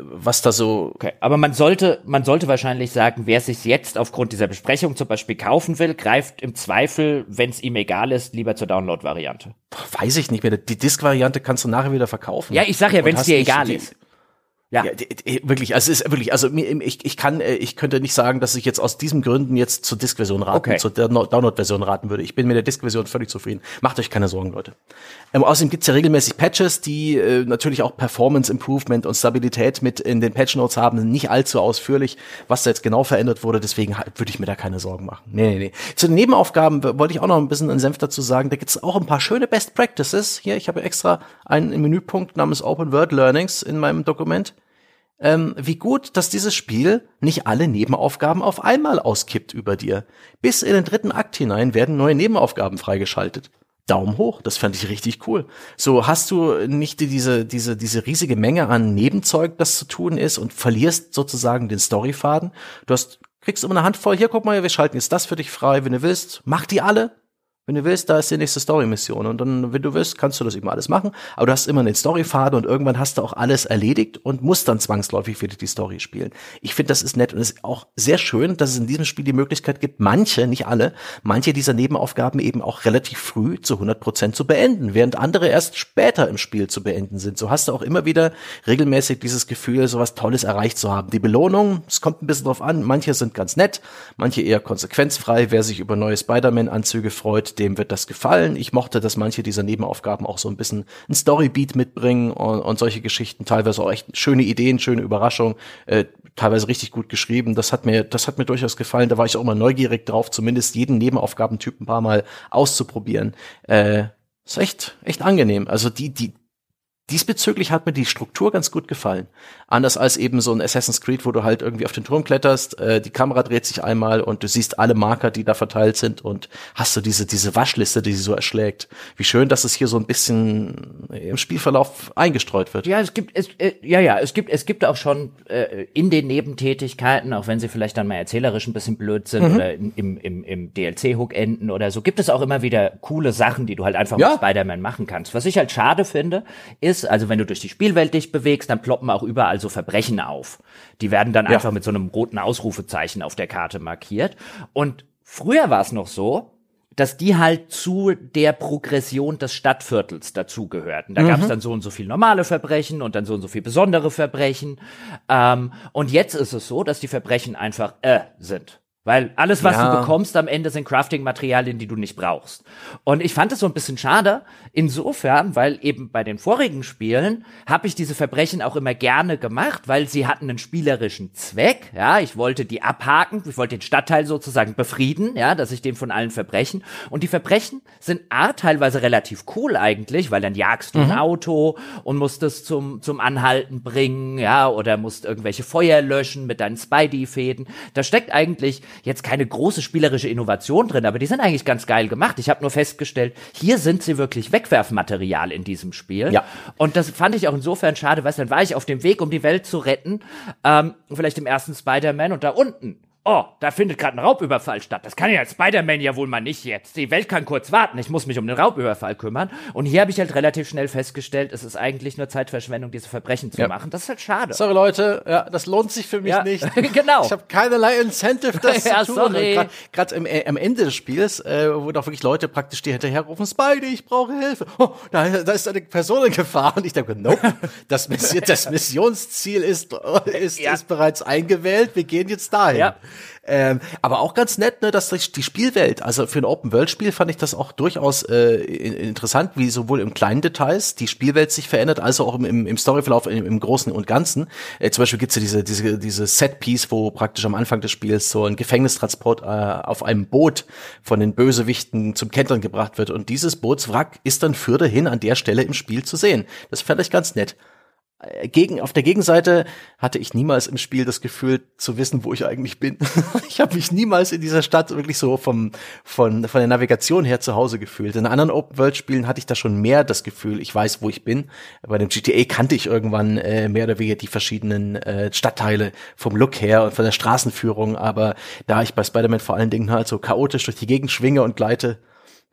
was da so. Okay, aber man sollte, man sollte wahrscheinlich sagen, wer sich jetzt aufgrund dieser Besprechung Zeitung zum Beispiel kaufen will, greift im Zweifel, wenn es ihm egal ist, lieber zur Download-Variante. Weiß ich nicht mehr. Die Disk-Variante kannst du nachher wieder verkaufen. Ja, ich sag ja, wenn es dir egal ist. Ja. ja wirklich, also es ist wirklich, also ich, ich kann, äh, ich könnte nicht sagen, dass ich jetzt aus diesen Gründen jetzt zur Disk-Version raten, okay. zur Download-Version raten würde. Ich bin mit der Disk-Version völlig zufrieden. Macht euch keine Sorgen, Leute. Ähm, außerdem gibt's ja regelmäßig Patches, die äh, natürlich auch Performance Improvement und Stabilität mit in den Patch Notes haben, nicht allzu ausführlich, was da jetzt genau verändert wurde, deswegen würde ich mir da keine Sorgen machen. Nee, nee, nee. Zu den Nebenaufgaben wollte ich auch noch ein bisschen einen Senf dazu sagen, da gibt's auch ein paar schöne Best Practices. Hier, ich habe extra einen Menüpunkt namens Open World Learnings in meinem Dokument ähm, wie gut, dass dieses Spiel nicht alle Nebenaufgaben auf einmal auskippt über dir. Bis in den dritten Akt hinein werden neue Nebenaufgaben freigeschaltet. Daumen hoch, das fand ich richtig cool. So hast du nicht diese, diese, diese riesige Menge an Nebenzeug, das zu tun ist und verlierst sozusagen den Storyfaden. Du hast, kriegst immer eine Handvoll, hier guck mal, wir schalten jetzt das für dich frei, wenn du willst, mach die alle, wenn du willst, da ist die nächste Story-Mission. Und dann, wenn du willst, kannst du das eben alles machen. Aber du hast immer den Story-Faden und irgendwann hast du auch alles erledigt und musst dann zwangsläufig wieder die Story spielen. Ich finde, das ist nett und es ist auch sehr schön, dass es in diesem Spiel die Möglichkeit gibt, manche, nicht alle, manche dieser Nebenaufgaben eben auch relativ früh zu 100 Prozent zu beenden, während andere erst später im Spiel zu beenden sind. So hast du auch immer wieder regelmäßig dieses Gefühl, sowas Tolles erreicht zu haben. Die Belohnung, es kommt ein bisschen drauf an, manche sind ganz nett, manche eher konsequenzfrei. Wer sich über neue Spider-Man-Anzüge freut, dem wird das gefallen. Ich mochte, dass manche dieser Nebenaufgaben auch so ein bisschen ein Storybeat mitbringen und, und solche Geschichten, teilweise auch echt schöne Ideen, schöne Überraschungen, äh, teilweise richtig gut geschrieben. Das hat mir, das hat mir durchaus gefallen. Da war ich auch mal neugierig drauf, zumindest jeden Nebenaufgabentyp ein paar Mal auszuprobieren. Äh, ist echt, echt angenehm. Also die, die, diesbezüglich hat mir die Struktur ganz gut gefallen. Anders als eben so ein Assassin's Creed, wo du halt irgendwie auf den Turm kletterst, äh, die Kamera dreht sich einmal und du siehst alle Marker, die da verteilt sind und hast du diese, diese Waschliste, die sie so erschlägt. Wie schön, dass es hier so ein bisschen im Spielverlauf eingestreut wird. Ja, es gibt, es, äh, ja, ja, es gibt, es gibt auch schon äh, in den Nebentätigkeiten, auch wenn sie vielleicht dann mal erzählerisch ein bisschen blöd sind mhm. oder im, im, im DLC-Hook enden oder so, gibt es auch immer wieder coole Sachen, die du halt einfach ja. mit Spider-Man machen kannst. Was ich halt schade finde, ist, also wenn du durch die Spielwelt dich bewegst, dann ploppen auch überall so Verbrechen auf. Die werden dann ja. einfach mit so einem roten Ausrufezeichen auf der Karte markiert. Und früher war es noch so, dass die halt zu der Progression des Stadtviertels dazugehörten. Da mhm. gab es dann so und so viel normale Verbrechen und dann so und so viel besondere Verbrechen. Ähm, und jetzt ist es so, dass die Verbrechen einfach äh sind. Weil alles, was ja. du bekommst am Ende, sind Crafting-Materialien, die du nicht brauchst. Und ich fand es so ein bisschen schade, insofern, weil eben bei den vorigen Spielen habe ich diese Verbrechen auch immer gerne gemacht, weil sie hatten einen spielerischen Zweck. Ja, ich wollte die abhaken, ich wollte den Stadtteil sozusagen befrieden, ja, dass ich den von allen Verbrechen. Und die Verbrechen sind A, teilweise relativ cool eigentlich, weil dann jagst du mhm. ein Auto und musst es zum, zum Anhalten bringen, ja, oder musst irgendwelche Feuer löschen mit deinen Spidey-Fäden. Da steckt eigentlich jetzt keine große spielerische Innovation drin, aber die sind eigentlich ganz geil gemacht. Ich habe nur festgestellt, hier sind sie wirklich Wegwerfmaterial in diesem Spiel. Ja. Und das fand ich auch insofern schade, weil dann war ich auf dem Weg, um die Welt zu retten, ähm, vielleicht im ersten Spider-Man und da unten oh, da findet gerade ein Raubüberfall statt. Das kann ja Spider-Man ja wohl mal nicht jetzt. Die Welt kann kurz warten. Ich muss mich um den Raubüberfall kümmern. Und hier habe ich halt relativ schnell festgestellt, es ist eigentlich nur Zeitverschwendung, diese Verbrechen zu ja. machen. Das ist halt schade. Sorry Leute, ja, das lohnt sich für mich ja. nicht. genau. Ich habe keinerlei Incentive, das ja, zu tun. Gerade am, äh, am Ende des Spiels, äh, wo doch wirklich Leute praktisch dir hinterherrufen, Spidey, ich brauche Hilfe. Oh, da, da ist eine Person in Gefahr. Und ich denke, nope, das, Mission, das Missionsziel ist, ist, ist bereits eingewählt. Wir gehen jetzt dahin. Ja. Ähm, aber auch ganz nett, ne, dass die Spielwelt, also für ein Open-World-Spiel fand ich das auch durchaus äh, interessant, wie sowohl im kleinen Details die Spielwelt sich verändert, als auch im, im Storyverlauf im, im Großen und Ganzen. Äh, zum Beispiel gibt's ja diese, diese, diese Set-Piece, wo praktisch am Anfang des Spiels so ein Gefängnistransport äh, auf einem Boot von den Bösewichten zum Kentern gebracht wird. Und dieses Bootswrack ist dann für dahin an der Stelle im Spiel zu sehen. Das fand ich ganz nett. Äh, gegen, auf der Gegenseite hatte ich niemals im Spiel das Gefühl zu wissen, wo ich eigentlich bin. ich habe mich niemals in dieser Stadt wirklich so vom, von, von der Navigation her zu Hause gefühlt. In anderen Open-World-Spielen hatte ich da schon mehr das Gefühl, ich weiß, wo ich bin. Bei dem GTA kannte ich irgendwann äh, mehr oder weniger die verschiedenen äh, Stadtteile vom Look her und von der Straßenführung. Aber da ich bei Spider-Man vor allen Dingen halt so chaotisch durch die Gegend schwinge und gleite,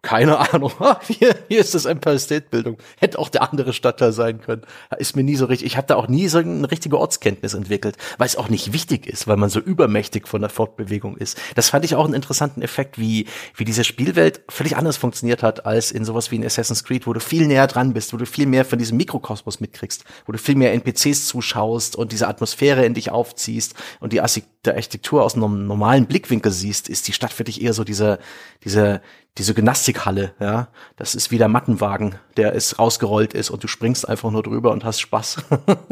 keine Ahnung. Hier, hier ist das Empire State Bildung. Hätte auch der andere Stadtteil sein können. Ist mir nie so richtig. Ich habe da auch nie so eine richtige Ortskenntnis entwickelt, weil es auch nicht wichtig ist, weil man so übermächtig von der Fortbewegung ist. Das fand ich auch einen interessanten Effekt, wie wie diese Spielwelt völlig anders funktioniert hat als in sowas wie in Assassin's Creed, wo du viel näher dran bist, wo du viel mehr von diesem Mikrokosmos mitkriegst, wo du viel mehr NPCs zuschaust und diese Atmosphäre in dich aufziehst und die Architektur aus einem normalen Blickwinkel siehst, ist die Stadt für dich eher so diese diese diese Gymnastikhalle, ja, das ist wie der Mattenwagen, der ist rausgerollt ist und du springst einfach nur drüber und hast Spaß.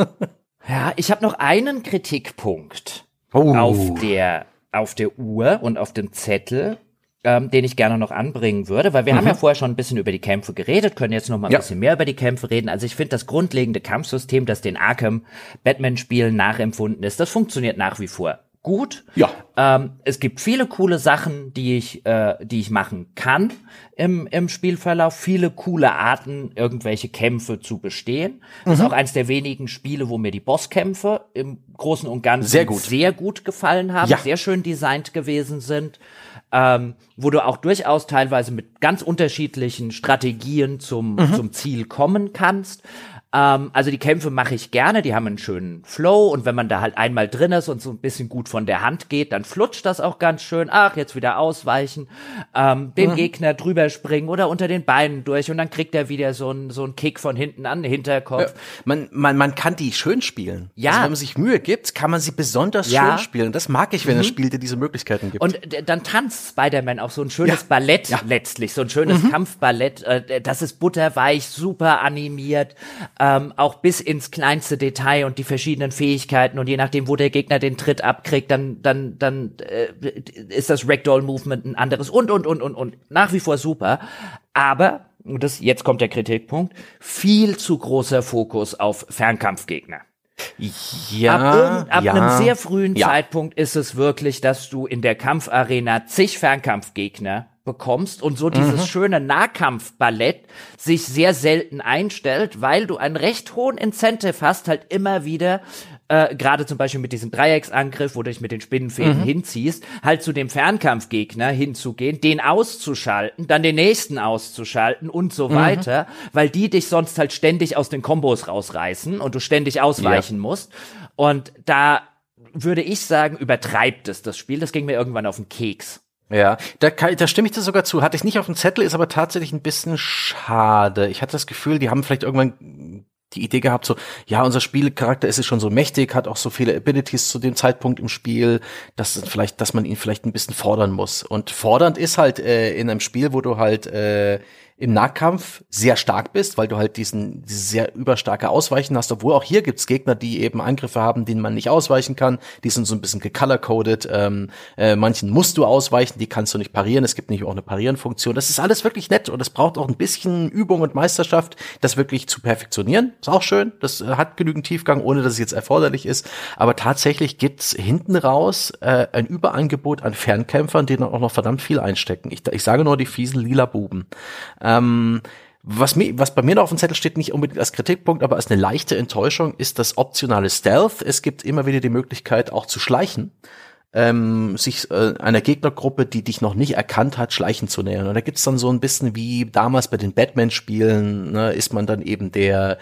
ja, ich habe noch einen Kritikpunkt oh. auf der auf der Uhr und auf dem Zettel, ähm, den ich gerne noch anbringen würde, weil wir mhm. haben ja vorher schon ein bisschen über die Kämpfe geredet, können jetzt noch mal ein ja. bisschen mehr über die Kämpfe reden. Also ich finde das grundlegende Kampfsystem, das den Arkham Batman Spielen nachempfunden ist, das funktioniert nach wie vor gut. Ja. Ähm, es gibt viele coole Sachen, die ich, äh, die ich machen kann im, im Spielverlauf. Viele coole Arten, irgendwelche Kämpfe zu bestehen. Das ist mhm. auch eines der wenigen Spiele, wo mir die Bosskämpfe im Großen und Ganzen sehr gut, sehr gut gefallen haben, ja. sehr schön designt gewesen sind. Ähm, wo du auch durchaus teilweise mit ganz unterschiedlichen Strategien zum, mhm. zum Ziel kommen kannst. Ähm, also die Kämpfe mache ich gerne, die haben einen schönen Flow und wenn man da halt einmal drin ist und so ein bisschen gut von der Hand geht, dann flutscht das auch ganz schön. Ach, jetzt wieder ausweichen, ähm, dem mhm. Gegner drüber springen oder unter den Beinen durch und dann kriegt er wieder so einen so einen Kick von hinten an den Hinterkopf. Ja, man, man, man kann die schön spielen. Ja. Also wenn man sich Mühe gibt, kann man sie besonders ja. schön spielen. Das mag ich, wenn mhm. ein Spiel dir diese Möglichkeiten gibt. Und dann tanzt Spider-Man auch so ein schönes ja. Ballett ja. letztlich, so ein schönes mhm. Kampfballett. Äh, das ist butterweich, super animiert ähm, auch bis ins kleinste Detail und die verschiedenen Fähigkeiten und je nachdem, wo der Gegner den Tritt abkriegt, dann dann dann äh, ist das Ragdoll Movement ein anderes und und und und und nach wie vor super, aber und das jetzt kommt der Kritikpunkt, viel zu großer Fokus auf Fernkampfgegner. Ja, ab, ab ja, einem sehr frühen ja. Zeitpunkt ist es wirklich, dass du in der Kampfarena zig Fernkampfgegner bekommst und so dieses mhm. schöne Nahkampfballett sich sehr selten einstellt, weil du einen recht hohen Incentive hast, halt immer wieder äh, gerade zum Beispiel mit diesem Dreiecksangriff, wo du dich mit den Spinnenfäden mhm. hinziehst, halt zu dem Fernkampfgegner hinzugehen, den auszuschalten, dann den nächsten auszuschalten und so mhm. weiter, weil die dich sonst halt ständig aus den Kombos rausreißen und du ständig ausweichen ja. musst. Und da würde ich sagen, übertreibt es das Spiel. Das ging mir irgendwann auf den Keks. Ja, da, kann, da stimme ich dir sogar zu. Hatte ich nicht auf dem Zettel, ist aber tatsächlich ein bisschen schade. Ich hatte das Gefühl, die haben vielleicht irgendwann die Idee gehabt, so, ja, unser Spielcharakter ist schon so mächtig, hat auch so viele Abilities zu dem Zeitpunkt im Spiel, dass vielleicht, dass man ihn vielleicht ein bisschen fordern muss. Und fordernd ist halt äh, in einem Spiel, wo du halt äh, im Nahkampf sehr stark bist, weil du halt diesen diese sehr überstarke Ausweichen hast, obwohl auch hier gibt's Gegner, die eben Angriffe haben, denen man nicht ausweichen kann. Die sind so ein bisschen gecolor-coded. Ähm, äh, manchen musst du ausweichen, die kannst du nicht parieren. Es gibt nicht auch eine Parieren-Funktion. Das ist alles wirklich nett und es braucht auch ein bisschen Übung und Meisterschaft, das wirklich zu perfektionieren. Ist auch schön. Das äh, hat genügend Tiefgang, ohne dass es jetzt erforderlich ist. Aber tatsächlich gibt's hinten raus äh, ein Überangebot an Fernkämpfern, die dann auch noch verdammt viel einstecken. Ich, ich sage nur die fiesen lila Buben. Ähm, was, mir, was bei mir noch auf dem Zettel steht, nicht unbedingt als Kritikpunkt, aber als eine leichte Enttäuschung, ist das optionale Stealth. Es gibt immer wieder die Möglichkeit, auch zu schleichen. Ähm, sich äh, einer Gegnergruppe, die dich noch nicht erkannt hat, schleichen zu nähern. Und da gibt's dann so ein bisschen wie damals bei den Batman-Spielen, ne, ist man dann eben der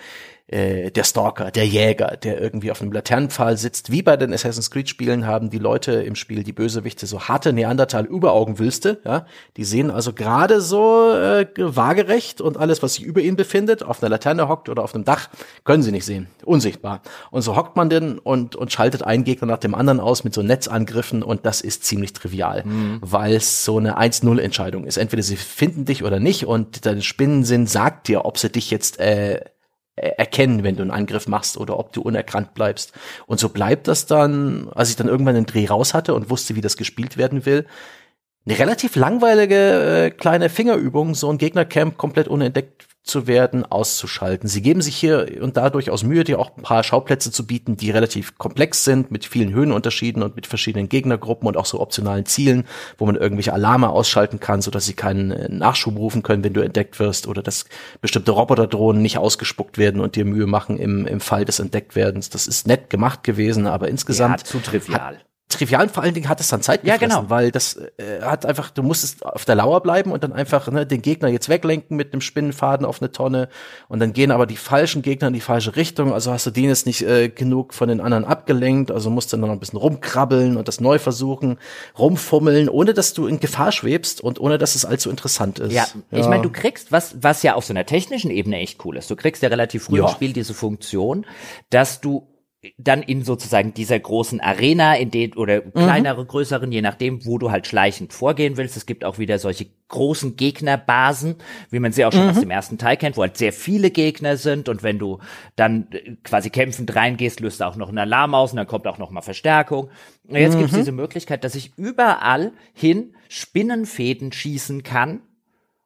äh, der Stalker, der Jäger, der irgendwie auf einem Laternenpfahl sitzt. Wie bei den Assassin's Creed Spielen haben die Leute im Spiel, die Bösewichte, so harte Neandertal-Überaugenwülste. Ja? Die sehen also gerade so äh, waagerecht und alles, was sich über ihnen befindet, auf einer Laterne hockt oder auf einem Dach, können sie nicht sehen. Unsichtbar. Und so hockt man denn und, und schaltet einen Gegner nach dem anderen aus mit so Netzangriffen und das ist ziemlich trivial, mhm. weil es so eine 1-0-Entscheidung ist. Entweder sie finden dich oder nicht und dein Spinnensinn sagt dir, ob sie dich jetzt äh, erkennen, wenn du einen Angriff machst oder ob du unerkannt bleibst. Und so bleibt das dann, als ich dann irgendwann den Dreh raus hatte und wusste, wie das gespielt werden will, eine relativ langweilige äh, kleine Fingerübung, so ein Gegnercamp komplett unentdeckt zu werden, auszuschalten. Sie geben sich hier und da durchaus Mühe, dir auch ein paar Schauplätze zu bieten, die relativ komplex sind, mit vielen Höhenunterschieden und mit verschiedenen Gegnergruppen und auch so optionalen Zielen, wo man irgendwelche Alarme ausschalten kann, so dass sie keinen äh, Nachschub rufen können, wenn du entdeckt wirst oder dass bestimmte Roboterdrohnen nicht ausgespuckt werden und dir Mühe machen im, im Fall des Entdecktwerdens. Das ist nett gemacht gewesen, aber insgesamt ja, zu trivial. Hat, trivial und vor allen Dingen hat es dann Zeit gefressen, ja, genau. weil das äh, hat einfach, du musstest auf der Lauer bleiben und dann einfach ne, den Gegner jetzt weglenken mit einem Spinnenfaden auf eine Tonne und dann gehen aber die falschen Gegner in die falsche Richtung, also hast du den jetzt nicht äh, genug von den anderen abgelenkt, also musst du dann noch ein bisschen rumkrabbeln und das neu versuchen, rumfummeln, ohne dass du in Gefahr schwebst und ohne dass es allzu interessant ist. Ja, ja. ich meine, du kriegst, was, was ja auf so einer technischen Ebene echt cool ist, du kriegst ja relativ früh ja. im Spiel diese Funktion, dass du dann in sozusagen dieser großen Arena, in den oder kleinere, mhm. größeren, je nachdem, wo du halt schleichend vorgehen willst. Es gibt auch wieder solche großen Gegnerbasen, wie man sie auch schon mhm. aus dem ersten Teil kennt, wo halt sehr viele Gegner sind und wenn du dann äh, quasi kämpfend reingehst, löst du auch noch einen Alarm aus und dann kommt auch noch mal Verstärkung. Und jetzt mhm. gibt es diese Möglichkeit, dass ich überall hin Spinnenfäden schießen kann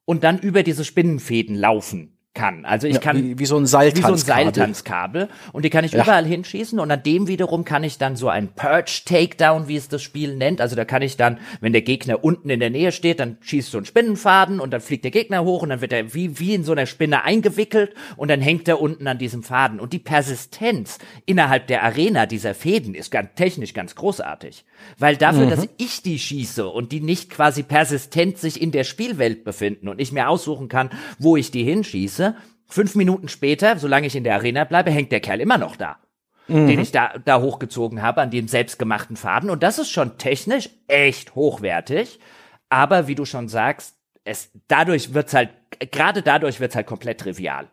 und dann über diese Spinnenfäden laufen kann. Also ich ja, kann wie, wie, so ein Seiltanzkabel. Wie so ein Seiltanzkabel und die kann ich ja. überall hinschießen und an dem wiederum kann ich dann so ein Purge Takedown, wie es das Spiel nennt. Also da kann ich dann, wenn der Gegner unten in der Nähe steht, dann schießt so ein Spinnenfaden und dann fliegt der Gegner hoch und dann wird er wie wie in so einer Spinne eingewickelt und dann hängt er unten an diesem Faden und die Persistenz innerhalb der Arena dieser Fäden ist ganz technisch ganz großartig, weil dafür, mhm. dass ich die schieße und die nicht quasi persistent sich in der Spielwelt befinden und ich mir aussuchen kann, wo ich die hinschieße, Fünf Minuten später, solange ich in der Arena bleibe, hängt der Kerl immer noch da. Mhm. Den ich da, da hochgezogen habe an dem selbstgemachten Faden. Und das ist schon technisch echt hochwertig. Aber wie du schon sagst, es, dadurch wird's halt, gerade dadurch wird's halt komplett trivial.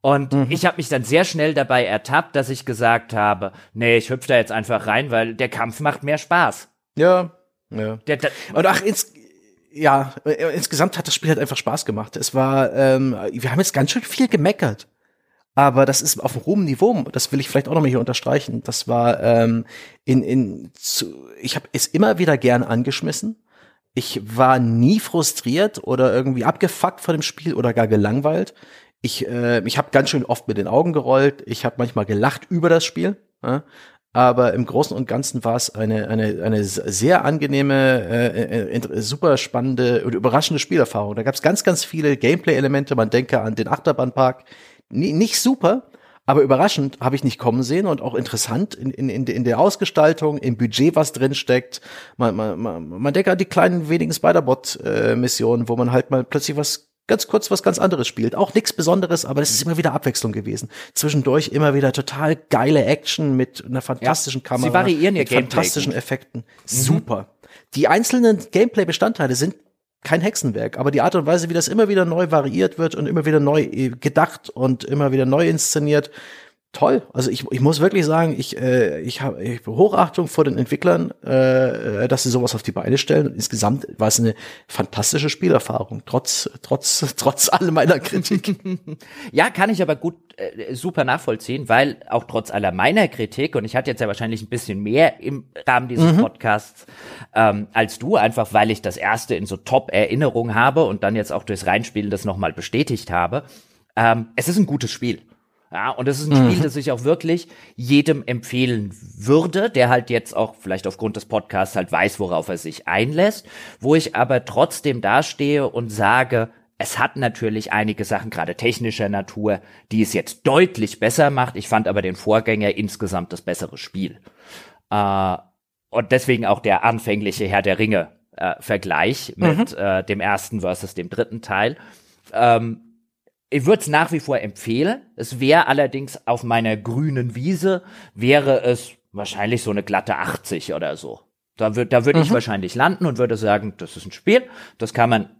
Und mhm. ich habe mich dann sehr schnell dabei ertappt, dass ich gesagt habe, nee, ich hüpfe da jetzt einfach rein, weil der Kampf macht mehr Spaß. Ja, ja. Der, der, und ach, ins, ja, äh, insgesamt hat das Spiel halt einfach Spaß gemacht. Es war, ähm, wir haben jetzt ganz schön viel gemeckert. Aber das ist auf einem hohen Niveau, das will ich vielleicht auch nochmal hier unterstreichen. Das war ähm, in, in zu, ich habe es immer wieder gern angeschmissen. Ich war nie frustriert oder irgendwie abgefuckt von dem Spiel oder gar gelangweilt. Ich, äh, ich habe ganz schön oft mit den Augen gerollt. Ich habe manchmal gelacht über das Spiel. Ja? Aber im Großen und Ganzen war es eine, eine, eine sehr angenehme, äh, äh, super spannende und überraschende Spielerfahrung. Da gab es ganz, ganz viele Gameplay-Elemente. Man denke an den Achterbahnpark. N nicht super, aber überraschend habe ich nicht kommen sehen und auch interessant in, in, in der Ausgestaltung, im Budget, was drin steckt. Man, man, man, man denke an die kleinen wenigen Spider-Bot-Missionen, wo man halt mal plötzlich was ganz kurz was ganz anderes spielt. Auch nichts Besonderes, aber es ist immer wieder Abwechslung gewesen. Zwischendurch immer wieder total geile Action mit einer fantastischen ja, Kamera. Sie variieren ihr mit fantastischen Effekten. Mhm. Super. die einzelnen Gameplay-Bestandteile sind kein Hexenwerk, aber die Art und Weise, wie das immer wieder neu variiert wird und immer wieder neu äh, gedacht und immer wieder neu inszeniert, toll. Also ich, ich muss wirklich sagen, ich, äh, ich habe ich Hochachtung vor den Entwicklern, äh, dass sie sowas auf die Beine stellen. Und insgesamt war es eine fantastische Spielerfahrung, trotz, trotz, trotz all meiner Kritik. ja, kann ich aber gut äh, super nachvollziehen, weil auch trotz aller meiner Kritik, und ich hatte jetzt ja wahrscheinlich ein bisschen mehr im Rahmen dieses mhm. Podcasts ähm, als du, einfach weil ich das erste in so Top-Erinnerung habe und dann jetzt auch durchs Reinspielen das nochmal bestätigt habe. Ähm, es ist ein gutes Spiel. Ja, und es ist ein mhm. Spiel, das ich auch wirklich jedem empfehlen würde, der halt jetzt auch vielleicht aufgrund des Podcasts halt weiß, worauf er sich einlässt, wo ich aber trotzdem dastehe und sage, es hat natürlich einige Sachen, gerade technischer Natur, die es jetzt deutlich besser macht. Ich fand aber den Vorgänger insgesamt das bessere Spiel. Äh, und deswegen auch der anfängliche Herr der Ringe äh, Vergleich mit mhm. äh, dem ersten versus dem dritten Teil. Ähm, ich würde es nach wie vor empfehlen. Es wäre allerdings auf meiner grünen Wiese, wäre es wahrscheinlich so eine glatte 80 oder so. Da würde da würd mhm. ich wahrscheinlich landen und würde sagen, das ist ein Spiel, das kann man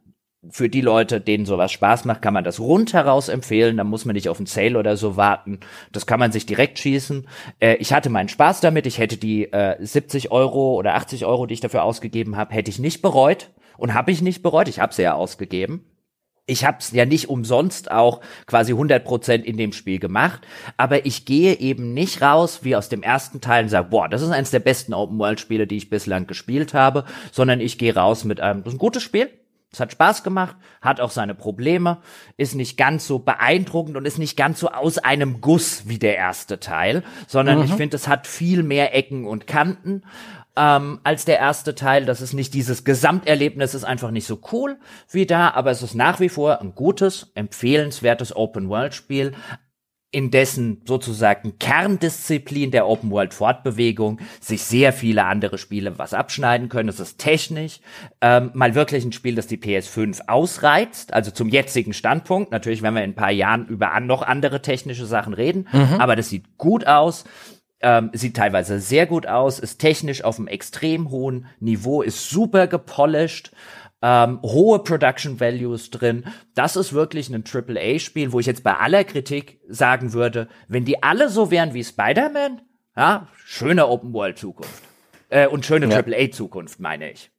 für die Leute, denen sowas Spaß macht, kann man das rundheraus empfehlen. Da muss man nicht auf einen Sale oder so warten. Das kann man sich direkt schießen. Äh, ich hatte meinen Spaß damit. Ich hätte die äh, 70 Euro oder 80 Euro, die ich dafür ausgegeben habe, hätte ich nicht bereut. Und habe ich nicht bereut. Ich habe sie ja ausgegeben ich habe es ja nicht umsonst auch quasi 100% in dem Spiel gemacht, aber ich gehe eben nicht raus wie aus dem ersten Teil und sage, boah, das ist eines der besten Open-World-Spiele, die ich bislang gespielt habe, sondern ich gehe raus mit einem, das ist ein gutes Spiel, es hat Spaß gemacht, hat auch seine Probleme, ist nicht ganz so beeindruckend und ist nicht ganz so aus einem Guss wie der erste Teil, sondern mhm. ich finde, es hat viel mehr Ecken und Kanten ähm, als der erste Teil. Das ist nicht dieses Gesamterlebnis, ist einfach nicht so cool wie da, aber es ist nach wie vor ein gutes, empfehlenswertes Open-World-Spiel, in dessen sozusagen Kerndisziplin der Open World Fortbewegung sich sehr viele andere Spiele was abschneiden können. Es ist technisch ähm, mal wirklich ein Spiel, das die PS5 ausreizt, also zum jetzigen Standpunkt. Natürlich werden wir in ein paar Jahren über an noch andere technische Sachen reden, mhm. aber das sieht gut aus. Ähm, sieht teilweise sehr gut aus, ist technisch auf einem extrem hohen Niveau, ist super gepolished, ähm, hohe Production Values drin. Das ist wirklich ein AAA-Spiel, wo ich jetzt bei aller Kritik sagen würde, wenn die alle so wären wie Spider-Man, ja, schöne Open-World-Zukunft. Äh, und schöne ja. AAA-Zukunft, meine ich.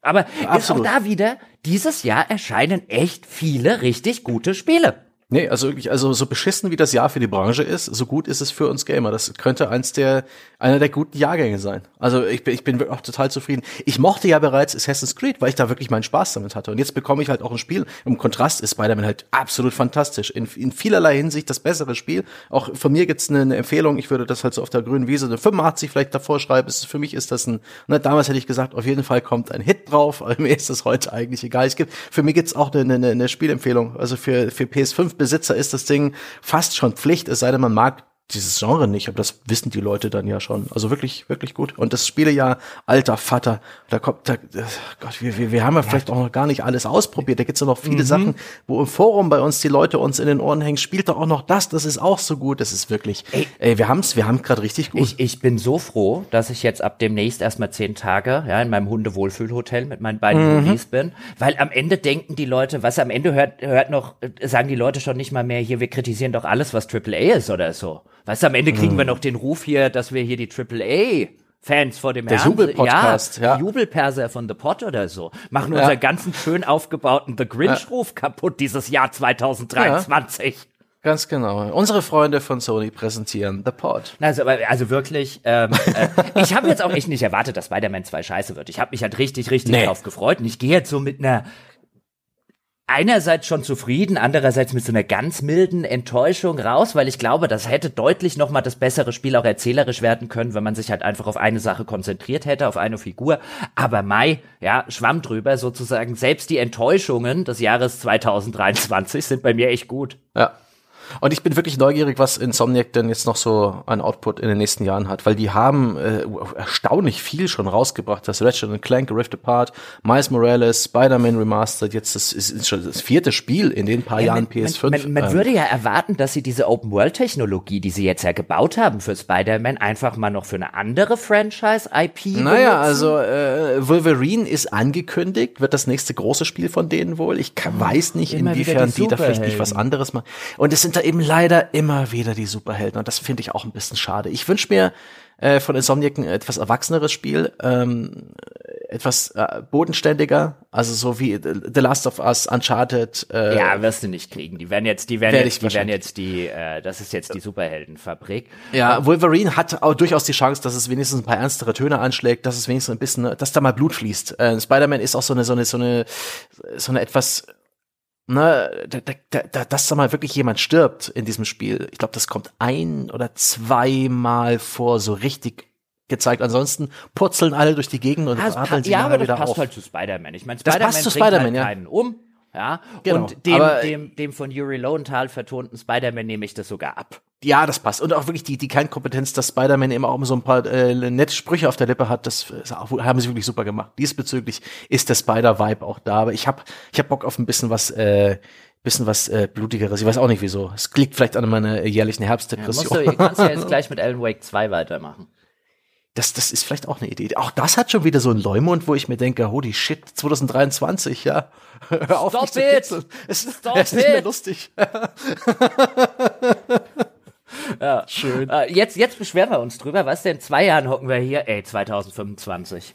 Aber ja, ist auch da wieder, dieses Jahr erscheinen echt viele richtig gute Spiele. Nee, also wirklich, also so beschissen wie das Jahr für die Branche ist, so gut ist es für uns Gamer. Das könnte eins der, einer der guten Jahrgänge sein. Also ich bin, ich bin auch total zufrieden. Ich mochte ja bereits Assassin's Creed, weil ich da wirklich meinen Spaß damit hatte. Und jetzt bekomme ich halt auch ein Spiel. Im Kontrast ist Spider-Man halt absolut fantastisch. In, in vielerlei Hinsicht das bessere Spiel. Auch von mir gibt's eine, Empfehlung. Ich würde das halt so auf der grünen Wiese eine 85 vielleicht davor schreiben. Ist, für mich ist das ein, ne, damals hätte ich gesagt, auf jeden Fall kommt ein Hit drauf. Aber mir ist das heute eigentlich egal. Es gibt, für mich gibt's auch eine, eine, eine Spielempfehlung. Also für, für PS5 Besitzer ist das Ding fast schon Pflicht, es sei denn, man mag dieses Genre nicht, aber das wissen die Leute dann ja schon. Also wirklich, wirklich gut. Und das Spielejahr, alter Vater, da kommt, da, Gott, wir, wir, wir haben ja, ja, vielleicht auch noch gar nicht alles ausprobiert. Da gibt's ja noch viele mhm. Sachen, wo im Forum bei uns die Leute uns in den Ohren hängen, spielt doch auch noch das, das ist auch so gut. Das ist wirklich, ey, ey wir haben's, wir haben gerade richtig gut. Ich, ich bin so froh, dass ich jetzt ab demnächst erstmal zehn Tage, ja, in meinem Hundewohlfühlhotel mit meinen beiden mhm. bin, weil am Ende denken die Leute, was am Ende hört, hört noch, sagen die Leute schon nicht mal mehr hier, wir kritisieren doch alles, was AAA ist oder so. Weißt du, am Ende kriegen wir hm. noch den Ruf hier, dass wir hier die AAA Fans vor dem Der Herrn, Jubelpodcast, ja, ja. Jubelperser von The Pot oder so, machen ja. unseren ganzen schön aufgebauten The Grinch-Ruf ja. kaputt dieses Jahr 2023. Ja. Ganz genau. Unsere Freunde von Sony präsentieren The Pod. Also, also wirklich, ähm, äh, ich habe jetzt auch echt nicht erwartet, dass Spider-Man 2 scheiße wird. Ich habe mich halt richtig, richtig nee. drauf gefreut und ich gehe jetzt so mit einer einerseits schon zufrieden, andererseits mit so einer ganz milden Enttäuschung raus, weil ich glaube, das hätte deutlich noch mal das bessere Spiel auch erzählerisch werden können, wenn man sich halt einfach auf eine Sache konzentriert hätte, auf eine Figur. Aber Mai, ja, schwamm drüber sozusagen. Selbst die Enttäuschungen des Jahres 2023 sind bei mir echt gut. Ja. Und ich bin wirklich neugierig, was Insomniac denn jetzt noch so an Output in den nächsten Jahren hat, weil die haben äh, erstaunlich viel schon rausgebracht. Das Ratchet Clank Rift Apart, Miles Morales, Spider-Man Remastered, jetzt das ist, ist schon das vierte Spiel in den paar ja, Jahren man, PS5. Man, man, ähm, würde ja erwarten, dass sie diese Open-World-Technologie, die sie jetzt ja gebaut haben für Spider-Man, einfach mal noch für eine andere Franchise-IP Naja, benutzen. also äh, Wolverine ist angekündigt, wird das nächste große Spiel von denen wohl. Ich kann, weiß nicht, Immer inwiefern die, die da vielleicht nicht was anderes machen. Und es sind da eben leider immer wieder die Superhelden und das finde ich auch ein bisschen schade. Ich wünsche mir äh, von Insomniac ein etwas erwachseneres Spiel, ähm, etwas äh, bodenständiger, also so wie The Last of Us, Uncharted. Äh, ja, wirst du nicht kriegen. Die werden jetzt, die werden werd jetzt, die werden jetzt die, äh, das ist jetzt die Superheldenfabrik. Ja, Wolverine hat auch durchaus die Chance, dass es wenigstens ein paar ernstere Töne anschlägt, dass es wenigstens ein bisschen, dass da mal Blut fließt. Äh, Spider-Man ist auch so eine, so eine, so eine, so eine etwas ne, da, da, da, dass da mal wirklich jemand stirbt in diesem Spiel. Ich glaube, das kommt ein oder zweimal vor, so richtig gezeigt. Ansonsten purzeln alle durch die Gegend und also, atmen sie ja, aber das passt auf. halt zu Spider-Man. Ich meine, Spider-Man bringt Spider halt ja. keinen um. Ja, genau. und dem, dem, dem von Yuri Lowenthal vertonten Spider-Man nehme ich das sogar ab. Ja, das passt. Und auch wirklich die, die Kernkompetenz, dass Spider-Man immer auch so ein paar äh, nette Sprüche auf der Lippe hat, das haben sie wirklich super gemacht. Diesbezüglich ist der Spider-Vibe auch da. Aber ich hab, ich hab Bock auf ein bisschen was, äh, bisschen was äh, blutigeres. Ich weiß auch nicht wieso. Es liegt vielleicht an meiner jährlichen Herbstdepression. Ja, musst du, kannst ja jetzt gleich mit Alan Wake 2 weitermachen. Das, das ist vielleicht auch eine Idee. Auch das hat schon wieder so einen Leumund, wo ich mir denke, holy shit, 2023, ja. Hör auf, Stop it! Es, Stop es ist nicht mehr lustig. ja, schön. Uh, jetzt, jetzt beschweren wir uns drüber. Was denn? Zwei Jahren hocken wir hier. Ey, 2025.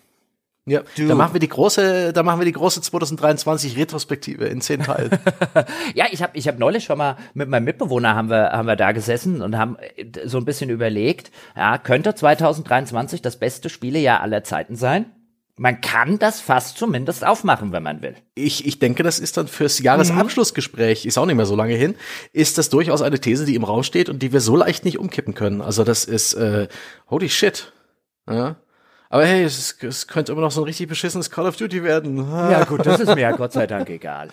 Ja, du. da machen wir die große, da machen wir die große 2023 Retrospektive in zehn Teilen. ja, ich habe ich hab neulich schon mal mit meinem Mitbewohner haben wir haben wir da gesessen und haben äh, so ein bisschen überlegt, ja, könnte 2023 das beste Spielejahr aller Zeiten sein? Man kann das fast zumindest aufmachen, wenn man will. Ich, ich denke, das ist dann fürs Jahresabschlussgespräch, ist auch nicht mehr so lange hin, ist das durchaus eine These, die im Raum steht und die wir so leicht nicht umkippen können. Also das ist, äh, holy shit. Ja. Aber hey, es, es könnte immer noch so ein richtig beschissenes Call of Duty werden. Ja gut, das ist mir ja Gott sei Dank egal.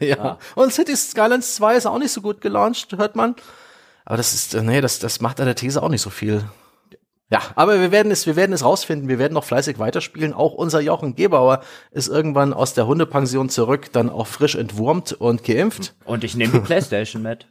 ja. ja. Und City Skylines 2 ist auch nicht so gut gelauncht, hört man. Aber das ist, nee, das, das macht an der These auch nicht so viel. Ja, aber wir werden es, wir werden es rausfinden. Wir werden noch fleißig weiterspielen. Auch unser Jochen Gebauer ist irgendwann aus der Hundepension zurück, dann auch frisch entwurmt und geimpft. Und ich nehme die Playstation mit.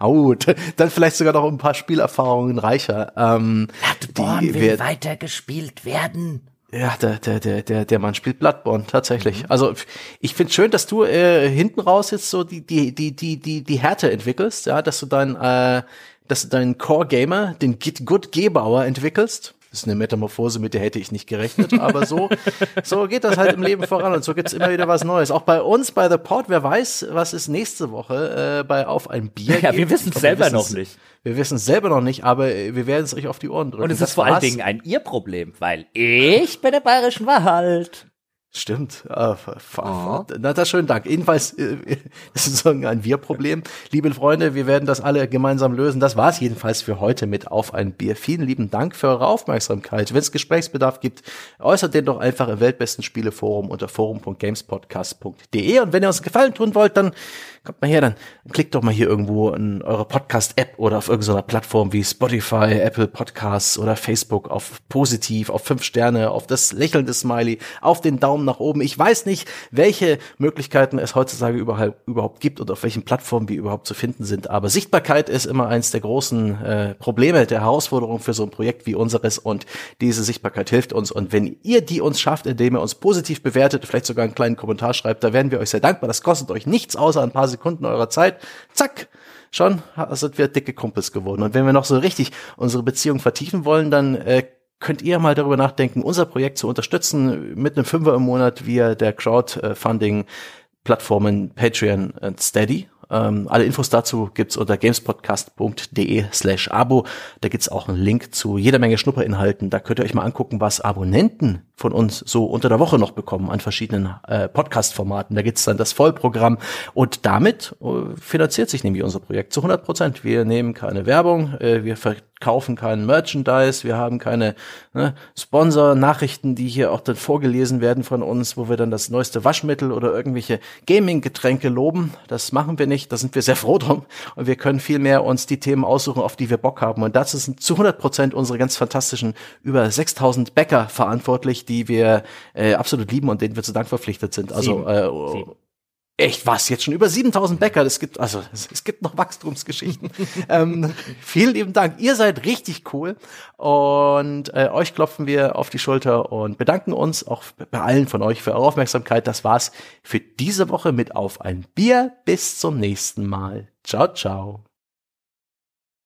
Oh, dann vielleicht sogar noch ein paar Spielerfahrungen reicher. Ähm, Bloodborne will weiter gespielt werden. Ja, der, der, der, der, der Mann spielt Bloodborne, tatsächlich. Mhm. Also ich finde schön, dass du äh, hinten raus jetzt so die, die, die, die, die, die Härte entwickelst, ja, dass du dein, äh, dass du deinen Core Gamer, den Git Good Gebauer entwickelst. Das ist eine Metamorphose, mit der hätte ich nicht gerechnet, aber so, so geht das halt im Leben voran und so gibt's immer wieder was Neues. Auch bei uns, bei The Pod, wer weiß, was ist nächste Woche äh, bei Auf ein Bier Ja, wir wissen es selber noch nicht. Wir wissen es selber noch nicht, aber wir werden es euch auf die Ohren drücken. Und es ist vor allen Dingen ein Ihr-Problem, weil ich bin der bayerischen Wald. Stimmt. Äh, oh. Na, das schönen Dank. Jedenfalls äh, ist es ein Wir-Problem. Liebe Freunde, wir werden das alle gemeinsam lösen. Das war's jedenfalls für heute mit Auf ein Bier. Vielen lieben Dank für eure Aufmerksamkeit. Wenn es Gesprächsbedarf gibt, äußert den doch einfach im Weltbesten Spieleforum unter forum.gamespodcast.de. Und wenn ihr uns einen Gefallen tun wollt, dann kommt mal her, dann klickt doch mal hier irgendwo in eure Podcast-App oder auf irgendeiner Plattform wie Spotify, Apple Podcasts oder Facebook auf positiv, auf fünf Sterne, auf das lächelnde Smiley, auf den Daumen nach oben. Ich weiß nicht, welche Möglichkeiten es heutzutage überall, überhaupt gibt und auf welchen Plattformen wir überhaupt zu finden sind. Aber Sichtbarkeit ist immer eins der großen äh, Probleme, der Herausforderung für so ein Projekt wie unseres und diese Sichtbarkeit hilft uns. Und wenn ihr die uns schafft, indem ihr uns positiv bewertet, vielleicht sogar einen kleinen Kommentar schreibt, da wären wir euch sehr dankbar. Das kostet euch nichts außer ein paar Sekunden eurer Zeit, zack, schon sind wir dicke Kumpels geworden. Und wenn wir noch so richtig unsere Beziehung vertiefen wollen, dann äh, könnt ihr mal darüber nachdenken, unser Projekt zu unterstützen mit einem Fünfer im Monat via der Crowdfunding-Plattformen Patreon und Steady. Ähm, alle Infos dazu gibt's unter gamespodcast.de slash abo. Da gibt's auch einen Link zu jeder Menge Schnupperinhalten. Da könnt ihr euch mal angucken, was Abonnenten von uns so unter der Woche noch bekommen an verschiedenen äh, Podcast-Formaten. Da gibt's dann das Vollprogramm und damit äh, finanziert sich nämlich unser Projekt zu 100 Prozent. Wir nehmen keine Werbung, äh, wir kaufen keinen Merchandise, wir haben keine ne, Sponsor-Nachrichten, die hier auch dann vorgelesen werden von uns, wo wir dann das neueste Waschmittel oder irgendwelche Gaming-Getränke loben. Das machen wir nicht, da sind wir sehr froh drum. Und wir können vielmehr uns die Themen aussuchen, auf die wir Bock haben. Und dazu sind zu 100 Prozent unsere ganz fantastischen über 6000 Bäcker verantwortlich, die wir äh, absolut lieben und denen wir zu Dank verpflichtet sind. Also äh, Echt was? Jetzt schon über 7000 Bäcker. Es gibt, also, es, gibt noch Wachstumsgeschichten. ähm, vielen lieben Dank. Ihr seid richtig cool. Und äh, euch klopfen wir auf die Schulter und bedanken uns auch bei allen von euch für eure Aufmerksamkeit. Das war's für diese Woche mit Auf ein Bier. Bis zum nächsten Mal. Ciao, ciao.